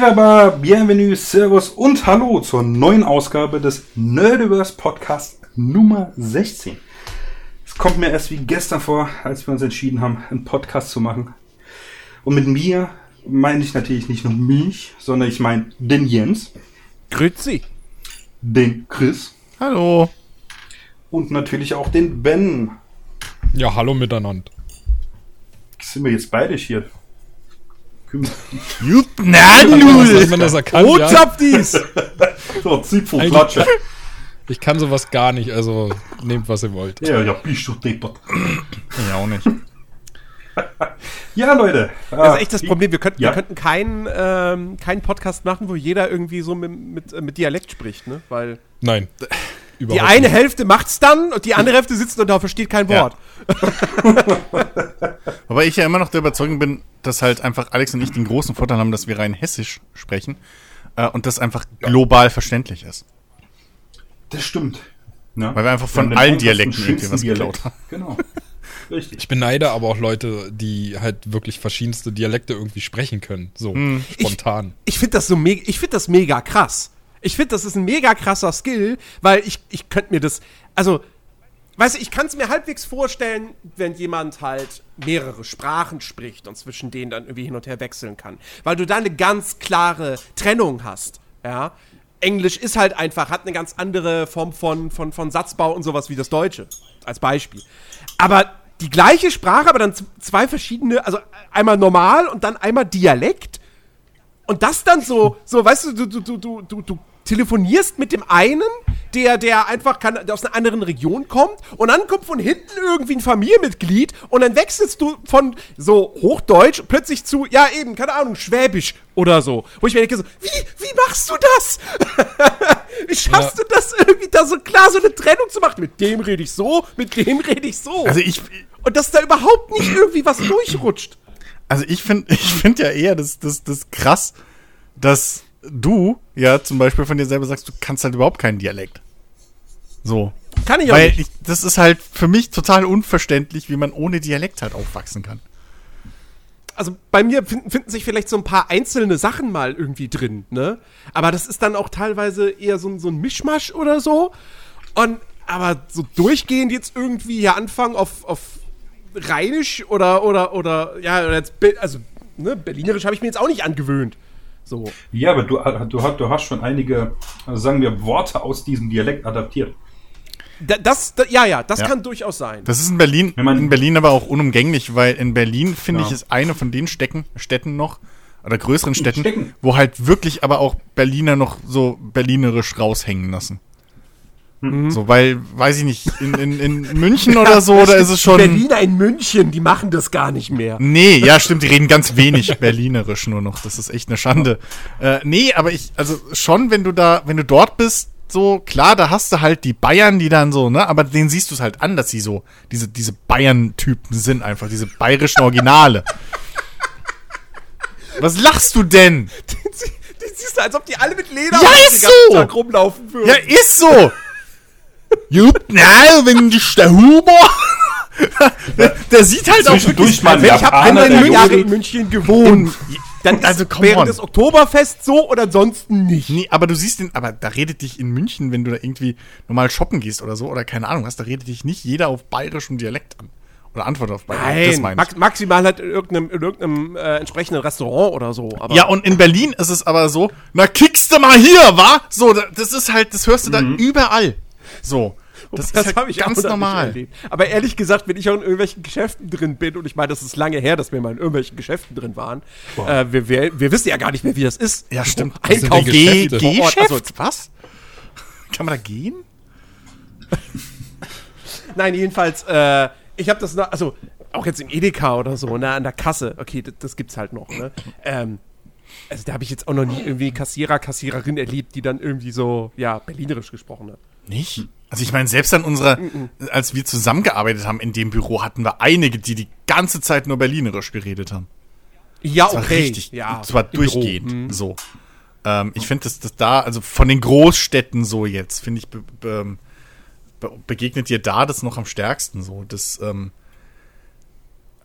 Merhaba, Bienvenue, Servus und Hallo zur neuen Ausgabe des Nerdiverse Podcast Nummer 16. Es kommt mir erst wie gestern vor, als wir uns entschieden haben, einen Podcast zu machen. Und mit mir meine ich natürlich nicht nur mich, sondern ich meine den Jens, Grüezi. den Chris Hallo. und natürlich auch den Ben. Ja, hallo miteinander. Sind wir jetzt beide hier? Jupp, man das erkannt? Oh, Ja? Zapfdies. So, Zipfel, Klatsche. Ich kann sowas gar nicht, also nehmt, was ihr wollt. Ja, ja, bist du deppert. Ich auch nicht. Ja, Leute. Das ist echt das Problem. Wir könnten, Ja. wir könnten keinen ähm, keinen Podcast machen, wo jeder irgendwie so mit, mit, äh, mit Dialekt spricht, ne? Weil Nein. Die Überhaupt eine nicht. Hälfte macht's dann und die andere Hälfte sitzt und da versteht kein Ja. Wort. Wobei ich ja immer noch der Überzeugung bin, dass halt einfach Alex und ich den großen Vorteil haben, dass wir rein hessisch sprechen äh, und das einfach global verständlich ist. Das stimmt. Ja. Weil wir einfach von allen Dialekten irgendwie was Dialekt. geklaut haben. Genau. Richtig. Ich beneide aber auch Leute, die halt wirklich verschiedenste Dialekte irgendwie sprechen können. So, spontan. Ich finde das so mega, ich finde das mega krass. Ich finde, das ist ein mega krasser Skill, weil ich, ich könnte mir das, also, weißt du, ich kann es mir halbwegs vorstellen, wenn jemand halt mehrere Sprachen spricht und zwischen denen dann irgendwie hin und her wechseln kann. Weil du da eine ganz klare Trennung hast, ja. Englisch ist halt einfach, hat eine ganz andere Form von, von, von Satzbau und sowas wie das Deutsche, als Beispiel. Aber die gleiche Sprache, aber dann zwei verschiedene, also einmal normal und dann einmal Dialekt. Und das dann so, so, weißt du, du, du, du, du, du, telefonierst mit dem einen, der, der einfach kann, der aus einer anderen Region kommt, und dann kommt von hinten irgendwie ein Familienmitglied und dann wechselst du von so Hochdeutsch plötzlich zu, ja eben, keine Ahnung, Schwäbisch oder so. Wo ich mir denke so, wie, wie machst du das? wie schaffst du das irgendwie da so klar so eine Trennung zu machen? Mit dem rede ich so, mit dem rede ich so. Also ich, und dass da überhaupt nicht irgendwie was durchrutscht. Also ich finde ich find ja eher das, das, das krass, dass du ja zum Beispiel von dir selber sagst, du kannst halt überhaupt keinen Dialekt. So. Kann ich auch Weil nicht. ich, das ist halt für mich total unverständlich, wie man ohne Dialekt halt aufwachsen kann. also bei mir finden, finden sich vielleicht so ein paar einzelne Sachen mal irgendwie drin, ne? Aber das ist dann auch teilweise eher so, ein- so ein Mischmasch oder so. Und aber so durchgehend jetzt irgendwie hier anfangen auf, auf Rheinisch oder oder oder ja, oder jetzt, also ne, Berlinerisch habe ich mir jetzt auch nicht angewöhnt. So. Ja, aber du, du, hast- du hast schon einige, also sagen wir, Worte aus diesem Dialekt adaptiert. Da, das, da, ja, ja, das Ja. kann durchaus sein. Das ist in Berlin, Wenn man- in Berlin aber auch unumgänglich, weil in Berlin, finde Ja. ich, ist eine von den Städten, Städten noch, oder größeren Städten, Städten. wo halt wirklich aber auch Berliner noch so berlinerisch raushängen lassen. Mhm. So, weil, weiß ich nicht, in, in, in München oder so, da ist es schon. Berliner in München, die machen das gar nicht mehr. Nee, ja, stimmt, die reden ganz wenig Berlinerisch nur noch. Das ist echt eine Schande. Äh, nee, aber ich, also schon, wenn du da, wenn du dort bist, so, klar, da hast du halt die Bayern, die dann so, ne, aber denen siehst du es halt an, dass sie so, diese, diese Bayern-Typen sind einfach, diese bayerischen Originale. Was lachst du denn? Die siehst du, als ob die alle mit Leder Ja, den ist so! Tag rumlaufen würden. Ja, ist so! Jupp, na, wenn das der Humor. der, der sieht halt auch wirklich, Wenn ich habe in Jahre in München gewohnt. Dann Also, come während on. des Oktoberfest so oder ansonsten nicht. Nee, aber du siehst den, aber da redet dich in München, wenn du da irgendwie normal shoppen gehst oder so, oder keine Ahnung was, da redet dich nicht jeder auf bayerischem Dialekt an. Oder antwortet auf bayerisch. das Nein, meine max maximal halt in irgendeinem, in irgendeinem äh, entsprechenden Restaurant oder so. Ja, und in Berlin ist es aber so, na kickst du mal hier, wa? So, da- das ist halt, das hörst du da überall. So. Das, ist halt ganz normal. erlebt. Aber ehrlich gesagt, wenn ich auch in irgendwelchen Geschäften drin bin, und ich meine, das ist lange her, dass wir mal in irgendwelchen Geschäften drin waren, äh, wir, wir, wir wissen ja gar nicht mehr, wie das ist. Ja, stimmt. Einkauf Geschäft? also- was? Kann man da gehen? Nein, jedenfalls, äh, ich habe das noch, also auch jetzt im Edeka oder so, ne, an der Kasse, okay, das, das gibt's halt noch, ne. Ähm, also da habe ich jetzt auch noch nie irgendwie Kassierer, Kassiererin erlebt, die dann irgendwie so, ja, berlinerisch gesprochen hat. Nicht? Also ich meine, selbst an unserer, als wir zusammengearbeitet haben in dem Büro, hatten wir einige, die die ganze Zeit nur berlinerisch geredet haben. Ja, Das war okay. richtig, ja, das war im Büro. durchgehend Mhm. so. Ähm, ich finde, dass das da, also von den Großstädten so jetzt, finde ich, be, be, be, begegnet dir da das noch am stärksten so. Das, ähm,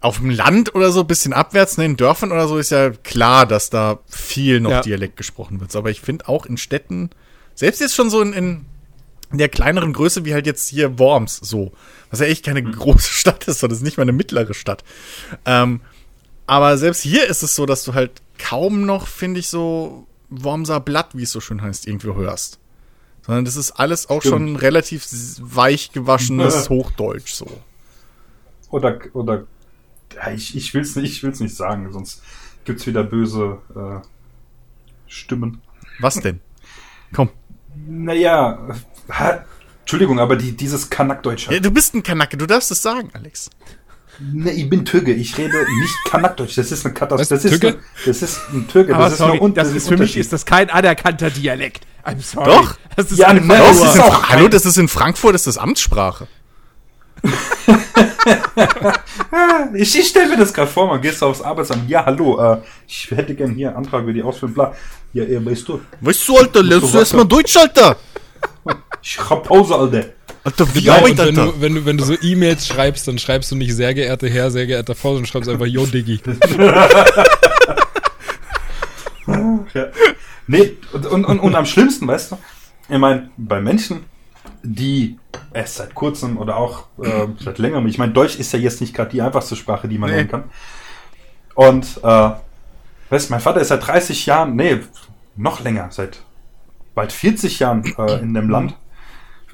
auf dem Land oder so, bisschen abwärts, ne, in Dörfern oder so, ist ja klar, dass da viel noch Ja. Dialekt gesprochen wird. Aber ich finde auch in Städten, selbst jetzt schon so in, in der kleineren Größe wie halt jetzt hier Worms, so, was ja echt keine große Stadt ist, sondern das ist nicht mal eine mittlere Stadt. Ähm, aber selbst hier ist es so, dass du halt kaum noch, finde ich, so Wormser Blatt, wie es so schön heißt, irgendwie hörst. Sondern das ist alles auch Stimmt. schon relativ weich gewaschenes Hochdeutsch so. Oder, oder ja, ich, ich will es nicht, ich will's nicht sagen, sonst gibt's wieder böse äh, Stimmen. Was denn? Komm. Naja, ha, Entschuldigung, aber die, dieses Kanakdeutsch. Ja, du bist ein Kanacke, du darfst es sagen, Alex. Ne, ich bin Türke, ich rede nicht Kanakdeutsch. Das ist eine Katastrophe. Das, ist Türke? eine- das ist ein Türke. Aber das ist sorry, eine, das ist für mich ist das kein anerkannter Dialekt. I'm sorry. Doch. Das ist Ja, einfach ne, das ist ist in, auch Hallo, das ist in Frankfurt, das ist Amtssprache. Ich, ich stelle mir das gerade vor, man gehst aufs Arbeitsamt. Ja, hallo, äh, ich hätte gern hier einen Antrag über die Ausbildung, bla. Ja, äh, weißt du, Weißt du, Alter, lernst du erstmal Deutsch, Alter. ich hab Pause, Alter. Alter, wie Ja, Arbeit, und wenn Alter. du, wenn, du, wenn du so E-Mails schreibst, dann schreibst du nicht sehr geehrter Herr, sehr geehrter Frau, sondern schreibst einfach Yo Diggi. Ja. Nee, und, und, und, und am schlimmsten, weißt du, ich meine, bei Menschen, die erst seit kurzem oder auch äh, seit längerem, ich meine, Deutsch ist ja jetzt nicht gerade die einfachste Sprache, die man Nee. lernen kann. Und, äh, weißt du, mein Vater ist seit 30 Jahren, nee, noch länger, seit bald 40 Jahren äh, in dem Land,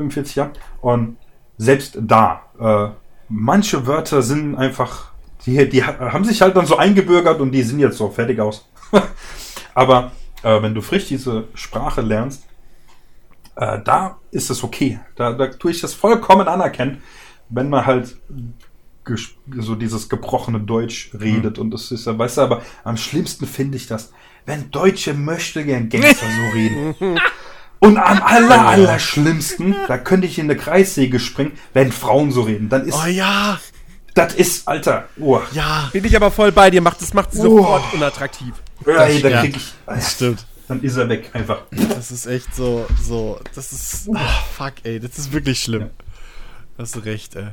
45 Jahren. Und selbst da, äh, manche Wörter sind einfach, die, die ha- haben sich halt dann so eingebürgert und die sind jetzt so fertig aus. Aber äh, wenn du frisch diese Sprache lernst, äh, da ist es okay. Da, da tue ich das vollkommen anerkennen, wenn man halt so dieses gebrochene Deutsch redet und das ist ja, weißt du, aber am schlimmsten finde ich das, wenn Deutsche möchte gern Gangster so reden. Und am aller, aller schlimmsten, da könnte ich in eine Kreissäge springen, wenn Frauen so reden. Dann ist, Oh ja, das ist, Alter, oh, ja. Bin ich aber voll bei dir, macht das macht sie Oh. sofort unattraktiv. ey, da ja. krieg ich, Das stimmt. dann ist er weg, einfach. Das ist echt so, so, das ist, ah, fuck, ey, das ist wirklich schlimm. Hast du recht, ey.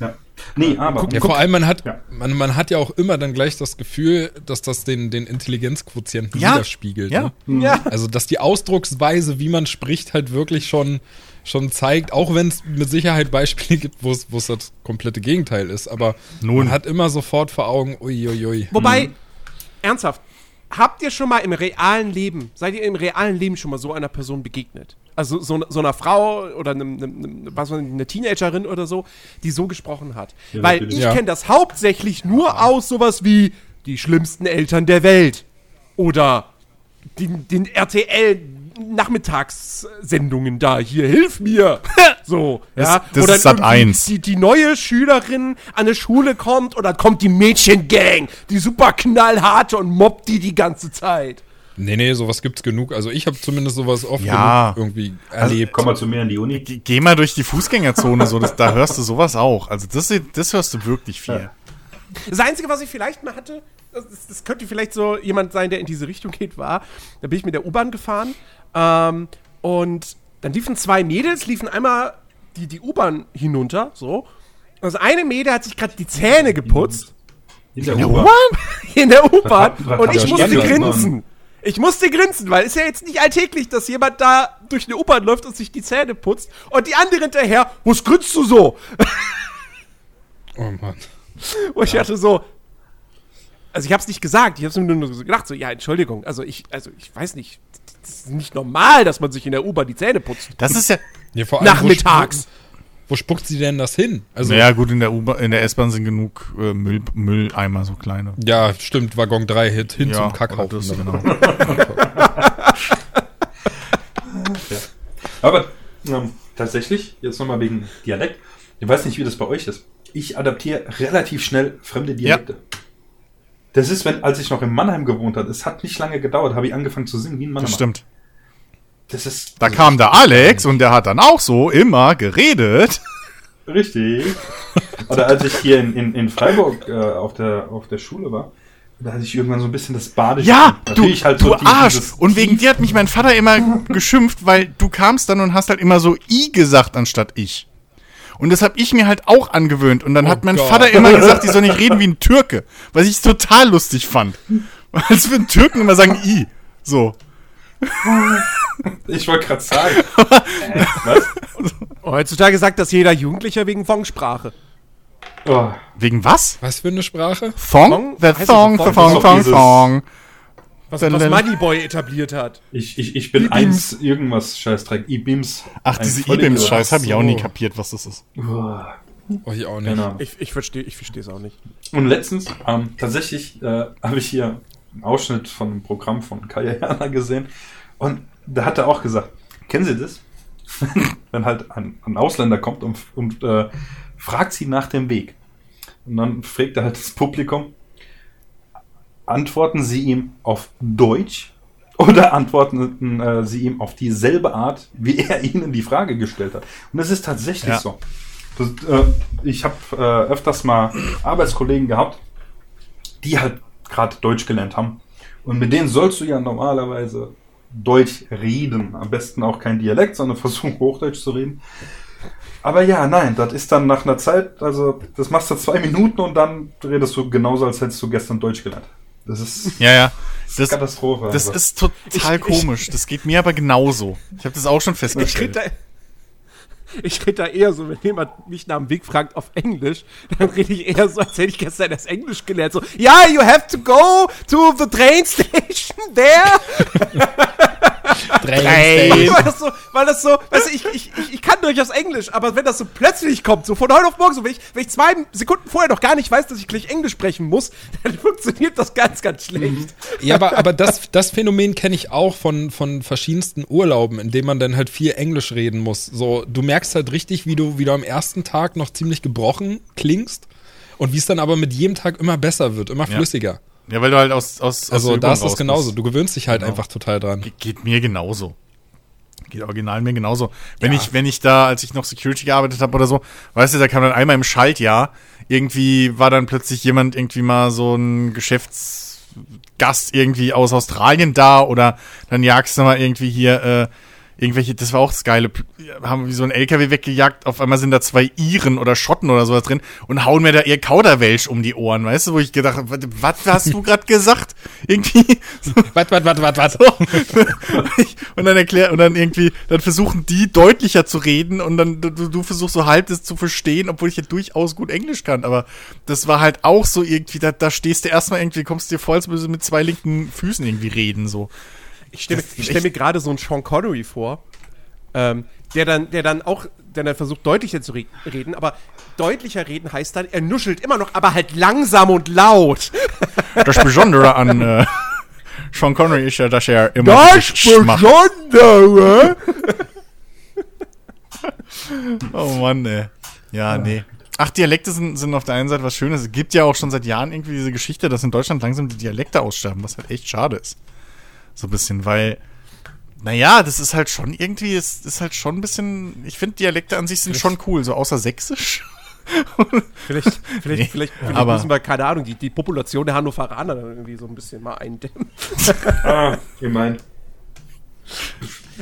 Ja. Nee, aber, Ja, vor allem, man hat, Ja. man, man hat ja auch immer dann gleich das Gefühl, dass das den, den Intelligenzquotienten Ja. widerspiegelt. Ja. Ne? Ja. Also, dass die Ausdrucksweise, wie man spricht, halt wirklich schon, schon zeigt, auch wenn es mit Sicherheit Beispiele gibt, wo es wo es das komplette Gegenteil ist. Aber Nun. man hat immer sofort vor Augen, uiuiui. Wobei, ernsthaft, habt ihr schon mal im realen Leben, seid ihr im realen Leben schon mal so einer Person begegnet? Also so, so einer Frau oder einem, einem, was weiß ich, eine Teenagerin oder so, die so gesprochen hat. Ja, Weil natürlich. ich Ja. kenne das hauptsächlich nur aus sowas wie die schlimmsten Eltern der Welt oder den, den RTL Nachmittagssendungen da hier hilf mir so Das- ja das oder ist Sat. irgendwie 1. die, die neue Schülerin an eine Schule kommt oder kommt die Mädchengang, die super knallharte und mobbt die die ganze Zeit. Nee, nee, sowas gibt's genug. Also ich habe zumindest sowas oft Ja. genug irgendwie erlebt. komm mal zu mir in die Uni. Geh, geh mal durch die Fußgängerzone, so, das, da hörst du sowas auch. Also das, das hörst du wirklich viel. Das Einzige, was ich vielleicht mal hatte, das, das könnte vielleicht so jemand sein, der in diese Richtung geht, war, da bin ich mit der U-Bahn gefahren ähm, und dann liefen zwei Mädels, liefen einmal die, die U-Bahn hinunter, so. Also eine Mädel hat sich gerade die Zähne geputzt In der U-Bahn? in der U-Bahn und ich musste grinsen. Ich musste grinsen, weil es ist ja jetzt nicht alltäglich, dass jemand da durch eine U-Bahn läuft und sich die Zähne putzt und die andere hinterher, was grinst du so? Oh Mann. Wo ich dachte so, also ich hab's nicht gesagt, ich hab's mir nur so gedacht, so, ja, Entschuldigung, also ich, also ich weiß nicht, das ist nicht normal, dass man sich in der U-Bahn die Zähne putzt. Das ist ja, Ja, vor allem, wo Nachmittags. spu- Wo, spuckt sie denn das hin? Also, naja gut, in der, U-Bahn- in der S-Bahn sind genug äh, Müll, Mülleimer, so kleine. ja, stimmt, Waggon 3 Hit hin Ja, zum Kackhaufen. das, genau. Aber ähm, tatsächlich, jetzt nochmal wegen Dialekt. Ich weiß nicht, wie das bei euch ist. Ich adaptiere relativ schnell fremde Dialekte. Das ist, wenn, als ich noch in Mannheim gewohnt habe, es hat nicht lange gedauert, habe ich angefangen zu singen wie ein Mannheimer. Das stimmt. Das ist. Da das kam der Alex und der hat dann auch so immer geredet. Richtig. Oder als ich hier in, in, in Freiburg äh, auf, der, auf der Schule war, da hatte ich irgendwann so ein bisschen das Badische. Ja, du, halt du so die- Arsch. Und wegen dir hat mich mein Vater immer geschimpft, weil du kamst dann und hast halt immer so I gesagt anstatt ich. Und das habe ich mir halt auch angewöhnt. Und dann Oh hat mein Gott. Vater immer gesagt, ich soll nicht reden wie ein Türke. Was ich total lustig fand. Als wir einen Türken immer sagen I. So. Ich wollte gerade sagen. Was? Heutzutage sagt das jeder Jugendlicher wegen Fongsprache. Oh, Wegen was? Was für eine Sprache? Thong? The so the Thong, doch Thong. Was, was Moneyboy etabliert hat. ich, ich, ich bin eins irgendwas Scheißdreck. E-Beams. Ach, diese. E-Beams-Scheiß habe ich auch nie kapiert, was das ist. Oh, Oh, ich auch nicht. genau. Ich, ich verstehe ich verstehe es auch nicht. Und letztens, ähm, tatsächlich, äh, habe ich hier einen Ausschnitt von einem Programm von Kaya Jana gesehen. Und da hat er auch gesagt, kennen Sie das? Wenn halt ein, ein Ausländer kommt und, und äh, fragt sie nach dem Weg. Und dann fragt er halt das Publikum, antworten Sie ihm auf Deutsch oder antworten äh, Sie ihm auf dieselbe Art, wie er Ihnen die Frage gestellt hat. Und das ist tatsächlich Ja. so. Das, äh, ich habe äh, öfters mal Arbeitskollegen gehabt, die halt gerade Deutsch gelernt haben. Und mit denen sollst du ja normalerweise Deutsch reden. Am besten auch kein Dialekt, sondern versuchen Hochdeutsch zu reden. Aber ja, nein, das ist dann nach einer Zeit, also das machst du zwei Minuten und dann redest du genauso, als hättest du gestern Deutsch gelernt. Das ist Ja, ja. Das, Katastrophe. das also. ist total Ich- ich- komisch. Das geht mir aber genauso. Ich habe das auch schon Ich festgestellt. da, ich red da eher so, wenn jemand mich nach dem Weg fragt auf Englisch, dann rede ich eher so, als hätte ich gestern das Englisch gelernt. So, ja, you have to go to the train station there. Train weil das so, weil das so, weißt du, ich, ich, ich, ich kann durchaus Englisch, aber wenn das so plötzlich kommt, so von heute auf morgen, so wenn ich, wenn ich zwei Sekunden vorher noch gar nicht weiß, dass ich gleich Englisch sprechen muss, dann funktioniert das ganz, ganz schlecht. Ja, aber, aber das, das Phänomen kenne ich auch von, von verschiedensten Urlauben, in denen man dann halt viel Englisch reden muss. So, du merkst halt richtig, wie du, wie du am ersten Tag noch ziemlich gebrochen klingst und wie es dann aber mit jedem Tag immer besser wird, immer flüssiger. Ja, weil du halt aus, aus, aus Also da ist das raus genauso. bist. Du gewöhnst dich halt Genau. einfach total dran. Ge- Geht mir genauso. Geht original mir genauso. Wenn Ja. ich, wenn ich da, als ich noch Security gearbeitet habe oder so, weißt du, da kam dann einmal im Schaltjahr, irgendwie war dann plötzlich jemand irgendwie mal so ein Geschäftsgast irgendwie aus Australien da oder dann jagst du mal irgendwie hier, äh, irgendwelche, das war auch das Geile, haben wir so einen LKW weggejagt, auf einmal sind da zwei Iren oder Schotten oder sowas drin und hauen mir da ihr Kauderwelsch um die Ohren, weißt du, wo ich gedacht habe, was hast du gerade gesagt? Irgendwie, so, Wat, wat, wat, wat, wat. und dann erklär und dann irgendwie, dann versuchen die deutlicher zu reden und dann du, du versuchst so halb das zu verstehen, obwohl ich ja durchaus gut Englisch kann. Aber das war halt auch so irgendwie, da, da stehst du erstmal irgendwie, kommst dir vor, als du mit zwei linken Füßen irgendwie reden, so. Ich stelle Das stell mir gerade so einen Sean Connery vor, ähm, der, dann, der dann auch, der dann versucht, deutlicher zu re reden, aber deutlicher reden heißt dann, er nuschelt immer noch, aber halt langsam und laut. Das Besondere an äh, Sean Connery ist ja, dass er immer schmacht. Besondere! Oh Mann, ey. Ja, nee. Ach, Dialekte sind, sind auf der einen Seite was Schönes. Es gibt ja auch schon seit Jahren irgendwie diese Geschichte, dass in Deutschland langsam die Dialekte aussterben, was halt echt schade ist. So ein bisschen, weil, naja, das ist halt schon irgendwie, es ist halt schon ein bisschen, ich finde Dialekte an sich sind schon cool, so außer Sächsisch. Vielleicht, vielleicht, Nee, vielleicht, vielleicht aber- müssen wir, keine Ahnung, die, die Population der Hannoveraner dann irgendwie so ein bisschen mal eindämmen. ah, ihr meint.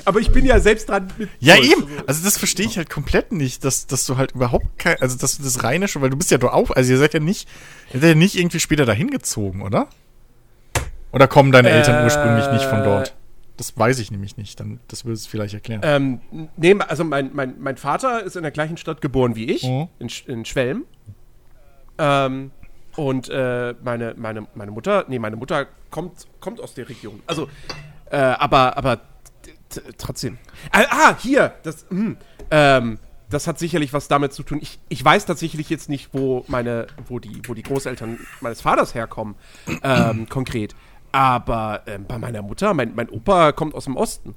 Aber ich bin ja selbst dran mit. Ja, Schuld. eben. Also das verstehe ich halt komplett nicht, dass, dass du halt überhaupt kein, also dass du das Rheinische, weil du bist ja doch auch, also ihr seid ja nicht, ihr seid ja nicht irgendwie später dahin gezogen, oder? Oder kommen deine Eltern Äh, ursprünglich nicht von dort? Das weiß ich nämlich nicht, dann, das würde es vielleicht erklären. Ähm, nee, also mein, mein, mein Vater ist in der gleichen Stadt geboren wie ich, Mhm. in, in Schwelm. Ähm, und äh, meine, meine, meine Mutter, nee, meine Mutter kommt, kommt aus der Region. Also, äh, aber, aber trotzdem. Ah, ah, hier, das, hm, ähm, das hat sicherlich was damit zu tun. Ich, ich weiß tatsächlich jetzt nicht, wo meine, wo die, wo die Großeltern meines Vaters herkommen, ähm, konkret. Aber ähm, bei meiner Mutter, mein, mein Opa kommt aus dem Osten.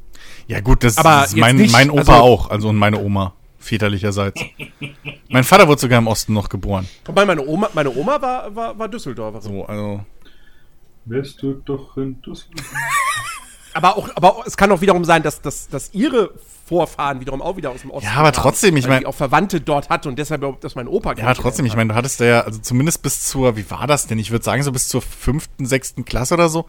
Ja, gut, das Aber ist jetzt mein, nicht, mein Opa also- auch, also und meine Oma, väterlicherseits. mein Vater wurde sogar im Osten noch geboren. Wobei meine Oma, meine Oma war, war, war Düsseldorferin. So, also. Wärst du doch in Düsseldorf? Aber, auch, aber es kann auch wiederum sein, dass, dass, dass ihre Vorfahren wiederum auch wieder aus dem Osten Ja, aber trotzdem, ich weil mein- die auch Verwandte dort hat und deshalb, dass mein Opa Ja, trotzdem, ich meine, du hattest da ja, also zumindest bis zur, wie war das denn? Ich würde sagen, so bis zur fünften, sechsten Klasse oder so.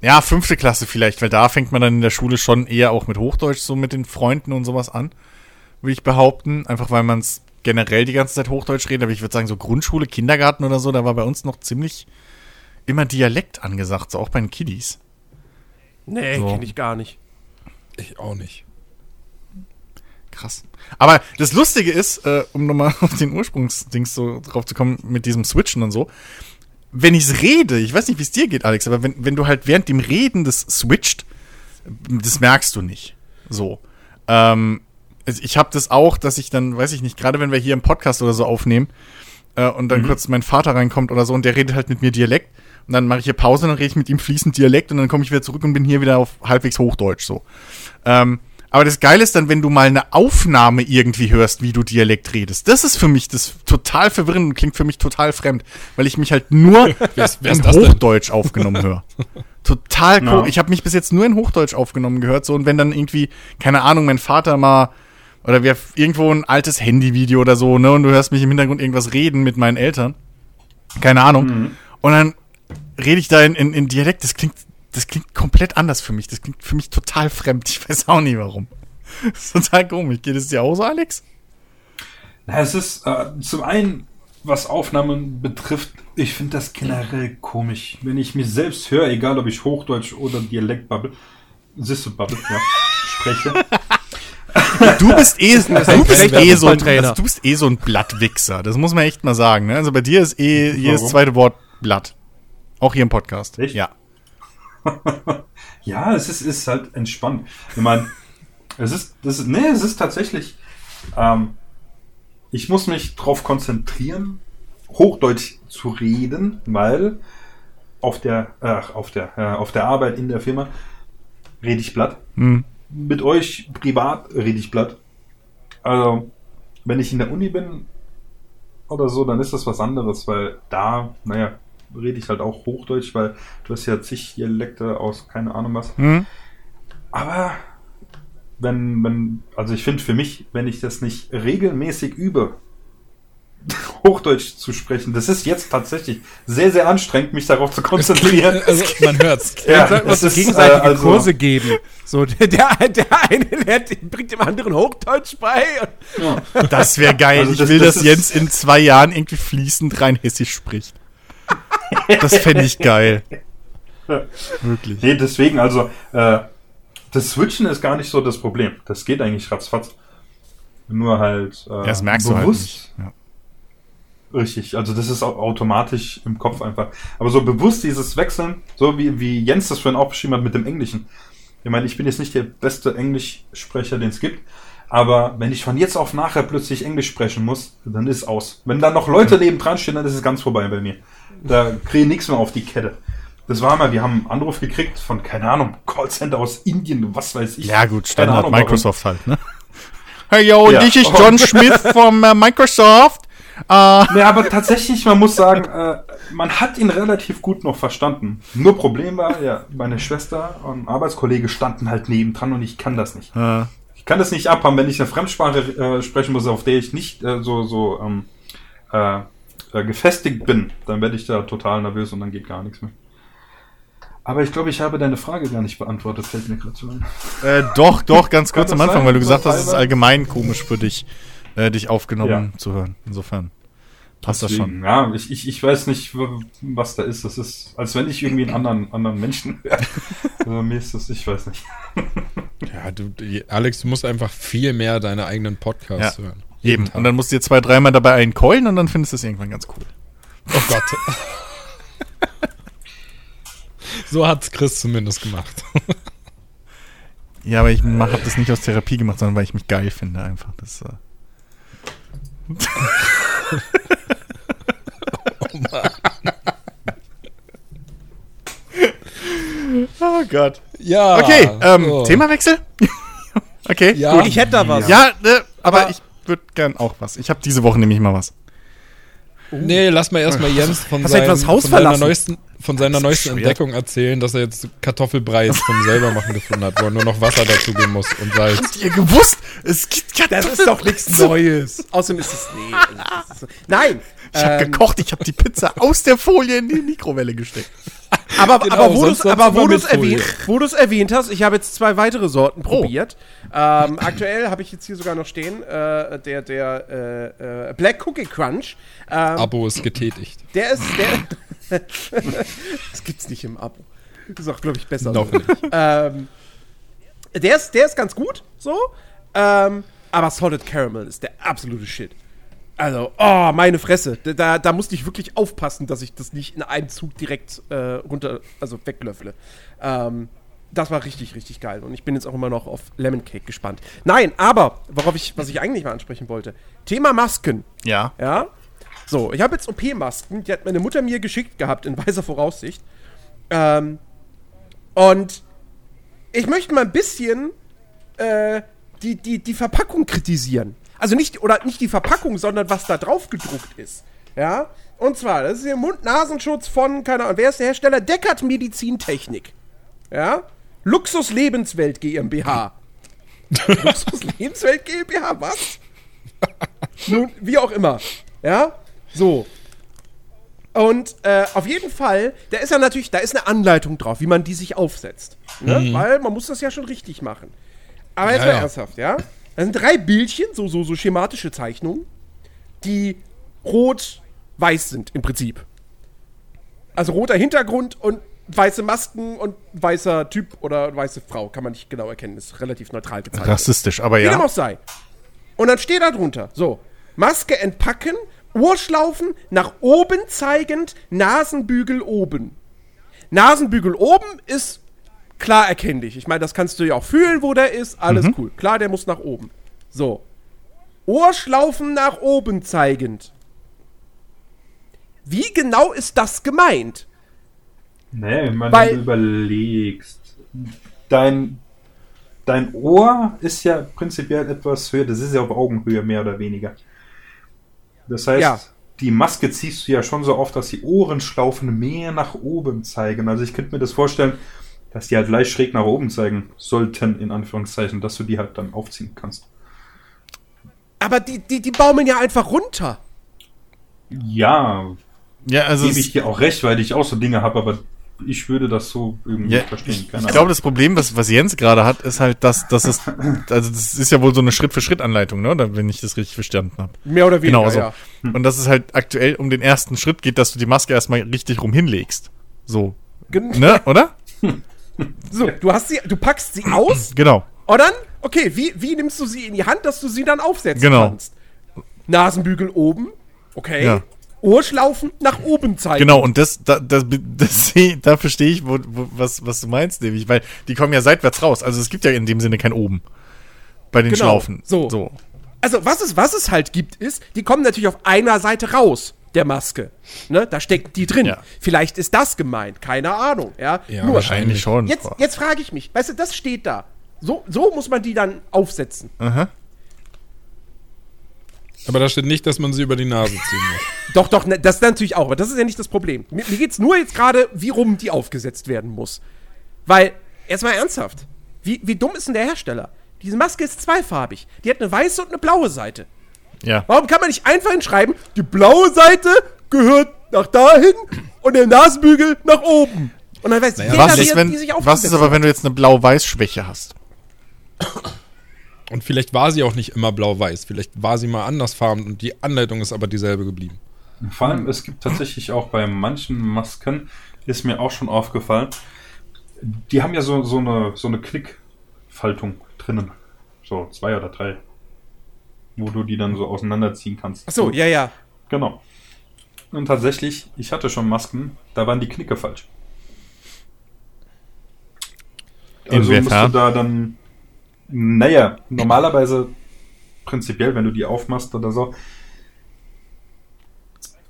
Ja, fünfte Klasse vielleicht, weil da fängt man dann in der Schule schon eher auch mit Hochdeutsch so mit den Freunden und sowas an, würde ich behaupten. Einfach weil man es generell die ganze Zeit Hochdeutsch reden, aber ich würde sagen, so Grundschule, Kindergarten oder so, da war bei uns noch ziemlich immer Dialekt angesagt, so auch bei den Kiddies. Nee, So. kenne ich gar nicht. Ich auch nicht. Krass. Aber das Lustige ist, äh, um nochmal auf den Ursprungsdings so drauf zu kommen, mit diesem Switchen und so, wenn ich's rede, ich weiß nicht, wie es dir geht, Alex, aber wenn, wenn du halt während dem Reden das switcht, das merkst du nicht. So. Ähm, es- ich habe das auch, dass ich dann, weiß ich nicht, gerade wenn wir hier im Podcast oder so aufnehmen äh, und dann kurz mein Vater reinkommt oder so und der redet halt mit mir Dialekt und dann mache ich hier Pause und dann rede ich mit ihm fließend Dialekt und dann komme ich wieder zurück und bin hier wieder auf halbwegs Hochdeutsch so. Ähm, aber das Geile ist dann, wenn du mal eine Aufnahme irgendwie hörst, wie du Dialekt redest. Das ist für mich das total verwirrend und klingt für mich total fremd, weil ich mich halt nur wer ist in das denn? Hochdeutsch aufgenommen höre. Total cool. Ich habe mich bis jetzt nur in Hochdeutsch aufgenommen gehört. So, und wenn dann irgendwie, keine Ahnung, mein Vater mal oder wir irgendwo ein altes Handyvideo oder so, ne, und du hörst mich im Hintergrund irgendwas reden mit meinen Eltern. Keine Ahnung. Und dann rede ich da in, in, in Dialekt. Das klingt, das klingt komplett anders für mich. Das klingt für mich total fremd. Ich weiß auch nicht warum. Das ist total komisch. Geht es dir auch so, Alex? Na, es ist äh, zum einen, was Aufnahmen betrifft, ich finde das generell komisch. Wenn ich mich selbst höre, egal ob ich Hochdeutsch oder Dialekt babbel, siehst du babbel, ja, spreche. Du bist eh, du bist eh so ein, also du bist eh so ein Blattwichser. Das muss man echt mal sagen. Ne? Also bei dir ist eh jedes Warum? zweite Wort Blatt. Auch hier im Podcast. Echt? Ja. Ja, es ist, ist halt entspannt. Ich meine, es ist, das ist, nee, es ist tatsächlich, ähm, ich muss mich darauf konzentrieren, Hochdeutsch zu reden, weil auf der, ach, auf der, äh, auf der Arbeit in der Firma rede ich Blatt. Hm. Mit euch privat rede ich Blatt. Also, wenn ich in der Uni bin oder so, dann ist das was anderes, weil da, naja, rede ich halt auch Hochdeutsch, weil du hast ja zig Dialekte aus keine Ahnung was. Hm? Aber wenn, wenn, also ich finde für mich, wenn ich das nicht regelmäßig übe, Hochdeutsch zu sprechen, das ist jetzt tatsächlich sehr, sehr anstrengend, mich darauf zu konzentrieren. Also, man hört's. Ja, uns es ist, gegenseitige äh, also- Kurse geben. So, der, der, eine lernt, bringt dem anderen Hochdeutsch bei. Und Das wäre geil. Also ich das- will, das dass ist- Jens in zwei Jahren irgendwie fließend rein hessisch spricht. Das fände ich geil. Wirklich. Nee, deswegen, also, äh, das Switchen ist gar nicht so das Problem. Das geht eigentlich ratzfatz. Nur halt, äh, Ja, das merkst du halt nicht. Ja. Richtig, also das ist au- automatisch im Kopf einfach. Aber so bewusst dieses Wechseln, so wie, wie Jens das vorhin auch beschrieben hat mit dem Englischen. Ich meine, ich bin jetzt nicht der beste Englischsprecher, den es gibt. Aber wenn ich von jetzt auf nachher plötzlich Englisch sprechen muss, dann ist aus. Wenn da noch Leute neben dran stehen, dann ist es ganz vorbei bei mir. Da kriege ich nichts mehr auf die Kette. Das war mal, wir haben einen Anruf gekriegt von, keine Ahnung, Callcenter aus Indien, was weiß ich. Ja, gut, Standard Ahnung, warum. Microsoft halt, ne? Hey, yo, Ja. this is John Smith from uh, Microsoft. Uh, Ja, aber tatsächlich, man muss sagen, äh, man hat ihn relativ gut noch verstanden. Nur Problem war, ja, meine Schwester und Arbeitskollege standen halt nebendran und ich kann das nicht. äh, Ich kann das nicht abhaben, wenn ich eine Fremdsprache äh, sprechen muss, auf der ich nicht äh, so, so ähm, äh, äh, gefestigt bin, dann werde ich da total nervös und dann geht gar nichts mehr. Aber ich glaube, ich habe deine Frage gar nicht beantwortet, fällt mir gerade so ein. äh, doch, doch, ganz kurz am Anfang, sein? weil du gesagt hast, es ist allgemein komisch für dich, äh, dich aufgenommen Ja. zu hören. Insofern passt das schon. Deswegen, Ja, ich, ich, ich weiß nicht, was da ist. Das ist, als wenn ich irgendwie einen anderen, anderen Menschen wäre. also, mir ist das, ich weiß nicht. Ja, du, Alex, du musst einfach viel mehr deine eigenen Podcasts Ja. hören. Eben. Tag. Und dann musst du dir zwei, dreimal dabei einen keulen und dann findest du es irgendwann ganz cool. Oh Gott. so hat's Chris zumindest gemacht. Ja, aber ich habe das nicht aus Therapie gemacht, sondern weil ich mich geil finde einfach. Das, äh oh Gott. ja. Okay, ähm, so. Themawechsel? okay, Ja. gut. ich hätte da was. Ja, äh, aber, Aber- ich würde gern auch was. Ich habe diese Woche nämlich mal was. Nee, lass mal erstmal Jens von, Hast du etwa das seinem, Haus von seiner neuesten, von seiner neuesten. Entdeckung erzählen, dass er jetzt Kartoffelbrei zum selbermachen gefunden hat, wo er nur noch Wasser dazugeben muss und Salz. Habt ihr gewusst? Es gibt Das ist doch nichts Neues. Außerdem ist es. Nee. das ist so- Nein. Ich habe ähm, gekocht, ich habe die Pizza aus der Folie in die Mikrowelle gesteckt. Aber, Genau, aber wo du Folie. erwähnt, erwähnt hast, ich habe jetzt zwei weitere Sorten probiert. Ähm, aktuell habe ich jetzt hier sogar noch stehen, äh, der, der äh, äh, Black Cookie Crunch. Ähm, Abo ist getätigt. der ist, der. das gibt's nicht im Abo. Das ist auch, glaube ich, besser. Noch so. nicht. Ähm, der, ist, der ist ganz gut, so. Ähm, aber Solid Caramel ist der absolute Shit. Also, oh, meine Fresse. Da- Da, musste ich wirklich aufpassen, dass ich das nicht in einem Zug direkt äh, runter, also weglöffle. Ähm, das war richtig, richtig geil. Und ich bin jetzt auch immer noch auf Lemon Cake gespannt. Nein, aber, worauf ich, was ich eigentlich mal ansprechen wollte. Thema Masken. Ja. Ja. So, ich habe jetzt OP-Masken, die hat meine Mutter mir geschickt gehabt, in weiser Voraussicht. Ähm, und ich möchte mal ein bisschen äh, die, die, die Verpackung kritisieren. Also nicht, oder nicht die Verpackung, sondern was da drauf gedruckt ist. Ja. Und zwar, das ist hier Mund-Nasenschutz von, keine Ahnung, wer ist der Hersteller? Deckert Medizintechnik. Ja. Luxus Lebenswelt GmbH. Luxus Lebenswelt GmbH, was? Nun, wie auch immer. Ja? So. Und äh, auf jeden Fall, da ist ja natürlich, da ist eine Anleitung drauf, wie man die sich aufsetzt. Ne? Weil man muss das ja schon richtig machen. Aber jetzt Ja, mal ja. ernsthaft, ja? Das sind drei Bildchen, so, so, so schematische Zeichnungen, die rot-weiß sind im Prinzip. Also roter Hintergrund und weiße Masken und weißer Typ oder weiße Frau. Kann man nicht genau erkennen, ist relativ neutral gezeichnet. Rassistisch, aber Wie dem ja. auch sei. Und dann steht da drunter, so, Maske entpacken, Ohrschlaufen nach oben zeigend, Nasenbügel oben. Nasenbügel oben ist klar erkennlich. Ich meine, das kannst du ja auch fühlen, wo der ist. Alles cool. Klar, der muss nach oben. So. Ohrschlaufen nach oben zeigend. Wie genau ist das gemeint? Nee, wenn Weil- du überlegst, dein, dein Ohr ist ja prinzipiell etwas höher, das ist ja auf Augenhöhe mehr oder weniger. Das heißt, Ja. die Maske ziehst du ja schon so oft, dass die Ohrenschlaufen mehr nach oben zeigen. Also ich könnte mir das vorstellen, dass die halt leicht schräg nach oben zeigen sollten, in Anführungszeichen, dass du die halt dann aufziehen kannst. Aber die, die, die baumeln ja einfach runter. Ja, Ja, also gebe ich dir auch recht, weil ich auch so Dinge habe, aber ich würde das so irgendwie Ja, verstehen. ich glaube, das Problem, was, was Jens gerade hat, ist halt, dass, dass es, also das ist ja wohl so eine Schritt-für-Schritt-Anleitung, ne? Oder wenn ich das richtig verstanden habe. Mehr oder weniger, Genau, so. ja. Und dass es halt aktuell um den ersten Schritt geht, dass du die Maske erstmal richtig rum hinlegst. So. Gen Ne, oder? So, du hast sie, du packst sie aus Genau. und dann, okay, wie, wie nimmst du sie in die Hand, dass du sie dann aufsetzen Genau. kannst? Nasenbügel oben, okay. Ja. Ohrschlaufen nach oben zeigen. Genau, und das, da, das, das, da verstehe ich, wo, wo, was, was du meinst, nämlich, weil die kommen ja seitwärts raus. Also es gibt ja in dem Sinne kein oben. Bei den Genau, Schlaufen. so. so. Also, was es, was es halt gibt, ist, die kommen natürlich auf einer Seite raus, der Maske. Ne? Da steckt die drin. Ja. Vielleicht ist das gemeint, keine Ahnung. Ja, Ja, Nur, Wahrscheinlich schon. jetzt, jetzt frage ich mich, weißt du, das steht da. So, so muss man die dann aufsetzen. Aha. Aber da steht nicht, dass man sie über die Nase ziehen muss. Doch, doch, ne, das natürlich auch, aber das ist ja nicht das Problem. Mir, mir geht's nur jetzt gerade, wie rum die aufgesetzt werden muss. Weil, erstmal ernsthaft, wie, wie dumm ist denn der Hersteller? Diese Maske ist zweifarbig. Die hat eine weiße und eine blaue Seite. Ja. Warum kann man nicht einfach hinschreiben, die blaue Seite gehört nach dahin und der Nasenbügel nach oben? Und dann weiß jeder, Was wie ist, wenn, die sich was ist aber, wenn du jetzt eine Blau-Weiß-Schwäche hast? Und vielleicht war sie auch nicht immer blau-weiß. Vielleicht war sie mal andersfarben und die Anleitung ist aber dieselbe geblieben. Vor allem, es gibt tatsächlich auch bei manchen Masken, ist mir auch schon aufgefallen, die haben ja so, so eine, so eine Klickfaltung drinnen. So zwei oder drei. Wo du die dann so auseinanderziehen kannst. Ach so, ja, ja. Genau. Und tatsächlich, ich hatte schon Masken, da waren die Knicke falsch. Also musst du Inwiefern? da dann, naja, normalerweise, prinzipiell, wenn du die aufmachst oder so,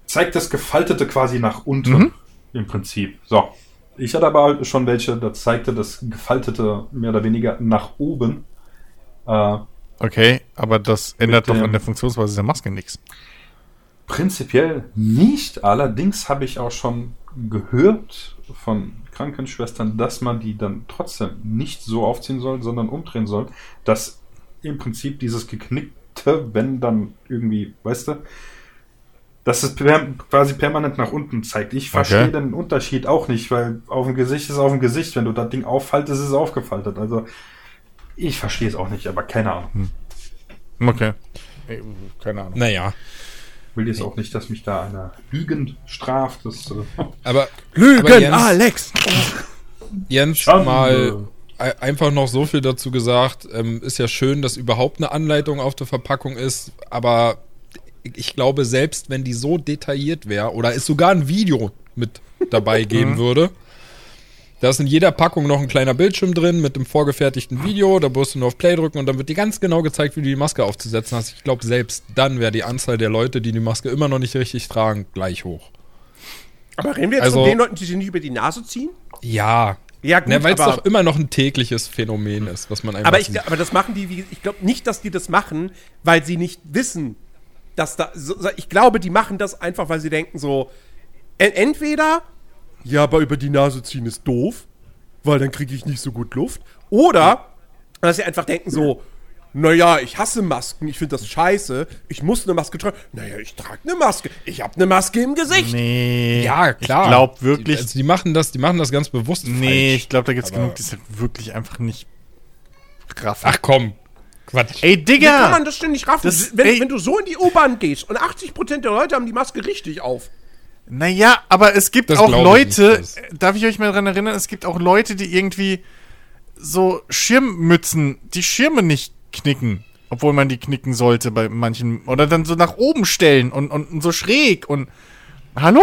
zeigt das Gefaltete quasi nach unten. Mhm. Im Prinzip. So. Ich hatte aber schon welche, da zeigte das Gefaltete mehr oder weniger nach oben. Äh, Okay, aber das ändert doch an der Funktionsweise der Maske nichts. Prinzipiell nicht. Allerdings habe ich auch schon gehört von Krankenschwestern, dass man die dann trotzdem nicht so aufziehen soll, sondern umdrehen soll, dass im Prinzip dieses geknickte, wenn dann irgendwie, weißt du, dass es per quasi permanent nach unten zeigt. Ich verstehe Okay. den Unterschied auch nicht, weil auf dem Gesicht ist auf dem Gesicht. Wenn du das Ding auffaltest, ist es aufgefaltet. Also ich verstehe es auch nicht, aber keine Ahnung. Okay. Ey, Keine Ahnung. Naja, Will jetzt auch nicht, dass mich da einer lügend straft. Das, äh, aber, Lügen, aber Jens, Alex! Jens Schande. mal ei- einfach noch so viel dazu gesagt. Ähm, ist ja schön, dass überhaupt eine Anleitung auf der Verpackung ist, aber ich glaube, selbst wenn die so detailliert wäre oder es sogar ein Video mit dabei geben würde, da ist in jeder Packung noch ein kleiner Bildschirm drin mit dem vorgefertigten Video, da musst du nur auf Play drücken und dann wird dir ganz genau gezeigt, wie du die Maske aufzusetzen hast. Ich glaube, selbst dann wäre die Anzahl der Leute, die die Maske immer noch nicht richtig tragen, gleich hoch. Aber reden wir jetzt Also- von den Leuten, die sich nicht über die Nase ziehen? Ja. Ja, gut, Ne, Weil es doch immer noch ein tägliches Phänomen ist, was man einfach Aber, ich, sieht. aber das machen die, wie, ich glaube nicht, dass die das machen, weil sie nicht wissen, dass da. So, ich glaube, die machen das einfach, weil sie denken so, en- entweder, ja, aber über die Nase ziehen ist doof, weil dann kriege ich nicht so gut Luft. Oder, dass sie einfach denken so, naja, ich hasse Masken, ich finde das scheiße, ich muss eine Maske tragen. Naja, ich trage eine Maske, ich habe eine Maske im Gesicht. Nee. Ja, klar. Ich glaube wirklich. Die, also die machen das, die machen das ganz bewusst. nee, falsch. ich glaube, da gibt es genug, die es halt wirklich einfach nicht raffen. Ach komm. Quatsch. Ey, Wie kann Digga! man das denn nicht raffen? Das- wenn, wenn du so in die U-Bahn gehst und 80% der Leute haben die Maske richtig auf. Naja, aber es gibt Das auch ich Leute, nicht, äh, darf ich euch mal dran erinnern, es gibt auch Leute, die irgendwie so Schirmmützen, die Schirme nicht knicken, obwohl man die knicken sollte bei manchen, oder dann so nach oben stellen und, und so schräg und, hallo?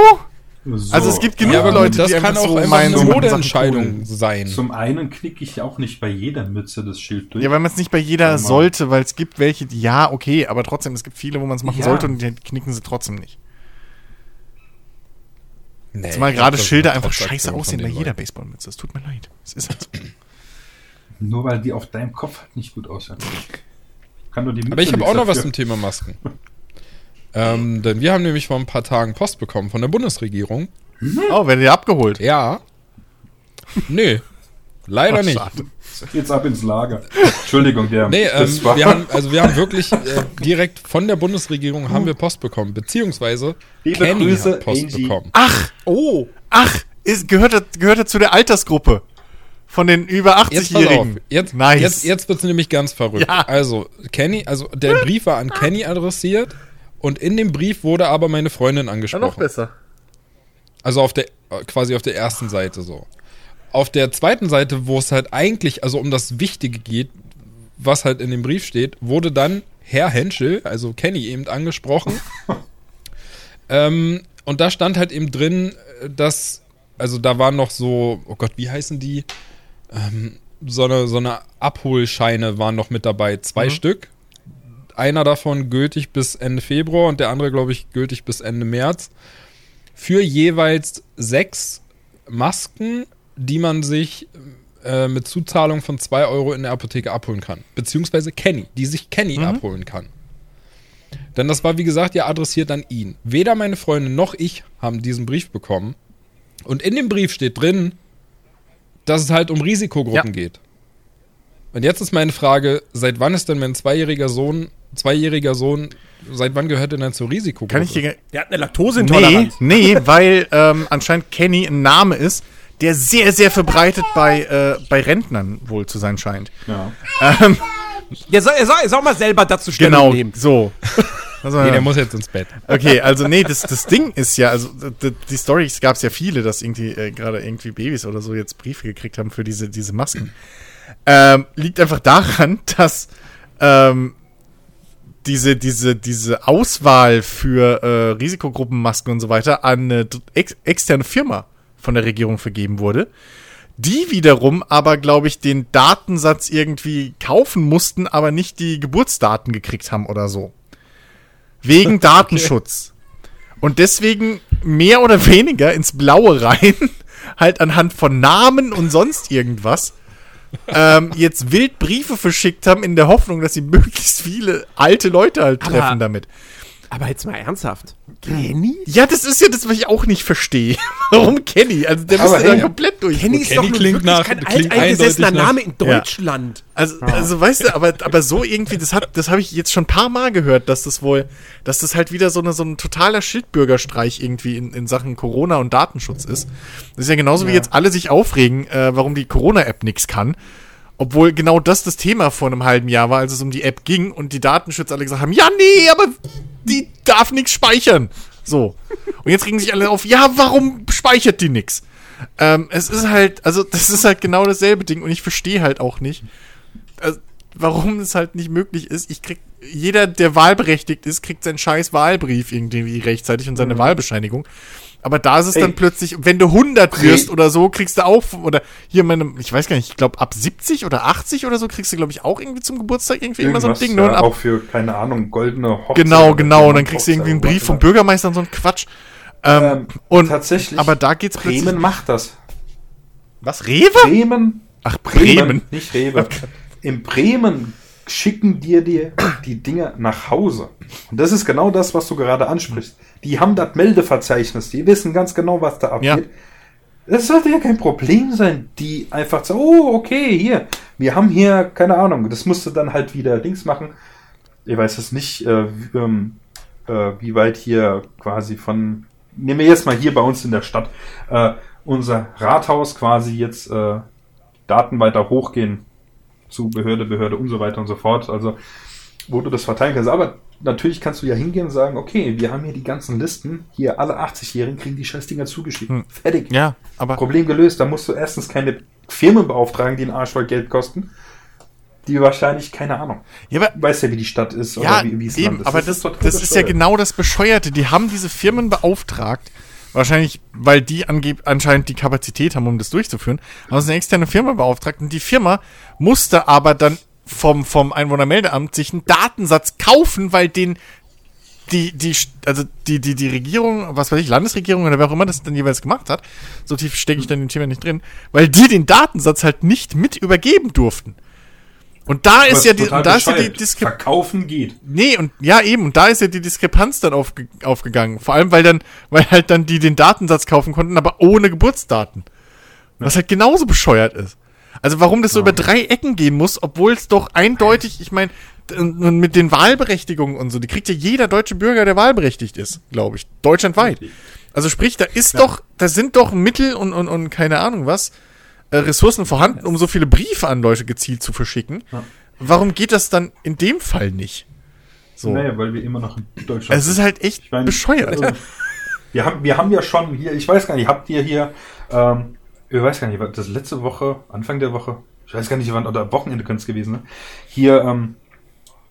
so. Also es gibt genug Ja, Leute, das die kann auch so eine Modeentscheidung sein. Zum einen knicke ich auch nicht bei jeder Mütze das Schild durch. Ja, weil man es nicht bei jeder sollte, weil es gibt welche, die, ja, okay, aber trotzdem, es gibt viele, wo man es machen Ja. sollte und die knicken sie trotzdem nicht. Nee, Zumal gerade das Schilder einfach scheiße aussehen bei jeder. Baseballmütze. Es tut mir leid. Es ist halt so. Nur weil die auf deinem Kopf halt nicht gut aussehen. Kann nur die Mütze Aber ich habe auch noch was dafür. zum Thema Masken. ähm, denn wir haben nämlich vor ein paar Tagen Post bekommen von der Bundesregierung. Oh, werdet ihr abgeholt? Ja. Nee. Leider Ach, nicht. Jetzt ab ins Lager. Entschuldigung, der. Nee, das ähm, war- wir haben, also wir haben wirklich äh, direkt von der Bundesregierung haben wir Post bekommen, beziehungsweise Liebe Kenny Grüße, hat Post Angie. bekommen. Ach, Oh, ach, ist, gehört, er, gehört er zu der Altersgruppe von den über Jetzt pass auf, 80-Jährigen. jetzt, nice. jetzt, jetzt wird's nämlich ganz verrückt. Ja. Also, Kenny, also der Brief war an Kenny adressiert und in dem Brief wurde aber meine Freundin Ja, angesprochen. noch besser. Also auf der, quasi auf der ersten Seite so. Auf der zweiten Seite, wo es halt eigentlich, also um das Wichtige geht, was halt in dem Brief steht, wurde dann Herr Henschel, also Kenny eben angesprochen. ähm, und da stand halt eben drin, dass, also da waren noch so, oh Gott, wie heißen die? Ähm, so eine, so eine Abholscheine waren noch mit dabei, zwei Stück. Einer davon gültig bis Ende Februar und der andere, glaube ich, gültig bis Ende März für jeweils sechs Masken, die man sich äh, mit Zuzahlung von 2 Euro in der Apotheke abholen kann. Beziehungsweise Kenny, die sich Kenny abholen kann. Denn das war, wie gesagt, ja adressiert an ihn. Weder meine Freundin noch ich haben diesen Brief bekommen. Und in dem Brief steht drin, dass es halt um Risikogruppen Ja. geht. Und jetzt ist meine Frage, seit wann ist denn mein zweijähriger Sohn, zweijähriger Sohn, seit wann gehört er denn zur Risikogruppe? Kann ich dir. der hat eine Nee, Laktoseintoleranz. nee, weil ähm, anscheinend Kenny ein Name ist, der sehr, sehr verbreitet bei, äh, bei Rentnern wohl zu sein scheint. Ja. Soll, er, soll, er soll mal selber dazu Stellung Genau, nehmen. so. Also, Nee, der muss jetzt ins Bett. Okay, also nee, das, das Ding ist ja, also d- die Storys gab es ja viele, dass irgendwie äh, gerade irgendwie Babys oder so jetzt Briefe gekriegt haben für diese, diese Masken. Ähm, liegt einfach daran, dass ähm, diese, diese, diese Auswahl für äh, Risikogruppenmasken und so weiter an eine ex externe Firma von der Regierung vergeben wurde. Die wiederum aber, glaube ich, den Datensatz irgendwie kaufen mussten, aber nicht die Geburtsdaten gekriegt haben oder so. Wegen Datenschutz. Und deswegen mehr oder weniger ins Blaue rein, halt anhand von Namen und sonst irgendwas, ähm, jetzt wild Briefe verschickt haben in der Hoffnung, dass sie möglichst viele alte Leute halt treffen Aber- damit. Aber jetzt mal ernsthaft. Kenny? Ja, das ist ja das, was ich auch nicht verstehe. Warum Kenny? Also der müsste da hey, komplett durch. Kenny ist Kenny doch klingt wirklich nach- kein alteingesessener Name in Deutschland. Also, also weißt du, aber, aber so irgendwie, das hat, das habe ich jetzt schon ein paar Mal gehört, dass das wohl, dass das halt wieder so, eine, so ein totaler Schildbürgerstreich irgendwie in, in Sachen Corona und Datenschutz ist. Das ist ja genauso wie jetzt alle sich aufregen, äh, warum die Corona-App nichts kann. Obwohl genau das das Thema vor einem halben Jahr war, als es um die App ging und die Datenschützer alle gesagt haben, ja, nee, aber die darf nichts speichern. So. Und jetzt regen sich alle auf, ja, warum speichert die nix? Ähm, es ist halt, also das ist halt genau dasselbe Ding und ich verstehe halt auch nicht, also, warum es halt nicht möglich ist. Ich krieg, jeder, der wahlberechtigt ist, kriegt seinen scheiß Wahlbrief irgendwie rechtzeitig und seine Wahlbescheinigung. Aber da ist es Ey. dann plötzlich, wenn du 100 Pre- wirst oder so, kriegst du auch, oder hier meine, ich weiß gar nicht, ich glaube ab 70 oder 80 oder so kriegst du, glaube ich, auch irgendwie zum Geburtstag irgendwie immer so ein Irgendwas, Ding. ja, ne? Und ab, auch für, keine Ahnung, goldene Hochzeit. genau, genau. Und dann kriegst du irgendwie einen Brief vom. Bürgermeister und so ein Quatsch. Ähm, Ähm, und tatsächlich, aber da geht's plötzlich. Bremen macht das. Was? Rewe? Bremen, Ach, Bremen. nicht Rewe. In Bremen schicken dir die, die Dinge nach Hause. Und das ist genau das, was du gerade ansprichst. Die haben das Meldeverzeichnis, die wissen ganz genau, was da Ja. abgeht. Das sollte ja kein Problem sein, die einfach sagen, oh, okay, hier, wir haben hier, keine Ahnung, das musst du dann halt wieder Dings machen. Ich weiß es nicht, äh, wie, ähm, äh, wie weit hier quasi von, nehmen wir jetzt mal hier bei uns in der Stadt, äh, unser Rathaus quasi jetzt äh, Daten weiter hochgehen zu Behörde, Behörde und so weiter und so fort. Also, wo du das verteilen kannst. Aber natürlich kannst du ja hingehen und sagen, okay, wir haben hier die ganzen Listen, hier alle 80-Jährigen kriegen die Scheißdinger zugeschrieben. Fertig. Ja, aber Problem gelöst. Da musst du erstens keine Firmen beauftragen, die einen Arsch voll Geld kosten. Die wahrscheinlich, keine Ahnung. Ja, aber Du weißt ja, wie die Stadt ist Ja, oder wie, wie es eben, Land ist. aber das, ist total das ist ja genau das Bescheuerte. Die haben diese Firmen beauftragt, wahrscheinlich, weil die angeb anscheinend die Kapazität haben, um das durchzuführen, haben sie eine externe Firma beauftragt und die Firma musste aber dann vom, vom Einwohnermeldeamt sich einen Datensatz kaufen, weil den die, die, also die, die, die Regierung, was weiß ich, Landesregierung oder wer auch immer das dann jeweils gemacht hat, so tief stecke ich dann in dem Thema nicht drin, weil die den Datensatz halt nicht mit übergeben durften. Und da ist ja die, da ist ja die. Diskrepanz. Verkaufen geht. Nee, und ja, eben, und da ist ja die Diskrepanz dann aufge aufgegangen. Vor allem, weil dann, weil halt dann die den Datensatz kaufen konnten, aber ohne Geburtsdaten. Was halt genauso bescheuert ist. Also warum das so über drei Ecken gehen muss, obwohl es doch eindeutig, ich meine, mit den Wahlberechtigungen und so, die kriegt ja jeder deutsche Bürger, der wahlberechtigt ist, glaube ich. Deutschlandweit. Also sprich, da ist doch, da sind doch Mittel und, und, und keine Ahnung was, äh, Ressourcen vorhanden, um so viele Briefe an Leute gezielt zu verschicken. Warum geht das dann in dem Fall nicht? So. Naja, weil wir immer noch in Deutschland Es ist halt echt Ich meine, bescheuert. also, wir, haben, wir haben ja schon hier, ich weiß gar nicht, habt ihr hier, ähm, ich weiß gar nicht, war das letzte Woche, Anfang der Woche, ich weiß gar nicht, wann, oder Wochenende könnte es gewesen sein, hier, ähm,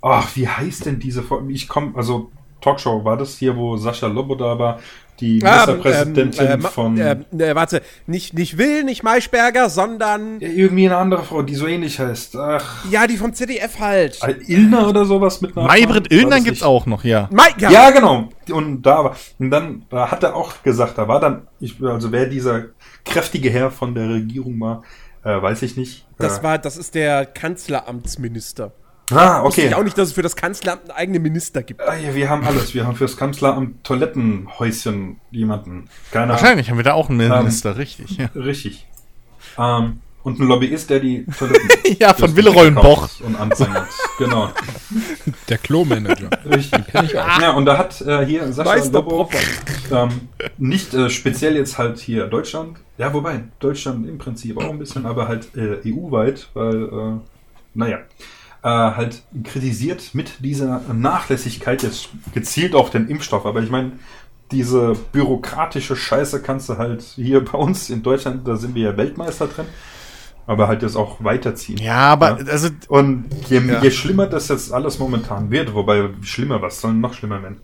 ach, wie heißt denn diese Folge? Ich komme, also Talkshow war das hier, wo Sascha Loboda war, die Ministerpräsidentin ähm, äh, von ähm, äh, warte, nicht, nicht Will, nicht Maischberger, sondern irgendwie eine andere Frau, die so ähnlich heißt. Ach, ja, die vom ZDF halt. Illner oder sowas mit Nachnamen? Maybrit das gibt's nicht? auch noch, ja. Mai, ja, Ja, genau. Und da war, und dann da hat er auch gesagt, da war dann, ich, also wer dieser kräftige Herr von der Regierung war, äh, weiß ich nicht. das äh, war, das ist der Kanzleramtsminister. Ah, Wusste okay. ich auch nicht, dass es für das Kanzleramt einen eigenen Minister gibt. Ah, ja, wir haben alles. Wir haben fürs Kanzleramt Toilettenhäuschen jemanden. Keine Ahnung. Wahrscheinlich haben wir da auch einen Ähm, Minister, richtig. Ja, Richtig. Ähm, und ein Lobbyist, der die Toiletten ja von Willeroy Boch. und anfängt. Genau. Der Klo-Manager. Richtig. Ja, und da hat äh, hier Sascha Meister Lobo, ähm, nicht äh, speziell jetzt halt hier Deutschland, ja, wobei, Deutschland im Prinzip auch ein bisschen, aber halt äh, EU-weit, weil, äh, naja, äh, halt kritisiert mit dieser Nachlässigkeit jetzt gezielt auf den Impfstoff. Aber ich meine, diese bürokratische Scheiße kannst du halt hier bei uns in Deutschland, da sind wir ja Weltmeister drin, aber halt jetzt auch weiterziehen. Ja, aber Ja. also Und je, Ja. je schlimmer das jetzt alles momentan wird, wobei schlimmer, was soll noch schlimmer werden?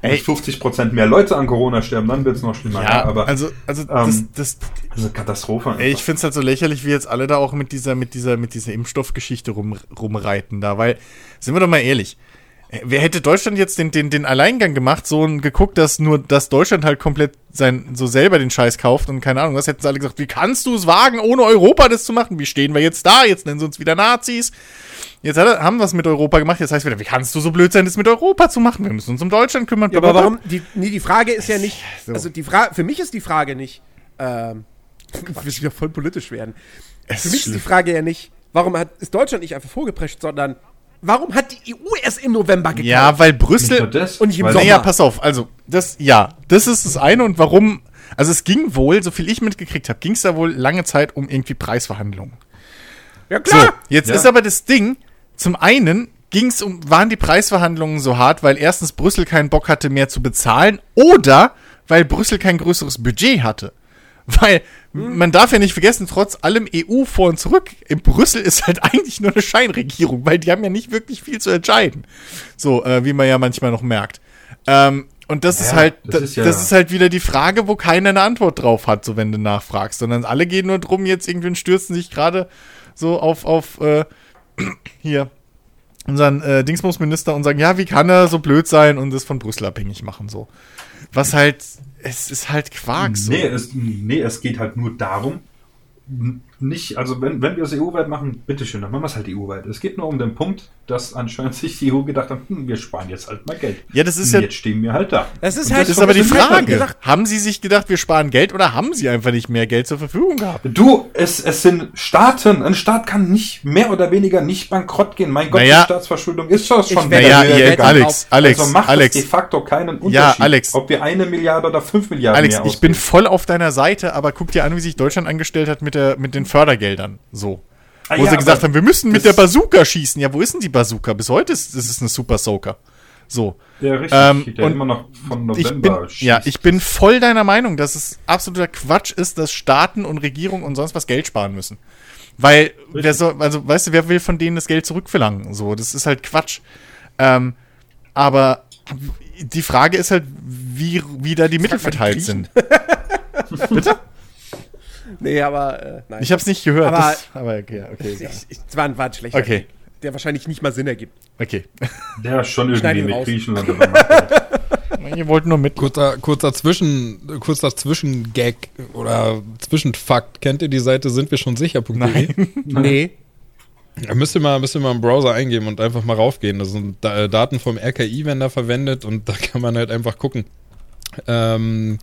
Wenn Ey. 50% mehr Leute an Corona sterben, dann wird es noch schlimmer. ja, aber also also das, ähm, das das ist eine Katastrophe. ey, ich find's halt so lächerlich, wie jetzt alle da auch mit dieser mit dieser mit dieser Impfstoffgeschichte rum, rumreiten da, weil sind wir doch mal ehrlich. Wer hätte Deutschland jetzt den, den, den Alleingang gemacht, so und geguckt, dass nur, dass Deutschland halt komplett sein, so selber den Scheiß kauft und keine Ahnung, was hätten sie alle gesagt, wie kannst du es wagen, ohne Europa das zu machen? Wie stehen wir jetzt da? Jetzt nennen sie uns wieder Nazis. Jetzt hat haben wir es mit Europa gemacht, jetzt heißt wieder, wie kannst du so blöd sein, das mit Europa zu machen? Wir müssen uns um Deutschland kümmern. Ja, aber warum? Die, nee, die Frage ist ja nicht. So. Also die Frage, für mich ist die Frage nicht. Ähm, ich will wieder voll politisch werden. Es Für mich ist die. Frage ja nicht, warum hat, ist Deutschland nicht einfach vorgeprescht, sondern warum hat die EU erst im November gekauft? Ja, weil Brüssel. das, und nicht im weil- Sommer. Naja, pass auf, also, das, ja, das ist das eine und warum, also es ging wohl, so viel ich mitgekriegt habe, ging es da wohl lange Zeit um irgendwie Preisverhandlungen. ja So, klar. jetzt Ja. ist aber das Ding, zum einen ging's um, waren die Preisverhandlungen so hart, weil erstens Brüssel keinen Bock hatte, mehr zu bezahlen, oder weil Brüssel kein größeres Budget hatte. Weil man darf ja nicht vergessen, trotz allem EU vor und zurück, in Brüssel ist halt eigentlich nur eine Scheinregierung, weil die haben ja nicht wirklich viel zu entscheiden. So, äh, wie man ja manchmal noch merkt. Ähm, und das ist Ja, halt, das ist ja- das ist halt wieder die Frage, wo keiner eine Antwort drauf hat, so wenn du nachfragst, sondern alle gehen nur drum, jetzt irgendwie stürzen sich gerade so auf, auf, äh, hier, unseren äh, Dingsbumsminister und sagen, ja, wie kann er so blöd sein und das von Brüssel abhängig machen, so. Was halt, es ist halt Quark, so. Nee es, nee, es geht halt nur darum, nicht, also wenn, wenn wir es EU-weit machen, bitteschön, dann machen wir es halt EU-weit. Es geht nur um den Punkt, dass anscheinend sich die EU gedacht hat, hm, wir sparen jetzt halt mal Geld. Ja, das ist ja- jetzt stehen wir halt da. Das ist Und halt- Das ist aber die halt, Frage. gesagt- Haben sie sich gedacht, wir sparen Geld oder haben sie einfach nicht mehr Geld zur Verfügung gehabt? Du, es, es sind Staaten. Ein Staat kann nicht mehr oder weniger nicht bankrott gehen. Mein Gott, Naja. die Staatsverschuldung ist schon schon Naja, wetten Alex, auf- Alex, also macht Alex, es de facto keinen Unterschied, Ja, Alex. ob wir eine Milliarde oder fünf Milliarden Alex, mehr ich bin voll auf deiner Seite, aber guck dir an, wie sich Deutschland angestellt hat mit, der, mit den Fördergeldern. So. Ah, Wo ja, sie gesagt haben, wir müssen mit der Bazooka schießen. Ja, wo ist denn die Bazooka? Bis heute ist, ist es eine Super Soaker. So. Der richtig, Ähm, der und immer noch von Ich November bin, schießt. ja, ich bin voll deiner Meinung, dass es absoluter Quatsch ist, dass Staaten und Regierungen und sonst was Geld sparen müssen. Weil, wer soll, also, weißt du, wer will von denen das Geld zurückverlangen? So, das ist halt Quatsch. Ähm, aber die Frage ist halt, wie, wie da die Mittel verteilt sind. Nee, aber äh, nein. Ich hab's nicht gehört. Aber- das, aber okay, okay. ich, Ja. ich, es war, ein- war ein schlechter Okay. Gag, der wahrscheinlich nicht mal Sinn ergibt. Okay. Der ist schon irgendwie mit raus. Griechenland. Ihr wollt nur mit. Kurzer, kurzer Zwischen, kurzer Zwischengag oder Zwischenfakt. Kennt ihr die Seite sind wir schon sicher.de? Nein. Nee. Da müsst ihr, mal, müsst ihr mal im Browser eingeben und einfach mal raufgehen. Das sind da, äh, Daten vom RKI, wenn da verwendet und da kann man halt einfach gucken, ähm,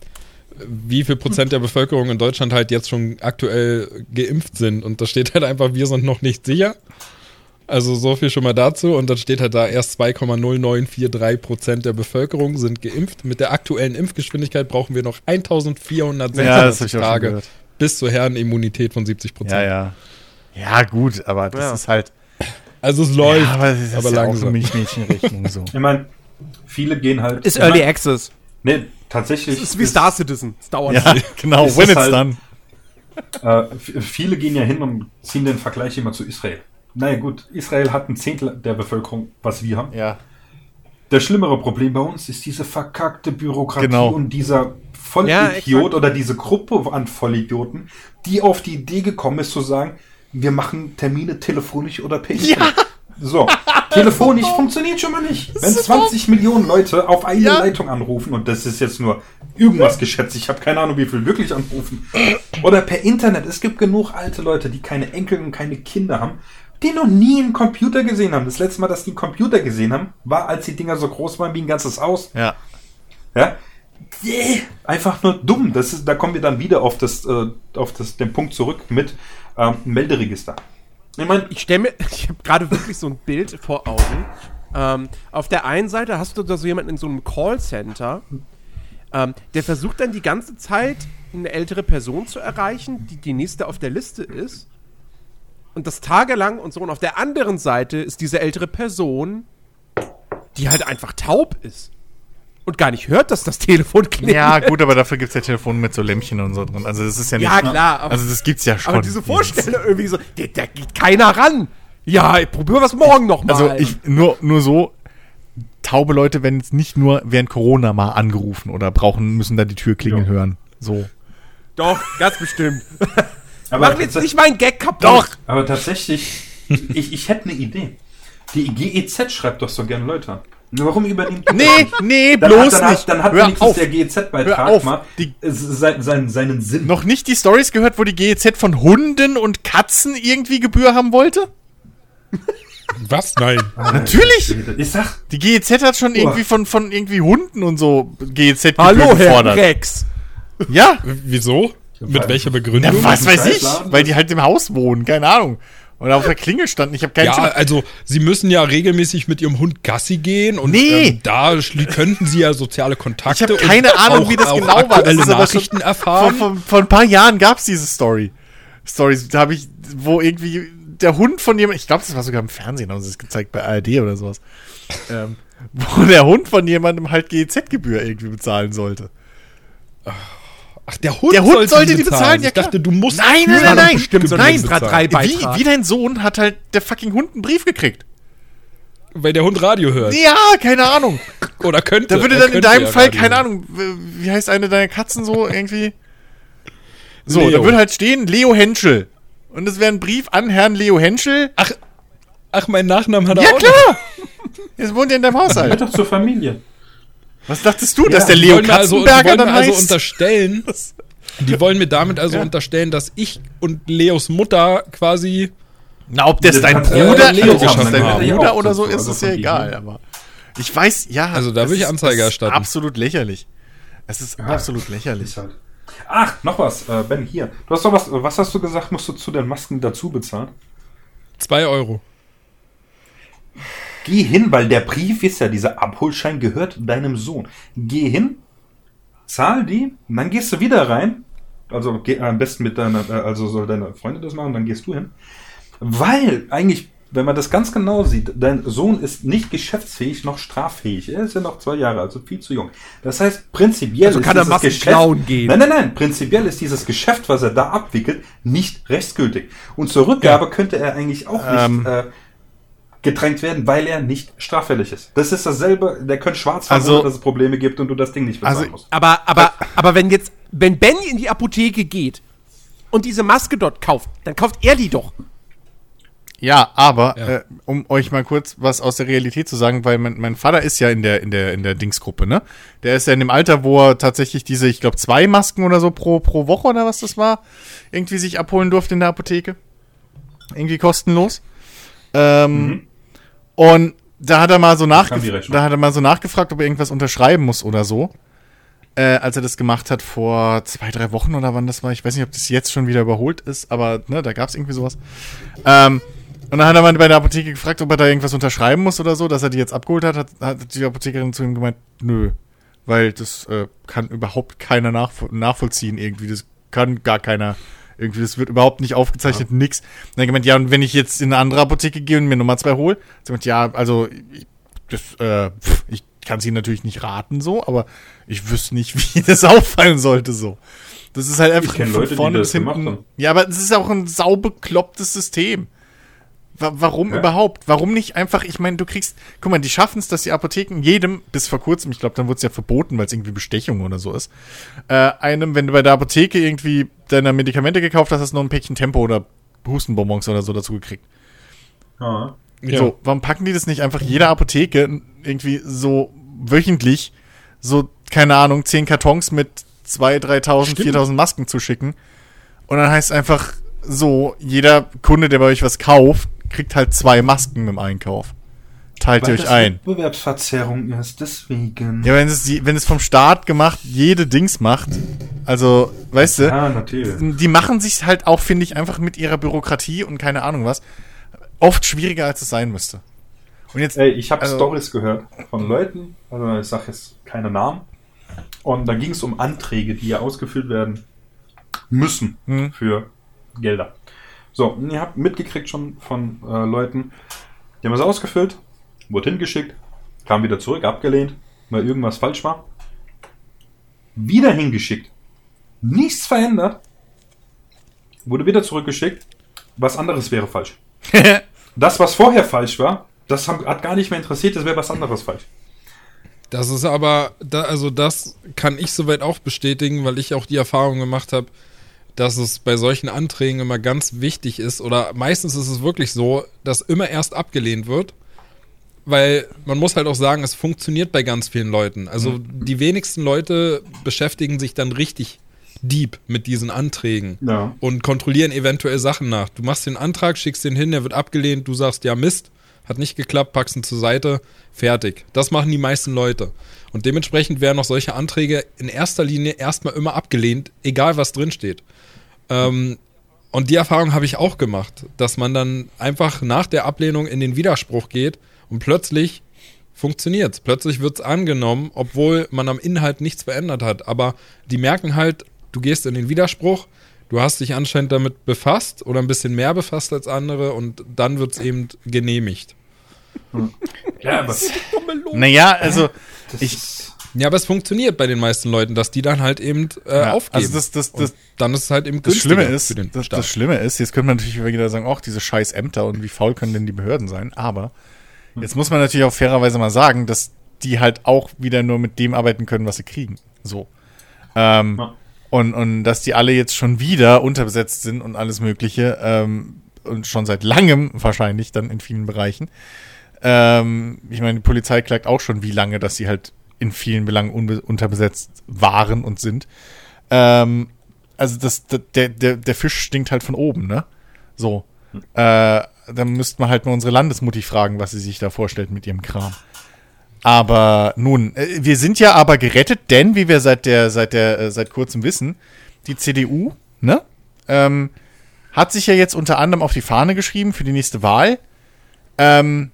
wie viel Prozent der Bevölkerung in Deutschland halt jetzt schon aktuell geimpft sind. Und da steht halt einfach, wir sind noch nicht sicher. Also so viel schon mal dazu. Und dann steht halt da erst 2,0943 Prozent der Bevölkerung sind geimpft. Mit der aktuellen Impfgeschwindigkeit brauchen wir noch 1476 Ja, Tage bis zur Herrenimmunität von 70 Prozent. Ja, ja. Ja, gut, aber das Ja. ist halt. Also es läuft, ja, aber das ist aber ja auch langsam. eine Milchmädchenrechnung so. Ich meine, viele gehen halt. Ist Early Access. Nee, tatsächlich. Das ist wie Star Citizen. Es dauert. ja, genau. ist When es it's halt- done. Äh, viele gehen ja hin und ziehen den Vergleich immer zu Israel. Naja gut, Israel hat ein Zehntel der Bevölkerung, was wir haben. Ja. Das schlimmere Problem bei uns ist diese verkackte Bürokratie Genau. und dieser Ja, Vollidiot exakt. oder diese Gruppe an Vollidioten, die auf die Idee gekommen ist zu sagen, wir machen Termine telefonisch oder per Internet. So, telefonisch funktioniert schon mal nicht. Wenn 20 Millionen Leute auf eine Ja. Leitung anrufen, und das ist jetzt nur irgendwas geschätzt, ich habe keine Ahnung, wie viel wirklich anrufen, oder per Internet, es gibt genug alte Leute, die keine Enkel und keine Kinder haben, die noch nie einen Computer gesehen haben. Das letzte Mal, dass die einen Computer gesehen haben, war, als die Dinger so groß waren wie ein ganzes Haus. Ja. Ja? Yeah, einfach nur dumm. Das ist, da kommen wir dann wieder auf das, äh, auf das, den Punkt zurück mit ähm, Melderegister. Ich meine, Ich stelle mir, ich habe gerade wirklich so ein Bild vor Augen. Ähm, auf der einen Seite hast du da so jemanden in so einem Callcenter, ähm, der versucht dann die ganze Zeit eine ältere Person zu erreichen, die die nächste auf der Liste ist. Und das tagelang und so. Und auf der anderen Seite ist diese ältere Person, die halt einfach taub ist. Und gar nicht hört, dass das Telefon klingelt. Ja, gut, aber dafür gibt's ja Telefone mit so Lämpchen und so drin. Also das ist ja nicht. Ja, klar, aber- also das gibt's ja schon. Aber diese Vorstellung irgendwie so, da, da geht keiner ran. Ja, ich probiere was morgen nochmal. Also ich nur nur so taube Leute werden jetzt nicht nur während Corona mal angerufen oder brauchen müssen da die Tür klingeln Ja. hören. So. Doch, ganz bestimmt. aber, Mach jetzt nicht meinen Gag kaputt. Doch. aber tatsächlich, ich, ich hätte eine Idee. Die GEZ schreibt doch so gerne Leute an. Warum übernimmt Nee, nee, Dann bloß hat, dann nicht. Hat, dann hat Hör wenigstens auf. der Hör GEZ-Beitrag mal Die- äh, sein, sein, seinen Sinn. Noch nicht die Stories gehört, wo die GEZ von Hunden und Katzen irgendwie Gebühr haben wollte? Was? Nein. Natürlich! Ich sag, Die GEZ hat schon irgendwie von, von irgendwie Hunden und so GEZ Hallo, Herr gefordert. Rex. Ja, Wieso? Mit welcher ja, Begründung? was weiß ich, weil die halt im Haus wohnen, keine Ahnung. Und auf der Klingel standen, ich habe keinen Ja, Schimmer. also sie müssen ja regelmäßig mit ihrem Hund Gassi gehen und Nee. ähm, da könnten sie ja soziale Kontakte Ich habe keine Ahnung, auch- wie das genau war. Das ist aber Nachrichten vor, erfahren. vor, vor ein paar Jahren gab es diese Story. Stories, da habe ich, wo irgendwie der Hund von jemandem, ich glaube, das war sogar im Fernsehen, haben sie es gezeigt bei ARD oder sowas, ähm, wo der Hund von jemandem halt GEZ-Gebühr irgendwie bezahlen sollte. Ach, der Hund, Der Hund sollte, sollte die bezahlen. bezahlen, ja Ich dachte, du musst Nein, nein, nein, nein. bestimmt so ein Gebühren extra bezahlen. drei Wie, Beitrag. wie dein Sohn hat halt der fucking Hund einen Brief gekriegt. Weil der Hund Radio hört. Ja, keine Ahnung. Oder könnte. Da würde dann in deinem ja Fall, Radio keine. Ahnung, wie heißt eine deiner Katzen so irgendwie? So, Leo. da würde halt stehen Leo Henschel. Und es wäre ein Brief an Herrn Leo Henschel. Ach, ach, mein Nachnamen hat er Ja, auch klar! Jetzt wohnt er in deinem gehört Haushalt. doch zur Familie. Was dachtest du, dass Ja, der Die Leo wollen also, die Katzenberger wollen mir dann also heißt? unterstellen, die wollen mir damit also unterstellen, dass ich und Leos Mutter quasi Na, ob das dein Bruder, äh, Leo geschaffen dein. Bruder oder so Also ist, ist von ja egal, aber ich weiß, ja. Also da es will ich Anzeige es erstatten. Absolut lächerlich. Es ist absolut lächerlich. Ist halt. Ach, noch was, äh, Ben, hier. Du hast doch was, was hast du gesagt, musst du zu den Masken dazu bezahlen? zwei Euro. Geh hin, weil der Brief ist ja, dieser Abholschein gehört deinem Sohn. Geh hin, zahl die, und dann gehst du wieder rein. Also geh, am besten mit deiner, äh, also soll deine Freundin das machen, dann gehst du hin. Weil eigentlich, wenn man das ganz genau sieht, dein Sohn ist nicht geschäftsfähig noch straffähig. Er ist ja noch zwei Jahre, also viel zu jung. Das heißt, prinzipiell Also kann er dieses klauen gehen. Nein, nein, nein. Prinzipiell ist dieses Geschäft, was er da abwickelt, nicht rechtsgültig. Und zur Rückgabe könnte er eigentlich auch nicht Ähm. äh, gedrängt werden, weil er nicht straffällig ist. Das ist dasselbe, der könnte schwarz fahren, Also- ohne dass es Probleme gibt und du das Ding nicht bezahlen Also- musst. Aber, aber, aber wenn jetzt, wenn Ben in die Apotheke geht und diese Maske dort kauft, dann kauft er die doch. Ja, aber Ja. Äh, um euch mal kurz was aus der Realität zu sagen, weil mein, mein Vater ist ja in der in der in der Dingsgruppe, ne? Der ist ja in dem Alter, wo er tatsächlich diese, ich glaube, zwei Masken oder so pro pro Woche oder was das war, irgendwie sich abholen durfte in der Apotheke, irgendwie kostenlos. Ähm, Und da hat er mal so Rechnung. da hat er mal so nachgefragt, ob er irgendwas unterschreiben muss oder so. Äh, als er das gemacht hat vor zwei, drei Wochen oder wann das war. Ich weiß nicht, ob das jetzt schon wieder überholt ist, aber ne, da gab es irgendwie sowas. Ähm, und dann hat er mal bei der Apotheke gefragt, ob er da irgendwas unterschreiben muss oder so, dass er die jetzt abgeholt hat. Hat, hat die Apothekerin zu ihm gemeint, nö. Weil das äh, kann überhaupt keiner nachvo nachvollziehen irgendwie. Das kann gar keiner. Irgendwie, das wird überhaupt nicht aufgezeichnet, nix. Und dann hat er gemeint, ja, und wenn ich jetzt in eine andere Apotheke gehe und mir Nummer zwei hole, sie gemeint, ja, also ich, das, äh, ich kann es Ihnen natürlich nicht raten so, aber ich wüsste nicht, wie das auffallen sollte so. Das ist halt einfach von Leute, vorne bis hinten. Ja, aber es ist auch ein saubeklopptes System. Wa warum Ja. überhaupt? Warum nicht einfach, ich meine, du kriegst, guck mal, die schaffen es, dass die Apotheken jedem, bis vor kurzem, ich glaube, dann wurde es ja verboten, weil es irgendwie Bestechung oder so ist, äh, einem, wenn du bei der Apotheke irgendwie deine Medikamente gekauft hast, hast du noch ein Päckchen Tempo oder Hustenbonbons oder so dazu gekriegt. Ja. So, warum packen die das nicht einfach jeder Apotheke irgendwie so wöchentlich so, keine Ahnung, 10 Kartons mit 2.000, 3.000, Stimmt. 4.000 Masken zu schicken? Und dann heißt einfach so, jeder Kunde, der bei euch was kauft, kriegt halt zwei Masken im Einkauf. Teilt ihr euch ein. Wettbewerbsverzerrung ist, deswegen. Ja, wenn es, wenn es vom Staat gemacht jede Dings macht, also, weißt du, Ja, natürlich. die machen sich halt auch, finde ich, einfach mit ihrer Bürokratie und keine Ahnung was, oft schwieriger, als es sein müsste. Und jetzt, Ey, ich habe Also- Stories gehört von Leuten, also ich sage jetzt keine Namen, und da ging es um Anträge, die ja ausgefüllt werden müssen Hm. für Gelder. So, und ihr habt mitgekriegt schon von äh, Leuten, die haben es ausgefüllt, wurde hingeschickt, kam wieder zurück, abgelehnt, weil irgendwas falsch war. Wieder hingeschickt. Nichts verändert. Wurde wieder zurückgeschickt. Was anderes wäre falsch. Das, was vorher falsch war, das hat gar nicht mehr interessiert, das wäre was anderes falsch. Das ist aber, also das kann ich soweit auch bestätigen, weil ich auch die Erfahrung gemacht habe, dass es bei solchen Anträgen immer ganz wichtig ist, oder meistens ist es wirklich so, dass immer erst abgelehnt wird, weil man muss halt auch sagen, es funktioniert bei ganz vielen Leuten. Also die wenigsten Leute beschäftigen sich dann richtig deep mit diesen Anträgen Ja. und kontrollieren eventuell Sachen nach. Du machst den Antrag, schickst den hin, der wird abgelehnt, du sagst, ja Mist, hat nicht geklappt, packst ihn zur Seite, fertig. Das machen die meisten Leute. Und dementsprechend werden auch solche Anträge in erster Linie erstmal immer abgelehnt, egal was drinsteht. Ähm, und die Erfahrung habe ich auch gemacht, dass man dann einfach nach der Ablehnung in den Widerspruch geht und plötzlich funktioniert Plötzlich wird es angenommen, obwohl man am Inhalt nichts verändert hat. Aber die merken halt, du gehst in den Widerspruch, du hast dich anscheinend damit befasst oder ein bisschen mehr befasst als andere und dann wird es eben genehmigt. Ja, aber Naja, also das ich- ist, Ja, aber es funktioniert bei den meisten Leuten, dass die dann halt eben äh, Ja, aufgeben. also das- das- das- und dann ist es halt eben das Schlimme ist, für den das, Staat. das Schlimme ist, jetzt könnte man natürlich wieder sagen, ach, diese scheiß Ämter und wie faul können denn die Behörden sein, aber jetzt muss man natürlich auch fairerweise mal sagen, dass die halt auch wieder nur mit dem arbeiten können, was sie kriegen. So. Ähm, Ja. und, und dass die alle jetzt schon wieder unterbesetzt sind und alles Mögliche ähm, und schon seit langem wahrscheinlich dann in vielen Bereichen. Ähm, ich meine, die Polizei klagt auch schon, wie lange, dass sie halt in vielen Belangen unterbesetzt waren und sind. Ähm, also das, der, der, der Fisch stinkt halt von oben, ne? So. Äh, dann müsste man halt mal unsere Landesmutti fragen, was sie sich da vorstellt mit ihrem Kram. Aber nun, äh, wir sind ja aber gerettet, denn wie wir seit der, seit der, äh, seit kurzem wissen, die CDU, ne, ähm, hat sich ja jetzt unter anderem auf die Fahne geschrieben für die nächste Wahl. Ähm,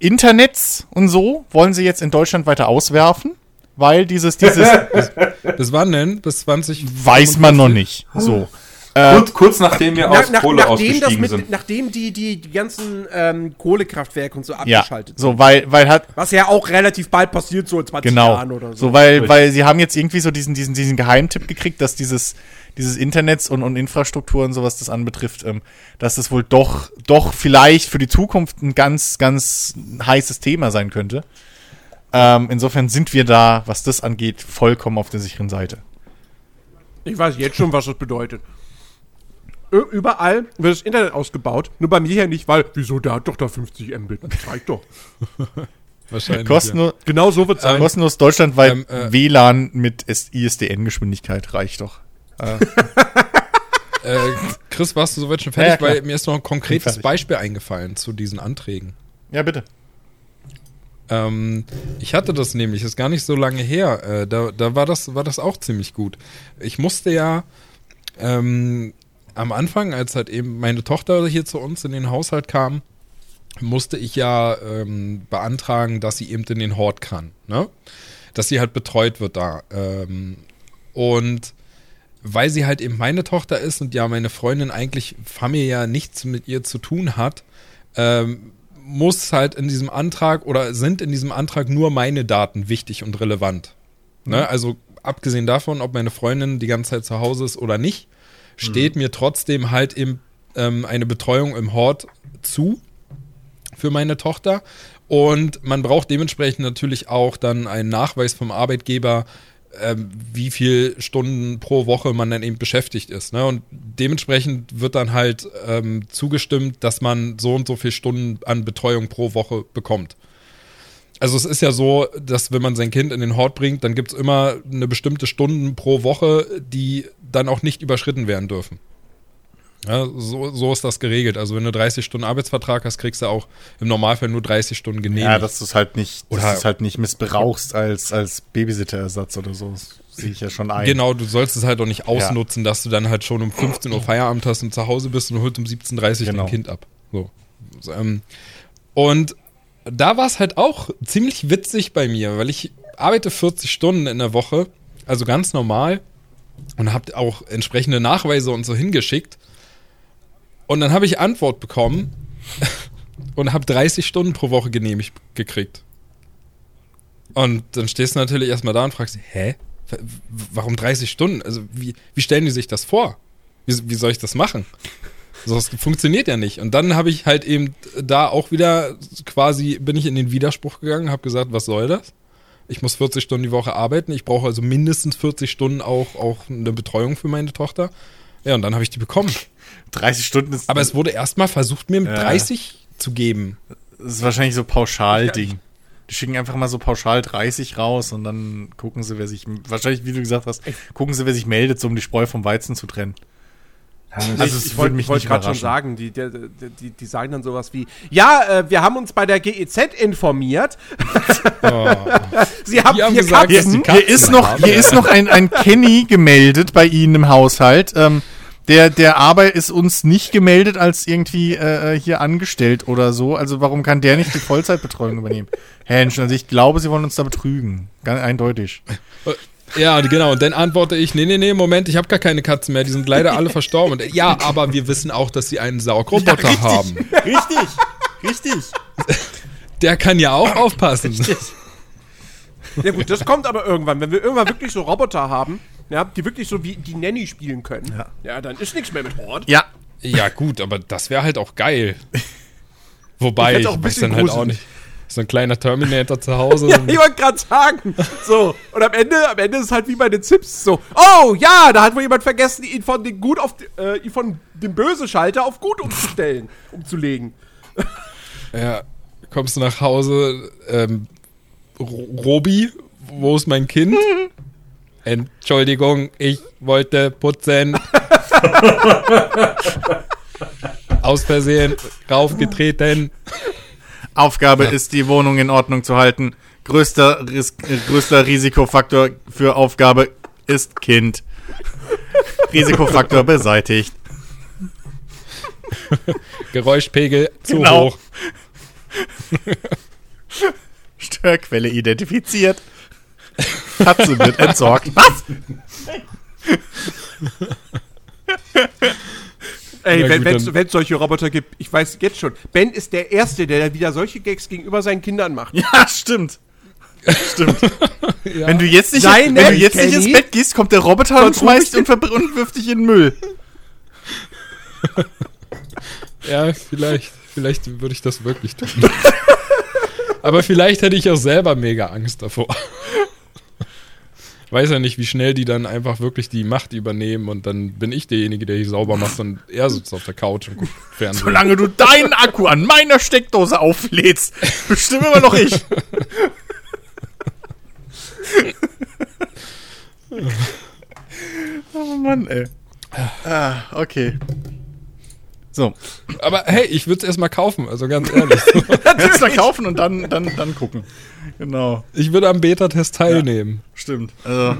Internets und so wollen sie jetzt in Deutschland weiter auswerfen, weil dieses, dieses Bis wann denn? Bis 20? weiß man noch nicht. So. Äh, kurz, kurz nachdem wir Nach, aus nach, Kohle nachdem, das ausgestiegen mit, sind. nachdem die, die, die ganzen ähm, Kohlekraftwerke und so ja, abgeschaltet sind. so, weil, weil hat, Was ja auch relativ bald passiert, so in 20 Genau. Jahren oder so. So, weil, Richtig. weil sie haben jetzt irgendwie so diesen, diesen, diesen Geheimtipp gekriegt, dass dieses, dieses Internets und, und Infrastruktur und sowas das anbetrifft, ähm, dass das wohl doch, doch vielleicht für die Zukunft ein ganz, ganz heißes Thema sein könnte. Ähm, insofern sind wir da, was das angeht, vollkommen auf der sicheren Seite. Ich weiß jetzt schon, was das bedeutet. Überall wird das Internet ausgebaut, nur bei mir ja nicht, weil, wieso, der hat doch da 50 Mbit. Zeig doch. Wahrscheinlich. Kostenlos, Genau so wird es sein. kostenlos deutschlandweit Ähm, äh, WLAN mit ISDN-Geschwindigkeit reicht doch. Ja. Äh, Chris, warst du soweit schon fertig? Ja, ja. Weil mir ist noch ein konkretes. Beispiel eingefallen zu diesen Anträgen. Ja, bitte. Ähm, ich hatte das nämlich, ist gar nicht so lange her. Äh, da da war, das, war das auch ziemlich gut. Ich musste ja ähm, am Anfang, als halt eben meine Tochter hier zu uns in den Haushalt kam, musste ich ja ähm, beantragen, dass sie eben in den Hort kann. Ne? Dass sie halt betreut wird da. Ähm, und weil sie halt eben meine Tochter ist und ja meine Freundin eigentlich familiär nichts mit ihr zu tun hat, ähm, muss halt in diesem Antrag oder sind in diesem Antrag nur meine Daten wichtig und relevant. Ne? Also abgesehen davon, ob meine Freundin die ganze Zeit zu Hause ist oder nicht, steht mir trotzdem halt eben ähm, eine Betreuung im Hort zu für meine Tochter. Und man braucht dementsprechend natürlich auch dann einen Nachweis vom Arbeitgeber, ähm, wie viel Stunden pro Woche man dann eben beschäftigt ist. Ne? Und dementsprechend wird dann halt ähm, zugestimmt, dass man so und so viele Stunden an Betreuung pro Woche bekommt. Also es ist ja so, dass wenn man sein Kind in den Hort bringt, dann gibt es immer eine bestimmte Stunden pro Woche, die dann auch nicht überschritten werden dürfen. Ja, so, so ist das geregelt. Also wenn du 30 Stunden Arbeitsvertrag hast, kriegst du auch im Normalfall nur 30 Stunden genehmigt. Ja, dass du es halt nicht, dass Oder- du's halt nicht missbrauchst als, als Babysitterersatz oder so. Das sehe ich ja schon ein. Genau, du sollst es halt auch nicht ausnutzen, dass du dann halt schon um 15 Uhr Feierabend hast und zu Hause bist und holst um 17.30 Uhr Genau. dein Kind ab. So. So, ähm, Und da war es halt auch ziemlich witzig bei mir, weil ich arbeite 40 Stunden in der Woche, also ganz normal und habe auch entsprechende Nachweise und so hingeschickt. Und dann habe ich Antwort bekommen und habe 30 Stunden pro Woche genehmigt gekriegt. Und dann stehst du natürlich erstmal da und fragst, hä? Warum 30 Stunden? Also wie, wie stellen die sich das vor? Wie, wie soll ich das machen? So, das funktioniert ja nicht. Und dann habe ich halt eben da auch wieder quasi, bin ich in den Widerspruch gegangen, habe gesagt, was soll das? Ich muss 40 Stunden die Woche arbeiten. Ich brauche also mindestens 40 Stunden auch, auch eine Betreuung für meine Tochter. Ja, und dann habe ich die bekommen. 30 Stunden ist. Aber es wurde erstmal versucht, mir mit Ja. 30 zu geben. Das ist wahrscheinlich so Pauschal-Ding. Die schicken einfach mal so pauschal 30 raus und dann gucken sie, wer sich, wahrscheinlich, wie du gesagt hast, gucken sie, wer sich meldet, so um die Spreu vom Weizen zu trennen. Also es ich würde wollte mich wollt nicht gerade schon sagen, die, die, die, die sagen dann sowas wie, ja, äh, wir haben uns bei der GEZ informiert. Sie haben, haben vier gesagt, Katzen. die Hier ist noch, hier ist noch ein, ein Kenny gemeldet bei Ihnen im Haushalt. Ähm, der, der aber ist uns nicht gemeldet als irgendwie äh, hier angestellt oder so. Also warum kann der nicht die Vollzeitbetreuung übernehmen? Hensch, also ich glaube, sie wollen uns da betrügen. Ganz eindeutig. Ja, genau. Und dann antworte ich, nee, nee, nee, Moment, ich habe gar keine Katzen mehr, die sind leider alle verstorben. Und, ja, aber wir wissen auch, dass sie einen Saugroboter haben. Richtig, richtig. Der kann ja auch aufpassen. Ja gut, das kommt aber irgendwann. Wenn wir irgendwann wirklich so Roboter haben, ja, die wirklich so wie die Nanny spielen können, ja, dann ist nichts mehr mit Hort. Ja, Ja, gut, aber das wäre halt auch geil. Wobei, Ich ich, find's auch ein weiß dann halt auch nicht. So ein kleiner Terminator zu Hause. Ja, ich wollte gerade sagen. So, und am Ende, am Ende ist es halt wie bei den Zips so. Oh, ja, da hat wohl jemand vergessen, ihn von dem gut auf, äh, ihn von dem Böse-Schalter auf gut umzustellen, umzulegen. Ja, kommst du nach Hause, ähm, Ro- Robi, wo ist mein Kind? Entschuldigung, ich wollte putzen. Aus Versehen raufgetreten. Aufgabe ist, die Wohnung in Ordnung zu halten. Größter, Ris äh, größter Risikofaktor für Aufgabe ist Kind. Risikofaktor beseitigt. Geräuschpegel zu Genau. hoch. Störquelle identifiziert. Katze wird entsorgt. Was? Ey, Ja, wenn es solche Roboter gibt, ich weiß jetzt schon, Ben ist der Erste, der wieder solche Gags gegenüber seinen Kindern macht. Ja, stimmt. Stimmt. Ja. Wenn du jetzt nicht, Sei wenn nett, du jetzt nicht ins. Bett gehst, kommt der Roboter und Sonst schmeißt und, und wirft dich in den Müll. Ja, vielleicht, vielleicht würde ich das wirklich tun. Aber vielleicht hätte ich auch selber mega Angst davor. Weiß ja nicht, wie schnell die dann einfach wirklich die Macht übernehmen und dann bin ich derjenige, der hier sauber macht und er sitzt auf der Couch und guckt Fernsehen. Solange du deinen Akku an meiner Steckdose auflädst, bestimme immer noch ich. oh Mann, ey. Ah, okay. So, Aber hey, ich würde es erstmal kaufen, also ganz ehrlich. jetzt mal kaufen und dann, dann, dann gucken. Genau, Ich würde am Beta-Test teilnehmen. stimmt. Also,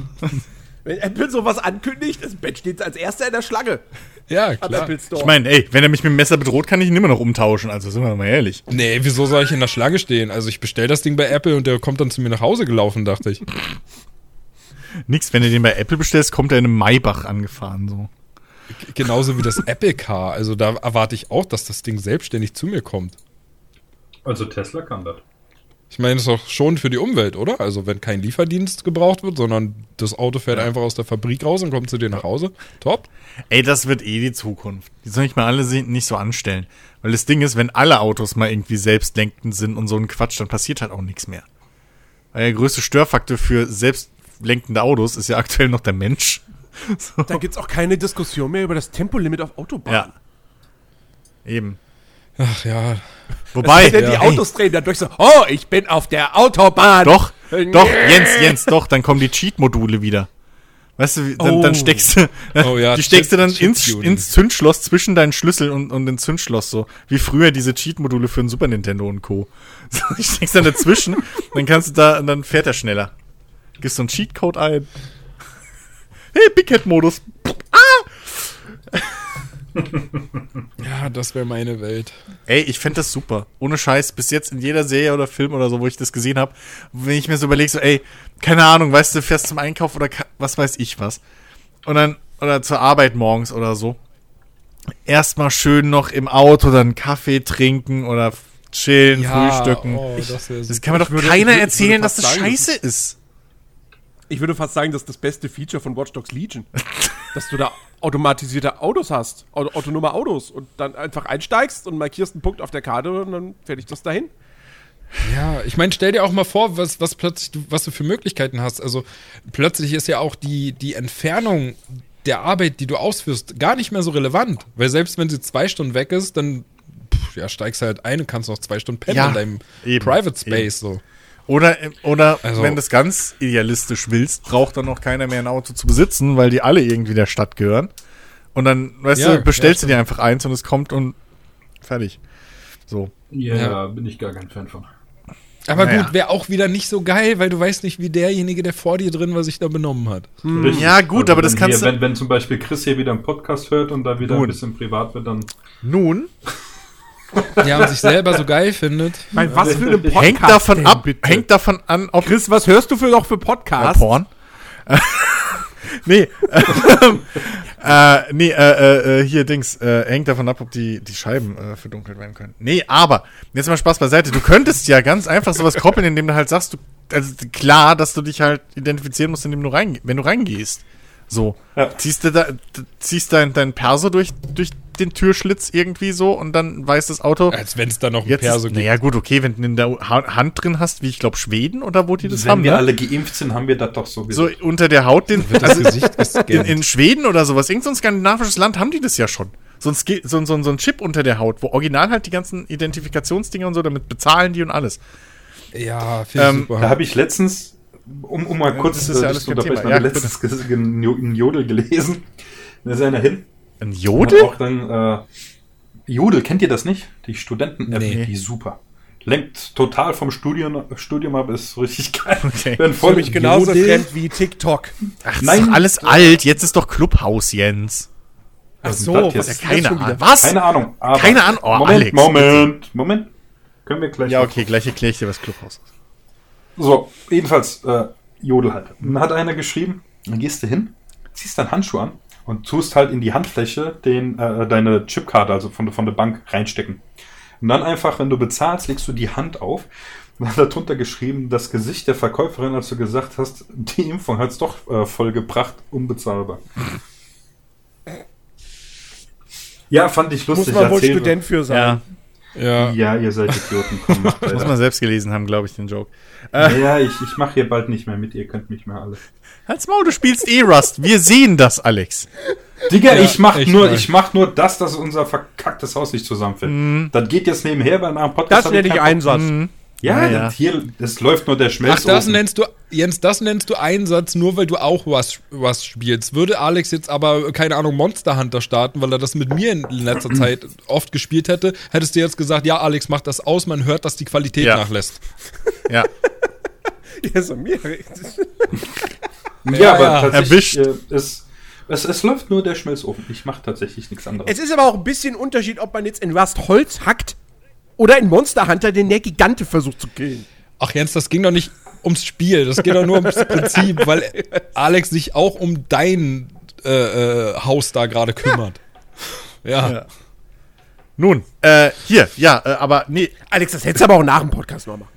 Wenn Apple sowas ankündigt, das Ben steht als Erster in der Schlange Ja, klar. Apple Store. ich meine, ey, wenn er mich mit dem Messer bedroht, kann ich ihn immer noch umtauschen. Also, sind wir mal ehrlich. Nee, wieso soll ich in der Schlange stehen? Also ich bestelle das Ding bei Apple und der kommt dann zu mir nach Hause gelaufen, dachte ich. Nix, wenn du den bei Apple bestellst, kommt er in einem Maybach angefahren, so. Genauso wie das Apple Car. Also da erwarte ich auch, dass das Ding selbstständig zu mir kommt. Also Tesla kann das. Ich meine, das ist doch schon für die Umwelt, oder? Also wenn kein Lieferdienst gebraucht wird, sondern das Auto fährt einfach aus der Fabrik raus und kommt zu dir nach Hause. Top. Ey, das wird eh die Zukunft. Die sollen nicht mal alle nicht so anstellen. Weil das Ding ist, wenn alle Autos mal irgendwie selbstlenkend sind und so ein Quatsch, dann passiert halt auch nichts mehr. Weil der größte Störfaktor für selbstlenkende Autos ist ja aktuell noch der Mensch. So. Da gibt's auch keine Diskussion mehr über das Tempolimit auf Autobahnen. Ja. Eben. Ach ja. Wobei, Denn die Ja. Autos drehen dadurch so, oh, ich bin auf der Autobahn. doch, Nee. doch, Jens, Jens, doch, dann kommen die Cheat-Module wieder. Weißt du, wie- dann, Oh. dann steckst du, Oh ja, die steckst du dann ins, ins Zündschloss zwischen deinen Schlüssel und, und den Zündschloss so. Wie früher diese Cheat-Module für ein Super Nintendo und Co. So, die steckst dann dazwischen, dann kannst du da, und dann fährt er schneller. Gibst so einen Cheatcode ein. Hey, Big Cat-Modus. Ja, das wäre meine Welt. Ey, ich fänd das super. Ohne Scheiß, bis jetzt in jeder Serie oder Film oder so, wo ich das gesehen habe, wenn ich mir so überlege, so, ey, keine Ahnung, weißt du, fährst zum Einkauf oder was weiß ich was. Und dann, oder zur Arbeit morgens oder so. Erstmal schön noch im Auto dann Kaffee trinken oder chillen, frühstücken. Oh, das Das kann mir doch würde- keiner erzählen, würde dass das sagen, scheiße ist. Ich würde fast sagen, das ist das beste Feature von Watch Dogs Legion. dass du da automatisierte Autos hast, auto autonome Autos und dann einfach einsteigst und markierst einen Punkt auf der Karte und dann fertig das dahin. Ja, ich meine, stell dir auch mal vor, was, was plötzlich du, was du für Möglichkeiten hast. Also plötzlich ist ja auch die, die Entfernung der Arbeit, die du ausführst, gar nicht mehr so relevant. Weil selbst wenn sie zwei Stunden weg ist, dann pff, ja, steigst halt ein und kannst noch zwei Stunden pennen Ja, in deinem eben, Private Space. So. Oder, oder Also- wenn du es ganz idealistisch willst, braucht dann noch keiner mehr ein Auto zu besitzen, weil die alle irgendwie der Stadt gehören. Und dann, weißt Ja, du, bestellst ja, du dir einfach eins und es kommt und fertig. So. Ja, Ja. bin ich gar kein Fan von. Aber Naja. gut, wäre auch wieder nicht so geil, weil du weißt nicht, wie derjenige, der vor dir drin war, sich da benommen hat. Richtig. Ja, gut, aber das kannst hier, du- Wenn, wenn zum Beispiel Chris hier wieder einen Podcast hört und da wieder Nun. ein bisschen privat wird, dann. Nun, Ja, und sich selber so geil findet. Bei was für einem Podcast hängt davon denn, ab, bitte? hängt davon an, ob Chris, was hörst du für noch für Ja, Podcasts? Porn. nee. äh, nee, äh, äh, hier Dings, äh, hängt davon ab, ob die, die Scheiben äh, verdunkelt werden können. Nee, aber, jetzt mal Spaß beiseite. Du könntest ja ganz einfach sowas koppeln, indem du halt sagst, du, also klar, dass du dich halt identifizieren musst, indem du rein, wenn du reingehst. So. Ja. Ziehst du da, ziehst dein, dein Perso durch, durch den Türschlitz irgendwie so und dann weiß das Auto. Als wenn es da noch ein Jetzt Perso ist, gibt. naja, gut, okay, wenn du in der Ha- Hand drin hast, wie ich glaube Schweden oder wo die das wenn haben, wir ne? alle geimpft sind, haben wir das doch sowieso. so unter der Haut den, Wird das also Gesicht in, gescannt. in Schweden oder sowas, irgend so ein skandinavisches Land haben die das ja schon. So ein, so, so, so ein Chip unter der Haut, wo original halt die ganzen Identifikationsdinger und so, damit bezahlen die und alles. ja, finde ich Ähm, super. Da habe ich letztens, um, um mal kurz das ist ja alles zu unterbrechen, Ja, letztens einen Jodel gelesen. Da ist einer hin. Ein Jodel? auch dann, äh, Jodel, kennt ihr das nicht? Die Studenten-App, Nee. die super. Lenkt total vom Studium, Studium ab, ist richtig geil. Okay. Wenn voll mich genauso Jodel- fremd wie TikTok. Ach, Nein. ist doch alles alt. Jetzt ist doch Clubhouse, Jens. Ach so, das was ist Keine schon wieder? Ahnung. Was? Keine Ahnung. Aber Keine Ahnung. Oh, Moment, Alex, Moment, Moment. Können wir gleich. Ja, okay, gleich erkläre ich dir, was Clubhouse ist. So, jedenfalls, äh, Jodel halt. Dann hat einer geschrieben, dann gehst du hin, ziehst deinen Handschuh an und tust halt in die Handfläche den, äh, deine Chipkarte, also von, der- von der Bank, reinstecken. Und dann einfach, wenn du bezahlst, legst du die Hand auf. Und dann hat darunter geschrieben, das Gesicht der Verkäuferin, als du gesagt hast, die Impfung hat's doch äh, vollgebracht, unbezahlbar. Ja, fand ich Muss lustig. man wohl. Student für sein. ja. Ja, ihr seid Idioten. Komm, Muss man selbst gelesen haben, glaube ich, den Joke. Ja, ich, ich mache hier bald nicht mehr mit, ihr könnt mich mehr alle. Halt's Maul, du spielst eh Rust. Wir sehen das, Alex. Digga, Ja, ich mach nur, ich mach nur das, dass unser verkacktes Haus nicht zusammenfällt. Das geht jetzt nebenher, nach dem Podcast. Das nenne ich Einsatz. Bock. Ja, Ja, ja. Das hier, das läuft nur der Ach, Schmelzofen. das nennst du, Jens, das nennst du Einsatz, nur weil du auch was, was spielst. Würde Alex jetzt aber, keine Ahnung, Monster Hunter starten, weil er das mit mir in letzter Zeit oft gespielt hätte, hättest du jetzt gesagt, ja, Alex, mach das aus, man hört, dass die Qualität Ja. nachlässt. Ja. Ja, so mir. ja, Ja, aber ja. tatsächlich Erwischt. äh, es, es, es läuft nur der Schmelzofen. Ich mache tatsächlich nichts anderes. Es ist aber auch ein bisschen Unterschied, ob man jetzt in Rust Holz hackt oder in Monster Hunter den der Gigante versucht zu killen. Ach, Jens, das ging doch nicht ums Spiel, das geht doch nur ums Prinzip, weil Alex sich auch um dein äh, äh, Haus da gerade kümmert. Ja. Ja. Nun, äh, hier, ja, äh, aber nee, Alex, das hättest du aber auch nach dem Podcast noch machen.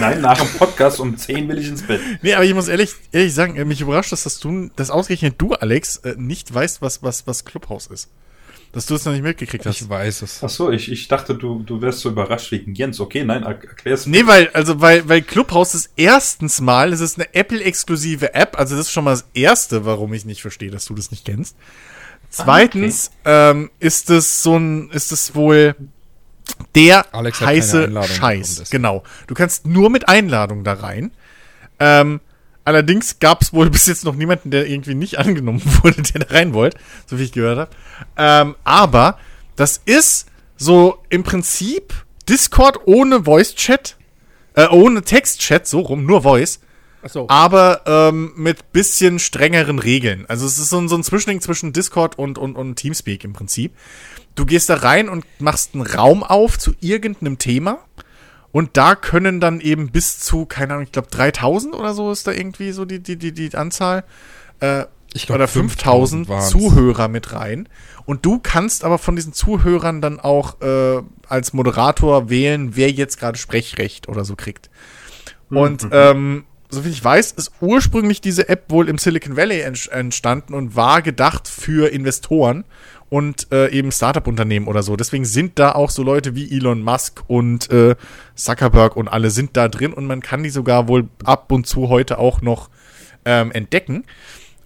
Nein, nach dem Podcast um 10 will ich ins Bett. nee, aber ich muss ehrlich, ehrlich sagen, äh, mich überrascht, dass das du, dass ausgerechnet du, Alex, äh, nicht weißt, was, was, was Clubhouse ist. Dass du es noch nicht mitgekriegt hast. Ich weiß es. Ach so, ich, ich dachte, du, du wärst so überrascht wegen Jens. Okay, nein, er- erklär's Nee, weil, also, weil, weil Clubhouse ist erstens mal, es ist eine Apple-exklusive App, also das ist schon mal das Erste, warum ich nicht verstehe, dass du das nicht kennst. Zweitens, ähm, ist es so ein, ist es wohl der Alex heiße Scheiß. Genau. Du kannst nur mit Einladung da rein. Ähm, allerdings gab es wohl bis jetzt noch niemanden, der irgendwie nicht angenommen wurde, der da rein wollte, so wie ich gehört habe. Ähm, aber das ist so im Prinzip Discord ohne Voice-Chat, äh, ohne Text-Chat, so rum, nur Voice Achso. aber ähm, mit bisschen strengeren Regeln. Also es ist so ein, so ein Zwischending zwischen Discord und, und, und Teamspeak im Prinzip. Du gehst da rein und machst einen Raum auf zu irgendeinem Thema und da können dann eben bis zu, keine Ahnung, ich glaube 3000 oder so ist da irgendwie so die, die, die, die Anzahl. Äh, Ich glaub, oder 5000 waren's. Zuhörer mit rein. Und du kannst aber von diesen Zuhörern dann auch äh, als Moderator wählen, wer jetzt gerade Sprechrecht oder so kriegt. Und ähm, soviel ich weiß, ist ursprünglich diese App wohl im Silicon Valley ent- entstanden und war gedacht für Investoren und äh, eben Startup-Unternehmen oder so. Deswegen sind da auch so Leute wie Elon Musk und äh, Zuckerberg und alle sind da drin und man kann die sogar wohl ab und zu heute auch noch ähm, entdecken.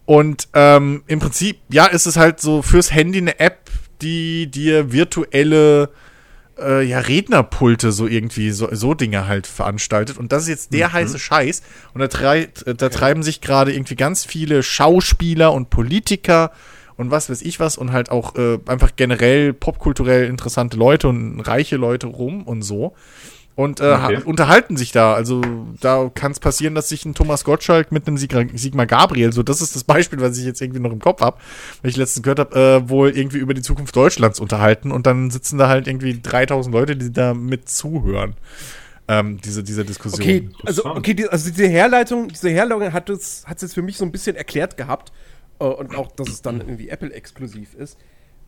Und ähm, im Prinzip, ja, ist es halt so fürs Handy eine App, die dir virtuelle äh, ja, Rednerpulte so irgendwie, so, so Dinge halt veranstaltet. Und das ist jetzt der heiße Scheiß. Und da, trei da treiben sich gerade irgendwie ganz viele Schauspieler und Politiker und was weiß ich was und halt auch äh, einfach generell popkulturell interessante Leute und reiche Leute rum und so. Und äh, Okay. ha- unterhalten sich da. Also da kann es passieren, dass sich ein Thomas Gottschalk mit einem Sigmar, Sigmar Gabriel, so das ist das Beispiel, was ich jetzt irgendwie noch im Kopf habe, weil ich letztens gehört habe, äh, wohl irgendwie über die Zukunft Deutschlands unterhalten und dann sitzen da halt irgendwie 3000 Leute, die da mit zuhören. Ähm, diese, diese Diskussion. Okay, also, okay, die, also diese Herleitung, diese Herleitung hat es hat es jetzt für mich so ein bisschen erklärt gehabt. Äh, und auch, dass es dann irgendwie Apple-exklusiv ist.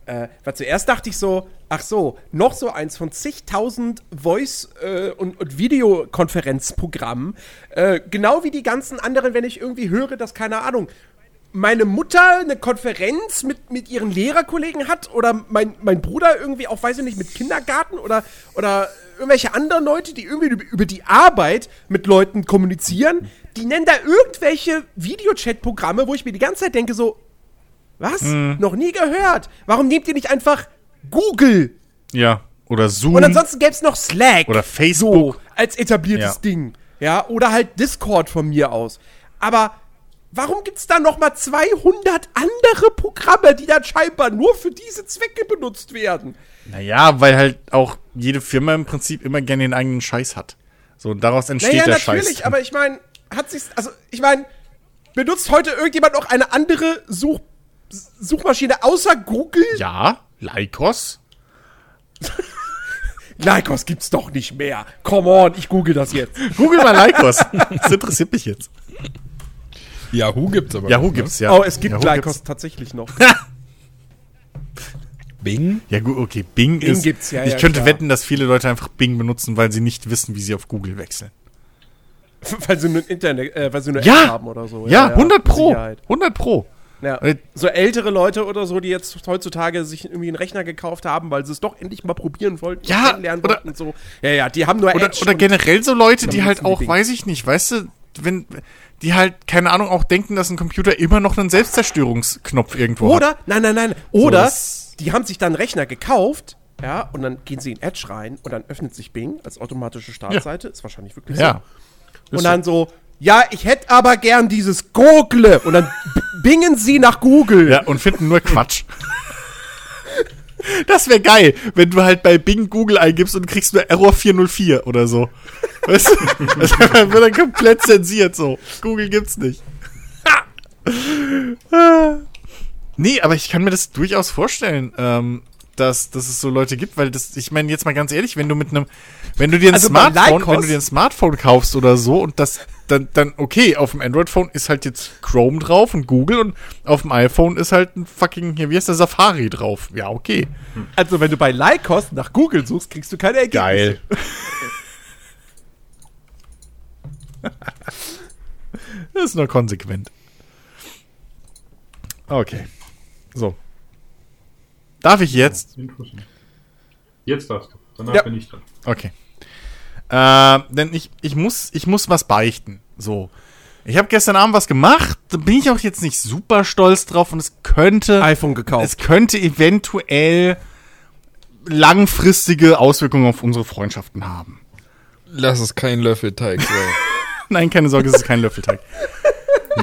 Äh, weil zuerst dachte ich so, ach so, noch so eins von zigtausend Voice- äh, und, und Videokonferenzprogrammen. Äh, genau wie die ganzen anderen, wenn ich irgendwie höre, dass, keine Ahnung, meine Mutter eine Konferenz mit, mit ihren Lehrerkollegen hat oder mein, mein Bruder irgendwie auch, weiß ich nicht, mit Kindergarten oder, oder irgendwelche anderen Leute, die irgendwie über, über die Arbeit mit Leuten kommunizieren, die nennen da irgendwelche Videochat-Programme, wo ich mir die ganze Zeit denke so, was? Noch nie gehört. Warum nehmt ihr nicht einfach Google? Ja. Oder Zoom. Und ansonsten gäbe es noch Slack. Oder Facebook. So, als etabliertes Ja. Ding. Ja, oder halt Discord von mir aus. Aber warum gibt es da noch mal 200 andere Programme, die dann scheinbar nur für diese Zwecke benutzt werden? Naja, weil halt auch jede Firma im Prinzip immer gerne den eigenen Scheiß hat. So, und daraus entsteht Naja, der natürlich, Scheiß. aber ich meine, hat sich, also ich meine, benutzt heute irgendjemand noch eine andere Such Suchmaschine außer Google? ja, Lycos. Lycos gibt's doch nicht mehr. Come on, ich google das jetzt. Google mal Lycos. das interessiert mich jetzt. Yahoo gibt's aber. Yahoo noch, ne? gibt's ja. Oh, es gibt Yahoo Lycos gibt's. tatsächlich noch. Bing? Ja gut, okay, Bing, Bing ist. gibt's, ja, ich ja, könnte klar. wetten, dass viele Leute einfach Bing benutzen, weil sie nicht wissen, wie sie auf Google wechseln. weil sie nur Internet, äh, weil sie nur Ja. App haben oder so. Ja, 100 mit pro. Sicherheit. 100 pro. Ja. Äh, So ältere Leute oder so, die jetzt heutzutage sich irgendwie einen Rechner gekauft haben, weil sie es doch endlich mal probieren wollten, Ja, oder- wollten und so. Ja, ja, die haben nur Oder, Edge oder generell so Leute, die halt auch, weiß ich nicht, weißt du, wenn die halt, keine Ahnung, auch denken, dass ein Computer immer noch einen Selbstzerstörungsknopf irgendwo hat. Oder, nein, nein, nein, oder das- die haben sich dann einen Rechner gekauft, ja, und dann gehen sie in Edge rein und dann öffnet sich Bing als automatische Startseite, ist wahrscheinlich wirklich Ja. so. Und dann so, ja, ich hätte aber gern dieses Google und dann bingen sie nach Google. Ja, und finden nur Quatsch. Das wäre geil, wenn du halt bei Bing Google eingibst und kriegst nur Error 404 oder so. Weißt du? Das wird dann komplett zensiert so. Google gibt's nicht. Ah. nee, aber ich kann mir das durchaus vorstellen, ähm, dass, dass es so Leute gibt, weil das, ich meine, jetzt mal ganz ehrlich, wenn du mit einem, wenn du dir ein Also Smartphone, wenn du dir ein Smartphone kaufst oder so und das, dann, dann, okay, auf dem Android-Phone ist halt jetzt Chrome drauf und Google und auf dem iPhone ist halt ein fucking, hier, wie heißt der, Safari drauf. Ja, okay. Also, wenn du bei Lycos nach Google suchst, kriegst du keine Ergebnisse. Geil. das ist nur konsequent. Okay. So. Darf ich jetzt? Jetzt darfst du. Danach Ja. bin ich dran. Okay. Äh, denn ich, ich, muss, ich muss was beichten. So. Ich habe gestern Abend was gemacht, da bin ich auch jetzt nicht super stolz drauf und es könnte. iPhone gekauft. Es könnte eventuell langfristige Auswirkungen auf unsere Freundschaften haben. Lass es kein Löffelteig sein. Nein, keine Sorge, es ist kein Löffelteig.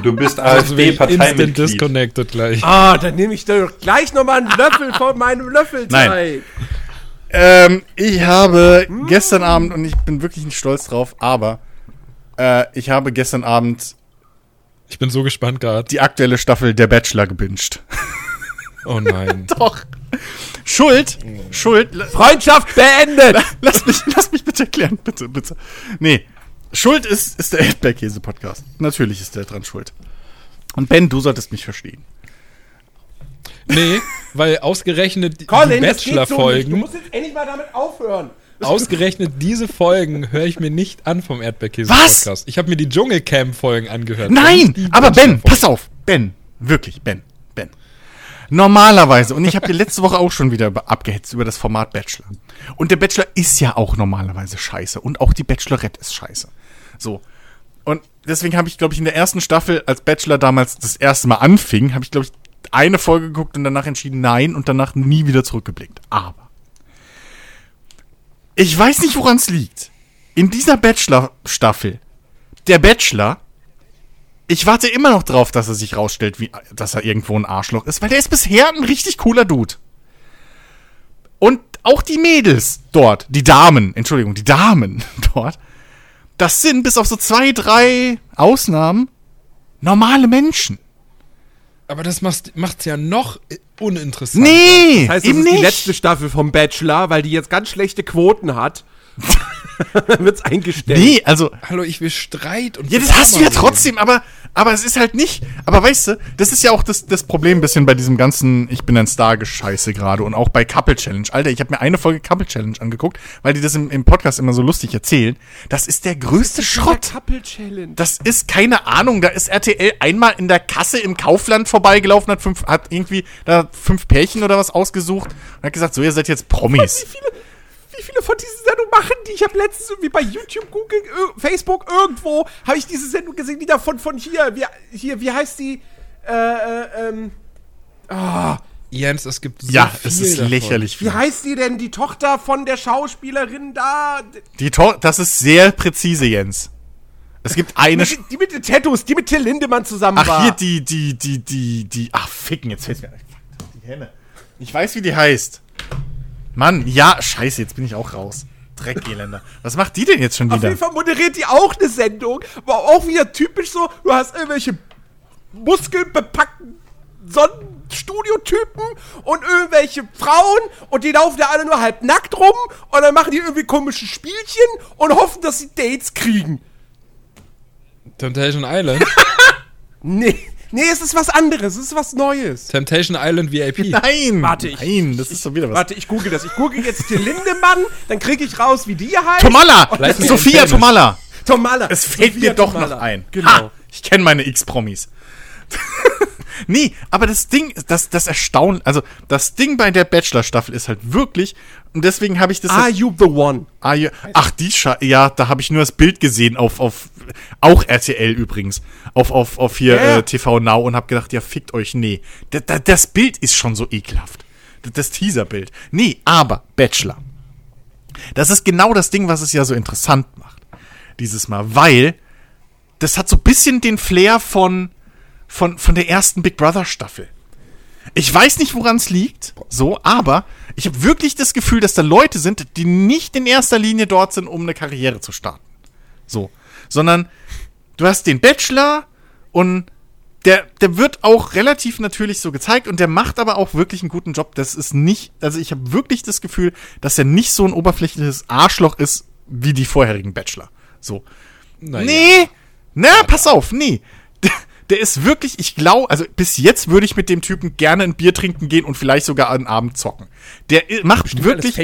Du bist Also bin ich instant AfD-Parteimitglied. disconnected gleich. Ah, dann nehme ich doch gleich nochmal einen Löffel von meinem Löffelteig. Ähm, ich habe gestern Abend, und ich bin wirklich nicht stolz drauf, aber äh, ich habe gestern Abend Ich bin so gespannt gerade. die aktuelle Staffel Der Bachelor gebinged. Oh nein. Doch. Schuld, Schuld, la- Freundschaft beendet. lass mich, lass mich bitte erklären, bitte, bitte. Nee, Schuld ist, ist der Erdbeerkäse-Podcast. Natürlich ist der dran schuld. Und Ben, du solltest mich verstehen. Nee, weil ausgerechnet die Colin, das geht so. Du Bachelor-Folgen, musst jetzt endlich mal damit aufhören. ausgerechnet diese Folgen höre ich mir nicht an vom Was? Erdbeerkäse-Podcast. Ich habe mir die Dschungelcamp-Folgen angehört. Nein, die aber Ben, Bachelor-Folgen. pass auf. Ben, wirklich, Ben, Ben. Normalerweise, und ich habe dir letzte Woche auch schon wieder über- abgehetzt über das Format Bachelor. Und der Bachelor ist ja auch normalerweise scheiße. Und auch die Bachelorette ist scheiße. So. Und deswegen habe ich, glaube ich, in der ersten Staffel, als Bachelor damals das erste Mal anfing, habe ich, glaube ich, eine Folge geguckt und danach entschieden, nein, und danach nie wieder zurückgeblickt. Aber Ich weiß nicht, woran es liegt. In dieser Bachelor-Staffel, der Bachelor, ich warte immer noch drauf, dass er sich rausstellt, wie, dass er irgendwo ein Arschloch ist, weil der ist bisher ein richtig cooler Dude. Und auch die Mädels dort, die Damen, Entschuldigung, die Damen dort, das sind bis auf so zwei, drei Ausnahmen normale Menschen. Aber das macht es ja noch uninteressant. Nee, Das heißt, das eben ist nicht. die letzte Staffel vom Bachelor, weil die jetzt ganz schlechte Quoten hat. Dann wird's eingestellt. nee, also Hallo, ich will Streit und Ja, das hast du ja trotzdem, aber, aber es ist halt nicht. Aber weißt du, das ist ja auch das, das Problem ein bisschen bei diesem ganzen Ich bin ein Star-Gescheiße gerade und auch bei Couple Challenge. Alter, ich habe mir eine Folge Couple Challenge angeguckt, weil die das im, im Podcast immer so lustig erzählen. Das ist der größte Schrott. Couple Challenge. Das ist keine Ahnung. Da ist RTL einmal in der Kasse im Kaufland vorbeigelaufen, hat fünf, hat irgendwie da fünf Pärchen oder was ausgesucht und hat gesagt, so, ihr seid jetzt Promis. Wie viele, wie viele von diesen Sendungen machen die? Ich habe letztens irgendwie bei YouTube, Google, ir- Facebook, irgendwo, habe ich diese Sendung gesehen, die davon von hier, wie, hier, wie heißt die? Äh, äh, ähm, Jens, es gibt so Ja, viel es ist davon. lächerlich. wie Viel. heißt die denn? Die Tochter von der Schauspielerin da? Die to das ist sehr präzise, Jens. Es gibt eine. Die, die mit den Tattoos, die mit Till Lindemann zusammen war. Ach, hier die, die, die, die, die. Ach, ficken, jetzt fällt's mir. Fuck, Die Henne. Ich weiß, wie die heißt. Mann, ja, scheiße, jetzt bin ich auch raus. Dreckelender. Was macht die denn jetzt schon Auf wieder? jeden Fall moderiert die auch eine Sendung, war auch wieder typisch so, du hast irgendwelche muskelbepackten Sonnenstudiotypen und irgendwelche Frauen und die laufen da alle nur halb nackt rum und dann machen die irgendwie komische Spielchen und hoffen, dass sie Dates kriegen. Temptation Island. Nee, nee, es ist was anderes, es ist was Neues. Temptation Island VIP. Nein! Warte, ich- Nein, das ist doch wieder was. Warte, ich google das. Ich google jetzt Till Lindemann, dann kriege ich raus, wie die heißt. Tomalla! Mich Sophia empfehlen. Tomalla! Tomalla. Es fällt Sophia mir doch Tomalla. noch ein. Genau. Ha, ich kenne meine X-Promis. nee, aber das Ding, das, das Erstaunen, also das Ding bei der Bachelor-Staffel ist halt wirklich, und deswegen habe ich das. Are you the one? Ja. Ach, die Scha ja, da habe ich nur das Bild gesehen auf, auf auch RTL übrigens, auf, auf, auf hier ja. Äh, TV Now und habe gedacht, ja, fickt euch, nee. Da, das Bild ist schon so ekelhaft. Das, das Teaserbild. Nee, aber Bachelor. Das ist genau das Ding, was es ja so interessant macht. Dieses Mal, weil das hat so ein bisschen den Flair von, von, von der ersten Big Brother Staffel. Ich weiß nicht, woran es liegt, so, aber ich habe wirklich das Gefühl, dass da Leute sind, die nicht in erster Linie dort sind, um eine Karriere zu starten. So. Sondern du hast den Bachelor und der, der wird auch relativ natürlich so gezeigt und der macht aber auch wirklich einen guten Job. Das ist nicht, also ich habe wirklich das Gefühl, dass er nicht so ein oberflächliches Arschloch ist wie die vorherigen Bachelor. So. Naja. Nee, na, pass auf, nee. Der, der ist wirklich, ich glaube, also bis jetzt würde ich mit dem Typen gerne ein Bier trinken gehen und vielleicht sogar einen Abend zocken. Der macht alles wirklich,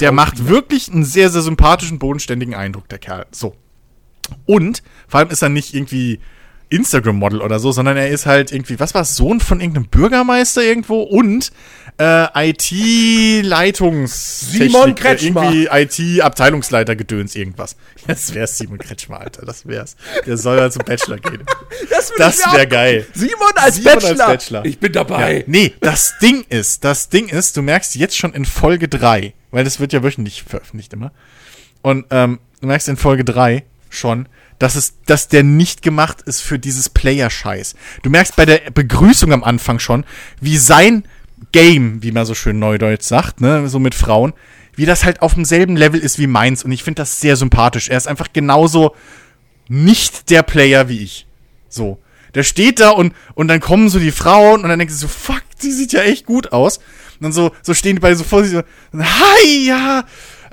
der macht wirklich einen sehr, sehr sympathischen, bodenständigen Eindruck, der Kerl. So. Und vor allem ist er nicht irgendwie Instagram-Model oder so, sondern er ist halt irgendwie, was war es, Sohn von irgendeinem Bürgermeister irgendwo und äh, IT-Leitungs... Simon Kretschmer. Irgendwie IT-Abteilungsleiter gedöns irgendwas. Das wär's Simon Kretschmer, Alter, das wär's. Der soll ja zum Bachelor gehen. Das, Das ich mir wär auch- geil. Simon als, Simon als Bachelor. Bachelor. Ich bin dabei. Ja, nee, das Ding ist, das Ding ist, du merkst jetzt schon in Folge 3, weil das wird ja wöchentlich veröffentlicht immer. Und ähm, du merkst in Folge 3 schon, dass es, dass der nicht gemacht ist für dieses Player-Scheiß. Du merkst bei der Begrüßung am Anfang schon, wie sein Game, wie man so schön neudeutsch sagt, ne, so mit Frauen, wie das halt auf demselben Level ist wie meins. Und ich finde das sehr sympathisch. Er ist einfach genauso nicht der Player wie ich. So. Der steht da und, und dann kommen so die Frauen und dann denkst du so, fuck, die sieht ja echt gut aus. Und dann so, so stehen die beide so vor sich so, hi, ja,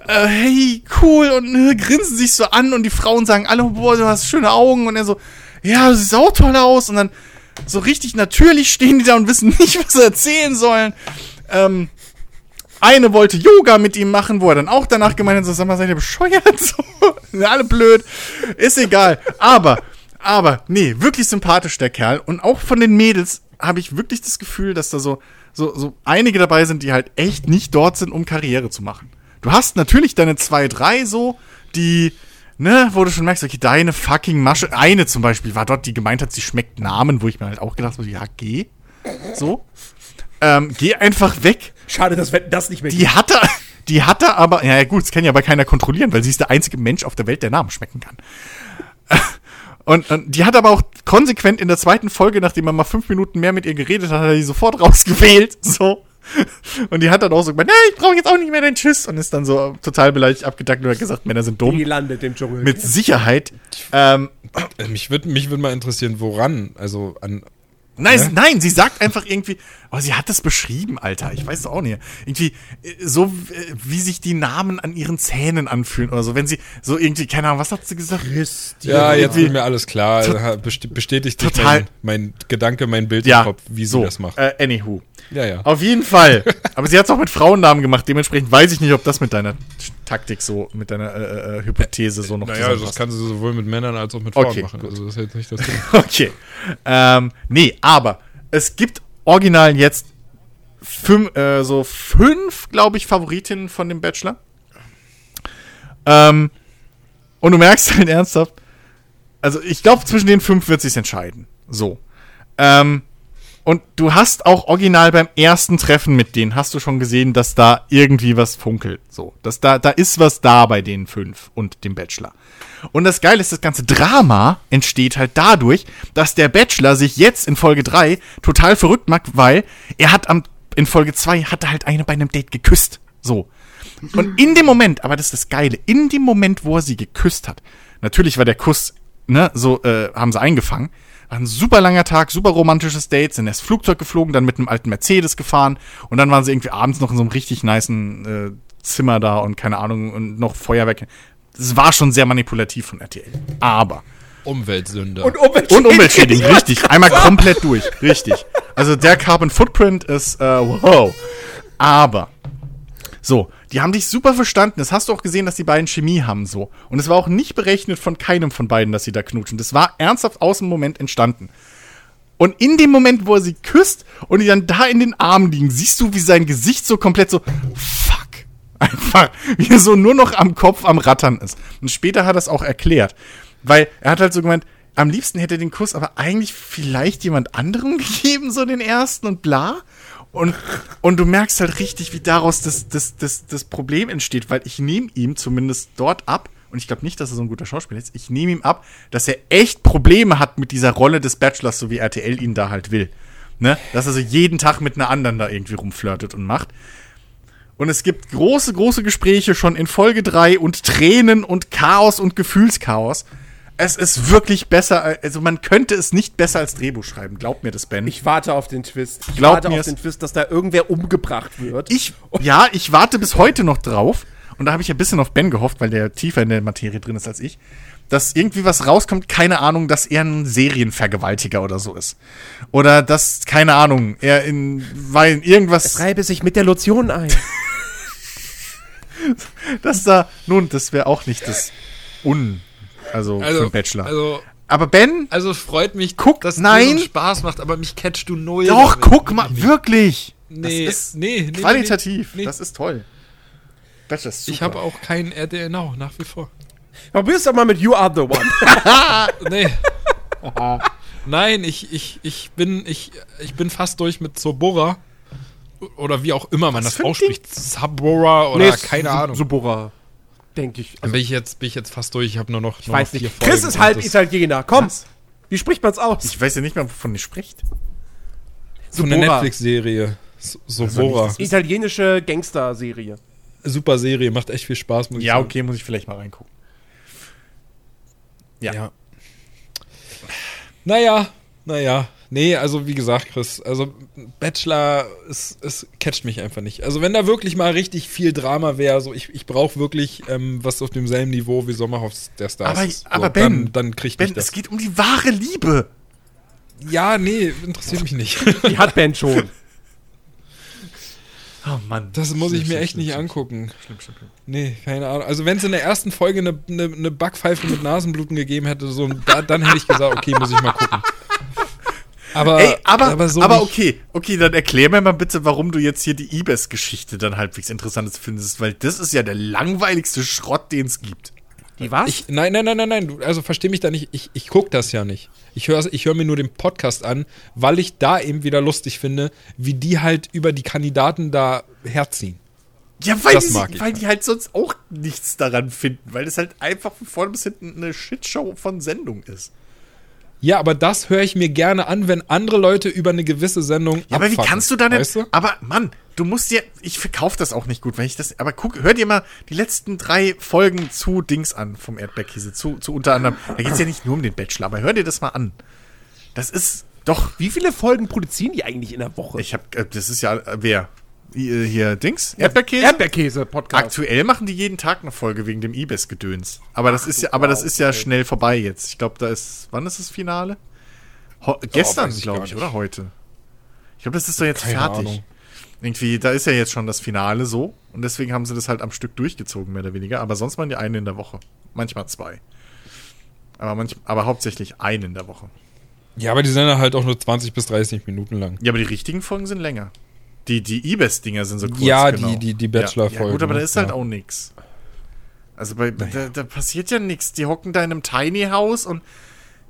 äh, hey, cool, und äh, grinsen sich so an und die Frauen sagen alle, boah, du hast schöne Augen und er so, ja, du siehst auch toll aus und dann so richtig natürlich stehen die da und wissen nicht, was sie erzählen sollen. Ähm, eine wollte Yoga mit ihm machen, wo er dann auch danach gemeint hat, so, sag mal, seid ihr bescheuert? So, sind alle blöd. Ist egal. Aber, aber, nee, wirklich sympathisch, der Kerl. Und auch von den Mädels habe ich wirklich das Gefühl, dass da so, so, so einige dabei sind, die halt echt nicht dort sind, um Karriere zu machen. Du hast natürlich deine zwei, drei so, die, ne, wo du schon merkst, okay, deine fucking Masche. Eine zum Beispiel war dort, die gemeint hat, sie schmeckt Namen, wo ich mir halt auch gedacht habe, ja, geh. So. Ähm, geh einfach weg. Schade, dass das nicht mehr Die hatte, die hat er aber, ja gut, das kann ja aber keiner kontrollieren, weil sie ist der einzige Mensch auf der Welt, der Namen schmecken kann. Und, und die hat aber auch konsequent in der zweiten Folge, nachdem er mal fünf Minuten mehr mit ihr geredet hat, hat er die sofort rausgewählt. So. Und die hat dann auch so gemeint, nee, ich brauche jetzt auch nicht mehr deinen Tschüss. Und ist dann so total beleidigt abgedackt und hat gesagt, Männer sind Die dumm. landet im Dschungel. Mit Sicherheit. Ähm, Äh, Mich würde mich würd mal interessieren, woran? Also an. Nein, sie- nein, sie sagt einfach irgendwie, oh, sie hat das beschrieben, Alter. Ich weiß es auch nicht. Irgendwie äh, so, äh, wie sich die Namen an ihren Zähnen anfühlen oder so. Wenn sie so irgendwie, keine Ahnung, was hat sie gesagt? Ja, jetzt ist mir alles klar. Bestätigt Total- mein, mein Gedanke, mein Bild Ja, im Kopf, wie sie so, das macht. Äh, anywho. Ja, ja. Auf jeden Fall. Aber sie hat es auch mit Frauennamen gemacht. Dementsprechend weiß ich nicht, ob das mit deiner Taktik so, mit deiner äh, äh, Hypothese so noch Naja, also das kann sie sowohl mit Männern als auch mit Frauen Okay, machen. gut. Also das ist jetzt nicht das Ding. Okay. Ähm, nee, aber es gibt original jetzt fünf, äh, so fünf, glaube ich, Favoritinnen von dem Bachelor. Ähm, und du merkst halt ernsthaft, also ich glaube, zwischen den fünf wird sich entscheiden. So. Ähm, und du hast auch original beim ersten Treffen mit denen, hast du schon gesehen, dass da irgendwie was funkelt. So. Dass da, da ist was da bei den fünf und dem Bachelor. Und das Geile ist, das ganze Drama entsteht halt dadurch, dass der Bachelor sich jetzt in Folge 3 total verrückt macht, weil er hat am, in Folge 2 hat er halt eine bei einem Date geküsst. So. Und in dem Moment, aber das ist das Geile, in dem Moment, wo er sie geküsst hat, natürlich war der Kuss, ne, so äh, haben sie eingefangen, war ein super langer Tag, super romantisches Date, sind erst Flugzeug geflogen, dann mit einem alten Mercedes gefahren und dann waren sie irgendwie abends noch in so einem richtig nicen äh, Zimmer da und keine Ahnung und noch Feuerwerk. Das war schon sehr manipulativ von RTL. Aber Umweltsünder. und Umwelt und umweltschädigend, richtig. Einmal komplett durch, richtig. Also der Carbon Footprint ist, äh, wow. Aber, so, die haben dich super verstanden. Das hast du auch gesehen, dass die beiden Chemie haben, so. Und es war auch nicht berechnet von keinem von beiden, dass sie da knutschen. Das war ernsthaft aus dem Moment entstanden. Und in dem Moment, wo er sie küsst und die dann da in den Armen liegen, siehst du, wie sein Gesicht so komplett so, fuck. Einfach, wie er so nur noch am Kopf am Rattern ist. Und später hat er es auch erklärt. Weil er hat halt so gemeint, am liebsten hätte er den Kuss aber eigentlich vielleicht jemand anderem gegeben, so den ersten und bla. Und, und du merkst halt richtig, wie daraus das, das, das, das Problem entsteht, weil ich nehme ihm zumindest dort ab, und ich glaube nicht, dass er so ein guter Schauspieler ist, ich nehme ihm ab, dass er echt Probleme hat mit dieser Rolle des Bachelors, so wie RTL ihn da halt will. Ne? Dass er so jeden Tag mit einer anderen da irgendwie rumflirtet und macht. Und es gibt große, große Gespräche schon in Folge 3 und Tränen und Chaos und Gefühlschaos. Es ist wirklich besser, also man könnte es nicht besser als Drehbuch schreiben. Glaub mir das, Ben. Ich warte auf den Twist. Ich Glaub warte mir auf es. den Twist, dass da irgendwer umgebracht wird. Ich, ja, ich warte bis heute noch drauf. Und da habe ich ein bisschen auf Ben gehofft, weil der tiefer in der Materie drin ist als ich. Dass irgendwie was rauskommt, keine Ahnung, dass er ein Serienvergewaltiger oder so ist. Oder dass, keine Ahnung, er in, weil irgendwas, Reibe sich mit der Lotion ein. dass da, nun, das wäre auch nicht das Un, also, für also, einen Bachelor. also, Aber Ben, also es freut mich, Guck, dass nein. dir so Spaß macht, aber mich catchst du null. doch, damit. guck mal, wirklich. Nee, das ist nee, nee, qualitativ, nee, nee. das ist toll. Bachelor ist super. Ich habe auch keinen RTL Now, nach wie vor. Probier's doch mal mit You Are the One. Nee. Nein, ich, ich, ich, bin, ich, ich bin fast durch mit Sobora. Oder wie auch immer man das für ein ausspricht. Sabora oder keine Ahnung. Subora, denke ich. Dann bin ich jetzt, bin ich jetzt fast durch. Ich habe nur noch, Ich nur noch weiß nicht. vier Chris Folgen ist halb Italiener. Komm. Was? Wie spricht man's aus? Ich weiß ja nicht mehr, wovon ihr spricht. So eine. Netflix-Serie. So- Sobora. Italienische Gangster-Serie. Super Serie, macht echt viel Spaß, muss ich Ja, sagen. okay, muss ich vielleicht mal reingucken. Ja. Ja. Naja, naja. Nee, also wie gesagt, Chris, also Bachelor, es, es catcht mich einfach nicht. Also wenn da wirklich mal richtig viel Drama wäre, so ich, ich brauche wirklich ähm, was auf demselben Niveau wie Sommerhaus der Stars. Aber, ist. so, aber Ben, dann, dann kriegt Ben, mich es das. geht um die wahre Liebe. Ja, nee, interessiert mich nicht. Die hat Ben schon. Oh Mann. Das muss ich Schlimm, mir echt schlimm, nicht angucken. Schlimm, schlimm, schlimm. Nee, keine Ahnung. Also wenn es in der ersten Folge eine, eine, eine Backpfeife mit Nasenbluten gegeben hätte, so, da, dann hätte ich gesagt, okay, muss ich mal gucken. Aber, Ey, aber, aber, so nicht. okay, okay, dann erklär mir mal bitte, warum du jetzt hier die Ibis-Geschichte dann halbwegs interessant findest, weil das ist ja der langweiligste Schrott, den es gibt. Die was? Ich, nein, nein, nein, nein, nein. Also versteh mich da nicht. Ich, ich gucke das ja nicht. Ich höre ich hör mir nur den Podcast an, weil ich da eben wieder lustig finde, wie die halt über die Kandidaten da herziehen. Ja, weil, Das die, ich weil die halt sonst auch nichts daran finden, weil es halt einfach von vorne bis hinten eine Shitshow von Sendung ist. Ja, aber das höre ich mir gerne an, wenn andere Leute über eine gewisse Sendung Ja, aber wie kannst du da denn? Weißt du? Aber Mann, du musst dir, ich verkaufe das auch nicht gut, wenn ich das. Aber guck, hör dir mal die letzten drei Folgen zu Dings an vom Erdbeerkäse, zu, zu unter anderem. Da geht's ja nicht nur um den Bachelor, aber hör dir das mal an. Das ist doch. Wie viele Folgen produzieren die eigentlich in der Woche? Ich hab, äh, das ist ja äh, wer hier, Dings Erdbeerkäse. Erdbeerkäse-Podcast. Aktuell machen die jeden Tag eine Folge wegen dem Ibis-Gedöns. Aber das ist ja, aber das ist ja schnell vorbei jetzt. Ich glaube, da ist, wann ist das Finale? Ho gestern, weiß ich glaube ich, oder heute? Ich glaube, das ist doch jetzt Keine fertig. Ahnung. Irgendwie, da ist ja jetzt schon das Finale so. Und deswegen haben sie das halt am Stück durchgezogen, mehr oder weniger. Aber sonst machen die eine in der Woche. Manchmal zwei. Aber, manch, aber hauptsächlich eine in der Woche. Ja, aber die sind ja halt auch nur 20 bis 30 Minuten lang. Ja, aber die richtigen Folgen sind länger. Die, die Ibis-Dinger sind so kurz. Ja, genau. die- die- die Bachelor-Folgen, Ja, gut, aber da ist halt Ja. auch nix. Also bei, da, da passiert ja nichts. Die hocken da in einem Tiny House und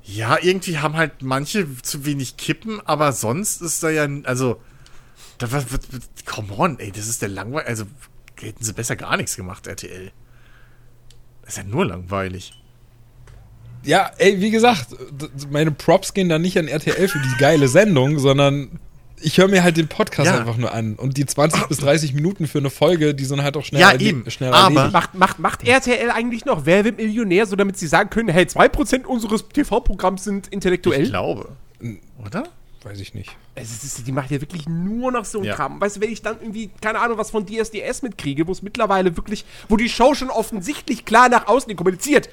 ja, irgendwie haben halt manche zu wenig Kippen, aber sonst ist da ja, also, da was, was, come on, ey, das ist der langweilig, also hätten sie besser gar nichts gemacht, RTL. Das ist ja nur langweilig. Ja, ey, wie gesagt, meine Props gehen da nicht an RTL für die geile Sendung, sondern ich höre mir halt den Podcast Ja. einfach nur an. Und die 20 bis 30 Minuten für eine Folge, die sind halt auch schnell, Ja, erle- eben. schnell Aber-. Macht, macht, macht RTL eigentlich noch Wer wird Millionär, so damit sie sagen können, hey, 2% unseres TV-Programms sind intellektuell? Ich glaube. Oder? Weiß ich nicht. Es ist, die macht ja wirklich nur noch so einen Ja. Kram. Weißt du, wenn ich dann irgendwie, keine Ahnung, was von DSDS mitkriege, wo es mittlerweile wirklich, wo die Show schon offensichtlich klar nach außen kommuniziert.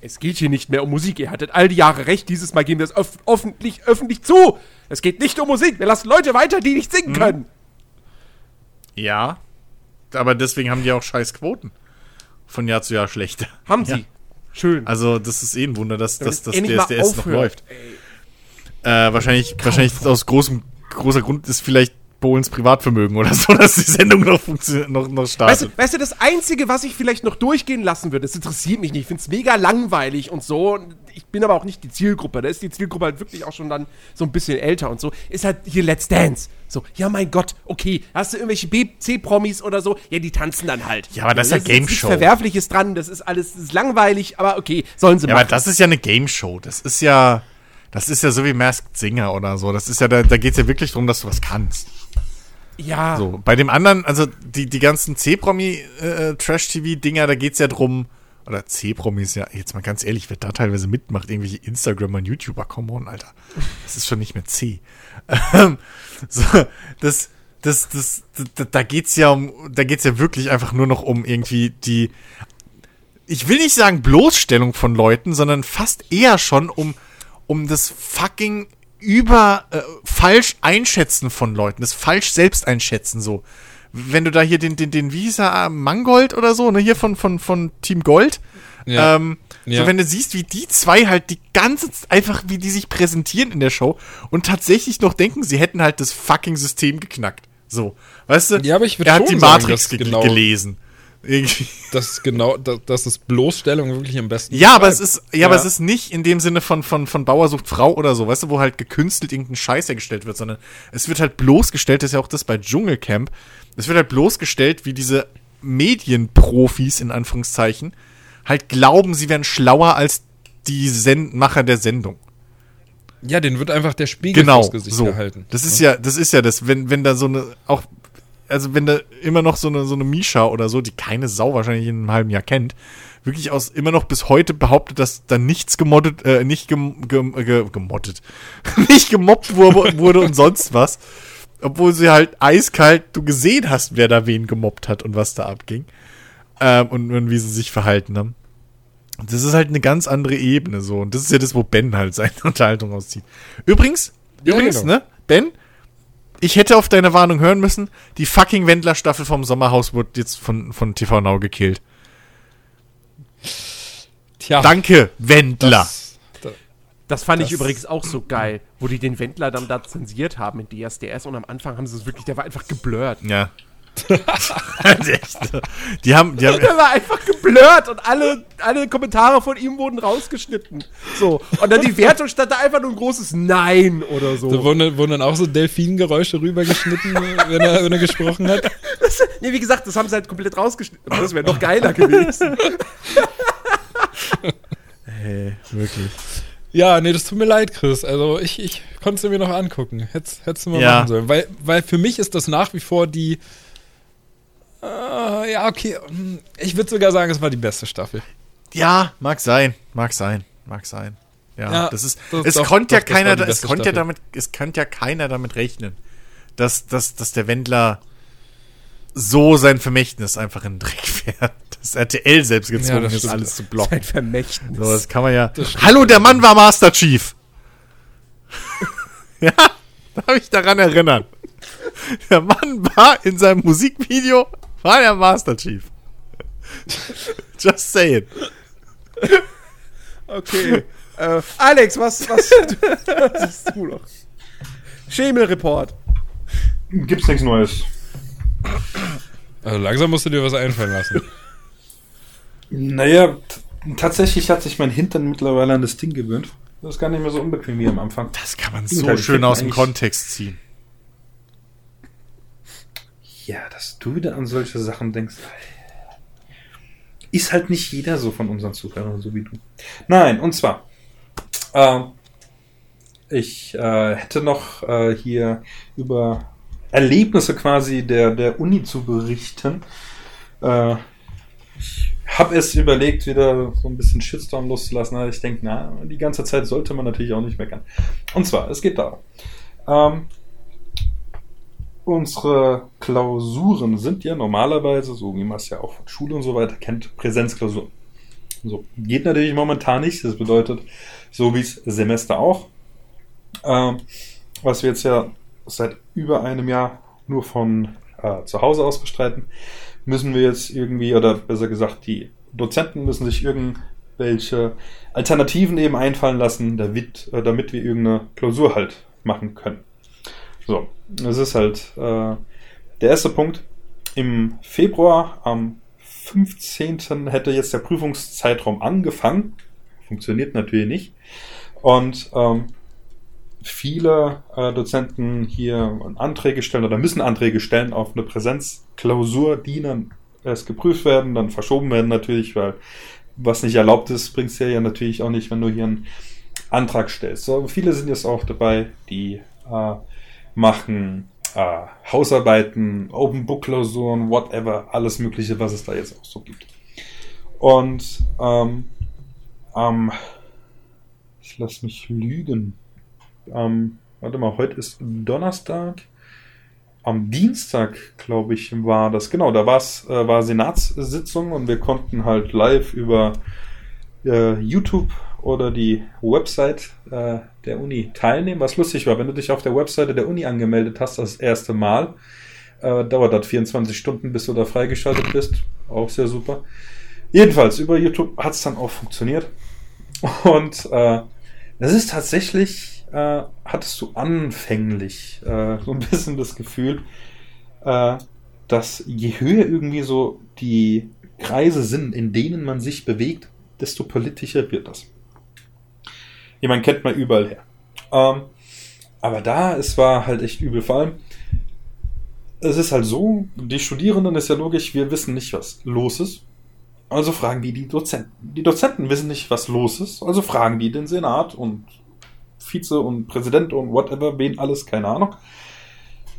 Es geht hier nicht mehr um Musik. Ihr hattet all die Jahre recht. Dieses Mal geben wir es öff öffentlich, öffentlich zu. Es geht nicht um Musik. Wir lassen Leute weiter, die nicht Mhm. singen können. Ja. Aber deswegen haben die auch scheiß Quoten. Von Jahr zu Jahr schlechter. Haben Ja. sie. Schön. Also, das ist eh ein Wunder, dass, dass es das DSDS noch läuft. Äh, wahrscheinlich, wahrscheinlich aus großem, großer Grund ist vielleicht Bohlens Privatvermögen oder so, dass die Sendung noch, funktioniert- noch, noch Weißt startet. du, weißt du, das Einzige, was ich vielleicht noch durchgehen lassen würde, das interessiert mich nicht. Ich finde es mega langweilig und so. Ich bin aber auch nicht die Zielgruppe. Da ist die Zielgruppe halt wirklich auch schon dann so ein bisschen älter und so. Ist halt hier Let's Dance. So, ja, mein Gott, okay. Hast du irgendwelche B, C-Promis oder so? Ja, die tanzen dann halt. Ja, aber das ist ja Game Show. Verwerfliches dran. Das ist alles das ist langweilig, aber okay, sollen sie ja, aber machen. das ist ja eine Game Show. Das ist ja, das ist ja so wie Masked Singer oder so. Das ist ja, da, da geht es ja wirklich darum, dass du was kannst. ja, So, bei dem anderen, also die, die ganzen C-Promi-Trash-TV-Dinger, da geht's ja drum, oder C-Promis, ja, jetzt mal ganz ehrlich, wer da teilweise mitmacht, irgendwelche Instagramer und YouTuber, come on, Alter. Das ist schon nicht mehr C. Ähm, so, das, das, das, da, da geht's ja um, da geht's ja wirklich einfach nur noch um irgendwie die, ich will nicht sagen Bloßstellung von Leuten, sondern fast eher schon um, um das fucking über äh, falsch einschätzen von Leuten, das falsch selbst einschätzen so. Wenn du da hier den, den, den, er, äh, Mangold oder so, ne, hier von, von, von Team Gold, Ja. ähm, Ja. so wenn du siehst, wie die zwei halt die ganze einfach, wie die sich präsentieren in der Show und tatsächlich noch denken, sie hätten halt das fucking System geknackt. So, weißt du? Ja, aber ich würd er hat die Matrix ge genau- gelesen. Irgendwie. Das ist genau, das, das ist Bloßstellung wirklich am besten. Ja, aber es ist, ja, aber es ist nicht in dem Sinne von, von, von Bauer sucht Frau oder so, weißt du, wo halt gekünstelt irgendein Scheiß hergestellt wird, sondern es wird halt bloßgestellt, das ist ja auch das bei Dschungelcamp, es wird halt bloßgestellt, wie diese Medienprofis, in Anführungszeichen, halt glauben, sie wären schlauer als die Send Macher der Sendung. Ja, den wird einfach der Spiegel Genau, vors Gesicht so. gehalten. Das ist ja, das ist ja das, wenn, wenn da so eine, auch, also wenn da immer noch so eine, so eine Misha oder so, die keine Sau wahrscheinlich in einem halben Jahr kennt, wirklich aus, immer noch bis heute behauptet, dass da nichts gemoddet, äh, nicht gem, gem, ge, gemoddet, nicht gemobbt wurde, wurde und sonst was. Obwohl sie halt eiskalt, du gesehen hast, wer da wen gemobbt hat und was da abging. Ähm, und, und wie sie sich verhalten haben. Das ist halt eine ganz andere Ebene so. Und das ist ja das, wo Ben halt seine Unterhaltung auszieht. Übrigens, Ja, übrigens, genau. ne, Ben, ich hätte auf deine Warnung hören müssen. Die fucking Wendler-Staffel vom Sommerhaus wurde jetzt von, von TV Now gekillt. Tja, Danke, Wendler. das, da, Das fand ich Das- übrigens auch so geil, wo die den Wendler dann da zensiert haben in DSDS und am Anfang haben sie es wirklich, der war einfach geblurrt. Ja. Echt. Die haben, die haben, Der war einfach geblurrt und alle, alle Kommentare von ihm wurden rausgeschnitten. So. Und dann die Wertung stand da einfach nur ein großes Nein oder so. da wurden, wurden dann auch so Delfingeräusche rübergeschnitten, wenn er, wenn er gesprochen hat. Das, nee, wie gesagt, das haben sie halt komplett rausgeschnitten. Das wäre noch geiler gewesen. Hey, wirklich. Ja, nee, das tut mir leid, Chris. Also ich, ich konnte es mir noch angucken. Hättest, hättest du mal Ja. machen sollen. Weil, weil für mich ist das nach wie vor die. Äh, ja, okay. Ich würde sogar sagen, es war die beste Staffel. Ja, mag sein, mag sein, mag sein. Ja, Ja, das ist, das- es doch, konnte ja das keiner, es konnte ja damit, es konnte ja keiner damit rechnen, dass, dass, dass der Wendler so sein Vermächtnis einfach in den Dreck fährt. Dass RTL selbst gezwungen das ist, alles zu blocken. Sein Vermächtnis. So, das kann man ja. Das. Hallo, der Mann war Master Chief. ja, darf ich daran erinnern. Der Mann war in seinem Musikvideo, war der Master Chief. Just saying. Okay. äh, Alex, was, was, was siehst du noch? Schemel-Report. Gibt's nichts Neues. Also langsam musst du dir was einfallen lassen. Naja, tatsächlich hat sich mein Hintern mittlerweile an das Ding gewöhnt. Das ist gar nicht mehr so unbequem wie am Anfang. Das kann man so schön aus dem Kontext ziehen. Ja, dass du wieder an solche Sachen denkst. Ist halt nicht jeder so von unseren Zuhörern, so wie du. Nein, und zwar, ähm, ich äh, hätte noch äh, hier über Erlebnisse quasi der, der Uni zu berichten. Äh, ich habe es überlegt, wieder so ein bisschen Shitstorm loszulassen, aber ich denke, na, die ganze Zeit sollte man natürlich auch nicht meckern. Und zwar, es geht darum. Ähm, unsere Klausuren sind ja normalerweise, so wie man es ja auch von Schule und so weiter kennt, Präsenzklausuren. So, geht natürlich momentan nicht. Das bedeutet, so wie es Semester auch, ähm, was wir jetzt ja seit über einem Jahr nur von äh, zu Hause aus bestreiten, müssen wir jetzt irgendwie, oder besser gesagt, die Dozenten müssen sich irgendwelche Alternativen eben einfallen lassen, damit, äh, damit wir irgendeine Klausur halt machen können. So, das ist halt äh, der erste Punkt. Im Februar, am 15. hätte jetzt der Prüfungszeitraum angefangen. Funktioniert natürlich nicht. Und ähm, viele äh, Dozenten hier Anträge stellen oder müssen Anträge stellen auf eine Präsenzklausur, die dann erst geprüft werden, dann verschoben werden natürlich, weil was nicht erlaubt ist, bringst du ja natürlich auch nicht, wenn du hier einen Antrag stellst. So, viele sind jetzt auch dabei, die äh, machen äh, Hausarbeiten, Open Book Klausuren, whatever, alles Mögliche, was es da jetzt auch so gibt. Und ähm, am, ich lass mich lügen. Am, warte mal, heute ist Donnerstag. Am Dienstag, glaube ich, war das, genau, da war's, äh, war Senatssitzung und wir konnten halt live über äh, YouTube oder die Website äh, der Uni teilnehmen. Was lustig war, wenn du dich auf der Webseite der Uni angemeldet hast, das erste Mal, äh, dauert das 24 Stunden, bis du da freigeschaltet bist. Auch sehr super. Jedenfalls, über YouTube hat es dann auch funktioniert. Und äh, das ist tatsächlich, äh, hattest du anfänglich äh, so ein bisschen das Gefühl, äh, dass je höher irgendwie so die Kreise sind, in denen man sich bewegt, desto politischer wird das. Jemand kennt man überall her. Ähm, aber da, es war halt echt übel. Vor allem, es ist halt so, die Studierenden ist ja logisch, wir wissen nicht, was los ist. Also fragen die die Dozenten. Die Dozenten wissen nicht, was los ist. Also fragen die den Senat und Vize und Präsident und whatever, wen alles, keine Ahnung.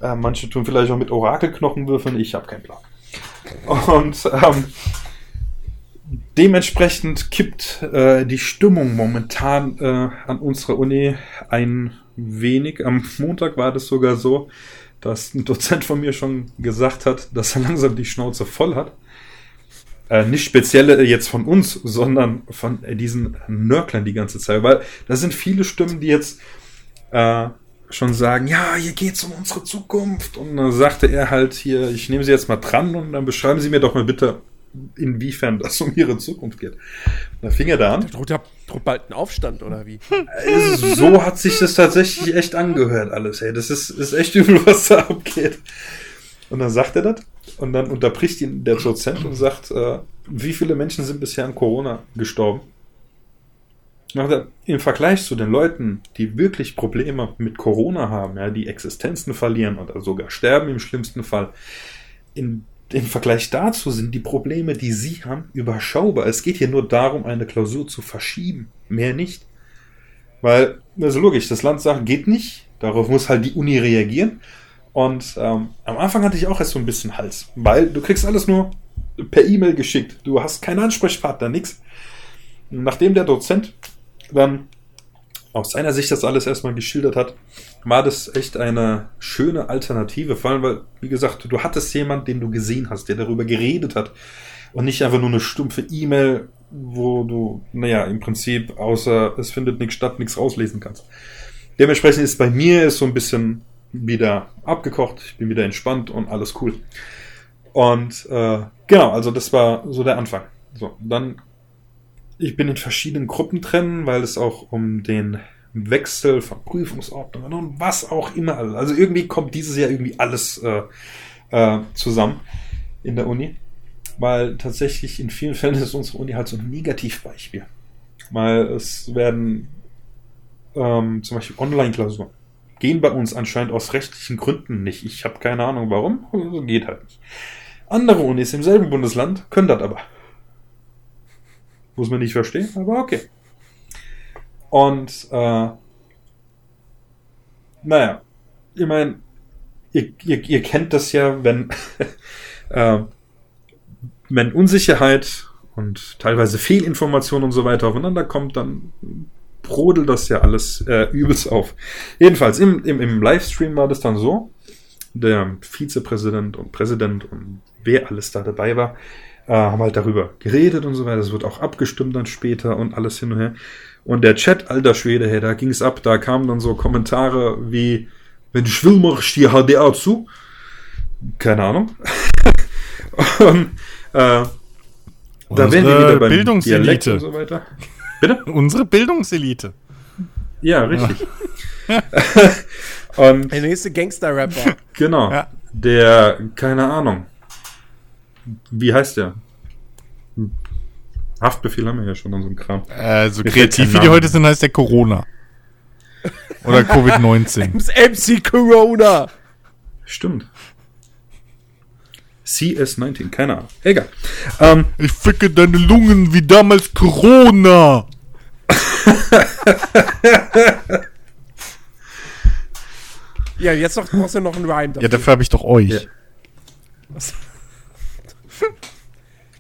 Äh, manche tun vielleicht auch mit Orakelknochen würfeln, ich habe keinen Plan. Und ähm, dementsprechend kippt äh, die Stimmung momentan äh, an unserer Uni ein wenig. Am Montag war das sogar so, dass ein Dozent von mir schon gesagt hat, dass er langsam die Schnauze voll hat. Äh, nicht spezielle jetzt von uns, sondern von diesen Nörklern die ganze Zeit. Weil da sind viele Stimmen, die jetzt äh, schon sagen, ja, hier geht's um unsere Zukunft. Und dann sagte er halt hier, ich nehme Sie jetzt mal dran und dann beschreiben Sie mir doch mal bitte, inwiefern das um Ihre Zukunft geht. Da fing er da an. Ja- droht bald ein Aufstand, oder wie? Also, so hat sich das tatsächlich echt angehört alles. Hey, das ist, ist echt übel, was da abgeht. Und dann sagt er das und dann unterbricht ihn der Dozent und sagt, äh, wie viele Menschen sind bisher an Corona gestorben? Er, Im Vergleich zu den Leuten, die wirklich Probleme mit Corona haben, ja, die Existenzen verlieren oder sogar sterben im schlimmsten Fall, in, im Vergleich dazu sind die Probleme, die Sie haben, überschaubar. Es geht hier nur darum, eine Klausur zu verschieben. Mehr nicht. Weil, also logisch, das Land sagt, geht nicht. Darauf muss halt die Uni reagieren. Und ähm, am Anfang hatte ich auch erst so ein bisschen Hals. Weil du kriegst alles nur per E-Mail geschickt. Du hast keinen Ansprechpartner, nix. Nachdem der Dozent dann aus seiner Sicht das alles erstmal geschildert hat, war das echt eine schöne Alternative. Vor allem, weil, wie gesagt, du hattest jemanden, den du gesehen hast, der darüber geredet hat. Und nicht einfach nur eine stumpfe E-Mail, wo du, naja, im Prinzip, außer es findet nichts statt, nichts rauslesen kannst. Dementsprechend ist bei mir so ein bisschen wieder abgekocht, ich bin wieder entspannt und alles cool. Und äh, genau, also das war so der Anfang. So, dann ich bin in verschiedenen Gruppen trennen, weil es auch um den Wechsel von Prüfungsordnungen und was auch immer. Also irgendwie kommt dieses Jahr irgendwie alles äh, äh, zusammen in der Uni. Weil tatsächlich in vielen Fällen ist unsere Uni halt so ein Negativbeispiel. Weil es werden ähm, zum Beispiel Online-Klausuren gehen bei uns anscheinend aus rechtlichen Gründen nicht. Ich habe keine Ahnung warum, aber geht halt nicht. Andere Unis im selben Bundesland können das aber. Muss man nicht verstehen, aber okay. Und äh, naja, ich meine, ihr, ihr, ihr kennt das ja, wenn, äh, wenn Unsicherheit und teilweise Fehlinformation und so weiter aufeinander kommt, dann brodelt das ja alles äh, übelst auf. Jedenfalls im, im, im Livestream war das dann so, der Vizepräsident und Präsident und wer alles da dabei war, äh, haben halt darüber geredet und so weiter. Das wird auch abgestimmt dann später und alles hin und her. Und der Chat, alter Schwede, hey, da ging's ab. Da kamen dann so Kommentare wie, wenn ich will, mach ich dir HDA zu. Keine Ahnung. und äh, da werden wir wieder beim Bildungselite. Dialekt und so weiter. Bitte? Unsere Bildungselite. Ja, richtig. und Der nächste Gangster-Rapper. genau, Ja. der, keine Ahnung. Wie heißt der? Haftbefehl haben wir ja schon an so einem Kram. Äh, so Mir kreativ wie die heute sind, heißt der Corona. Oder Covid-19. Das MC Corona. Stimmt. CS19, keine Ahnung. Egal. Ähm, Ich ficke deine Lungen wie damals Corona. Ja, jetzt noch, brauchst du noch einen Rhyme. Ja, dafür habe ich doch euch. Ja.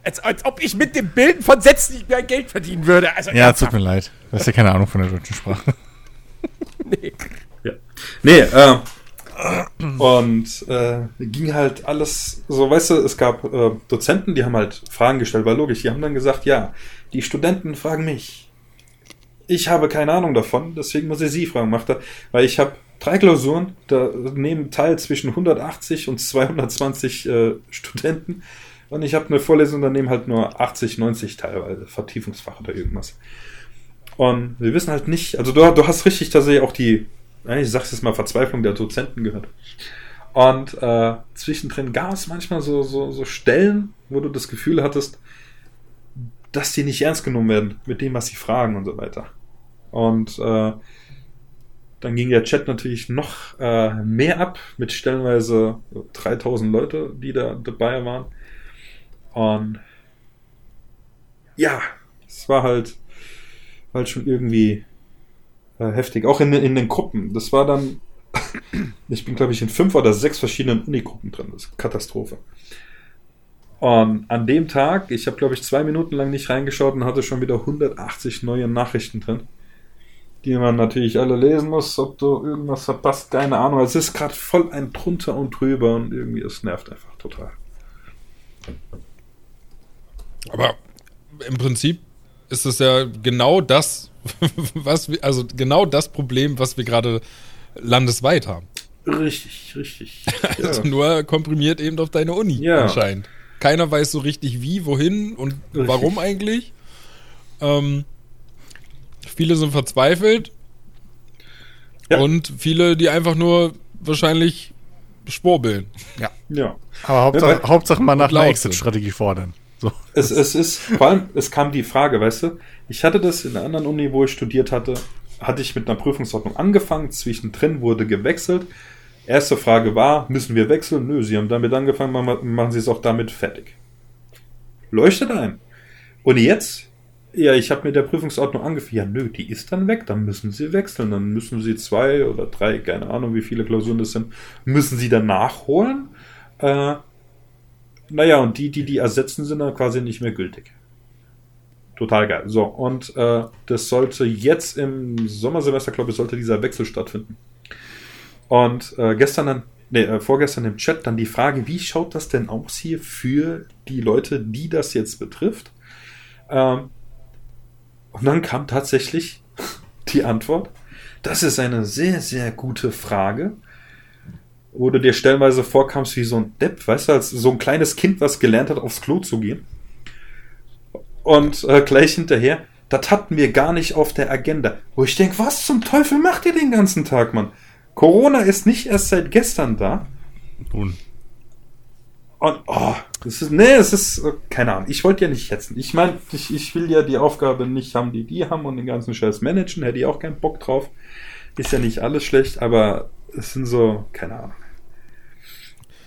Als, als ob ich mit dem Bilden von Sätzen nicht mehr Geld verdienen würde. Also, Ja, ernsthaft. tut mir leid. Du hast ja keine Ahnung von der deutschen Sprache. Nee. Ja. Nee, äh, und äh, ging halt alles so, weißt du, es gab äh, Dozenten, die haben halt Fragen gestellt, war logisch, die haben dann gesagt, ja, die Studenten fragen mich. Ich habe keine Ahnung davon, deswegen muss ich sie fragen, macht er, weil ich habe drei Klausuren, da nehmen teil zwischen 180 und 220 äh, Studenten und ich habe eine Vorlesung, da nehmen halt nur 80, 90 teilweise, Vertiefungsfach oder irgendwas. Und wir wissen halt nicht, also du, du hast richtig tatsächlich auch die, ich sag's jetzt mal, Verzweiflung der Dozenten gehört. Und äh, zwischendrin gab es manchmal so, so, so Stellen, wo du das Gefühl hattest, dass die nicht ernst genommen werden mit dem, was sie fragen und so weiter. Und äh, dann ging der Chat natürlich noch äh, mehr ab mit stellenweise 3000 Leute, die da dabei waren. Und ja, es war halt, halt schon irgendwie äh, heftig. Auch in, den- in den Gruppen. Das war dann, ich bin glaube ich in fünf oder sechs verschiedenen Unigruppen drin. Das ist Katastrophe. Und an dem Tag, ich habe glaube ich zwei Minuten lang nicht reingeschaut und hatte schon wieder 180 neue Nachrichten drin, die man natürlich alle lesen muss, ob du irgendwas verpasst, keine Ahnung. Es ist gerade voll ein drunter und drüber und irgendwie es nervt einfach total. Aber im Prinzip ist es ja genau das, was wir, also genau das Problem, was wir gerade landesweit haben. Richtig, richtig. Also nur komprimiert eben auf deine Uni Ja. anscheinend. Keiner weiß so richtig wie, wohin und Richtig. warum eigentlich. Ähm, viele sind verzweifelt Ja. und viele, die einfach nur wahrscheinlich schwurbeln. ja. Aber Hauptsache, Ja, Hauptsache mal nach einer Exit-Strategie fordern. So. Es, es ist, vor allem, es kam die Frage, weißt du, ich hatte das in der anderen Uni, wo ich studiert hatte, hatte ich mit einer Prüfungsordnung angefangen, zwischendrin wurde gewechselt Erste Frage war, müssen wir wechseln? Nö, Sie haben damit angefangen, machen machen Sie es auch damit fertig. Leuchtet ein. Und jetzt? Ja, ich habe mit der Prüfungsordnung angefangen. Ja, nö, die ist dann weg, dann müssen Sie wechseln. Dann müssen Sie zwei oder drei, keine Ahnung, wie viele Klausuren das sind, müssen Sie dann nachholen. Äh, naja, und die, die die ersetzen, sind dann quasi nicht mehr gültig. Total geil. So, und äh, das sollte jetzt im Sommersemester, glaube ich, sollte dieser Wechsel stattfinden. Und äh, gestern dann, nee, äh, vorgestern im Chat dann die Frage, wie schaut das denn aus hier für die Leute, die das jetzt betrifft? Ähm, und dann kam tatsächlich die Antwort. Das ist eine sehr, sehr gute Frage. Wo du dir stellenweise vorkamst wie so ein Depp, weißt du, als so ein kleines Kind, was gelernt hat, aufs Klo zu gehen. Und äh, gleich hinterher, das hatten wir gar nicht auf der Agenda. Wo ich denke, was zum Teufel macht ihr den ganzen Tag, Mann? Corona ist nicht erst seit gestern da. Nun. Und, oh, das ist, nee, es ist, äh, keine Ahnung, ich wollte ja nicht hetzen. Ich meine, ich, ich will ja die Aufgabe nicht haben, die die haben und den ganzen Scheiß managen, hätte ich auch keinen Bock drauf. Ist ja nicht alles schlecht, aber es sind so, keine Ahnung.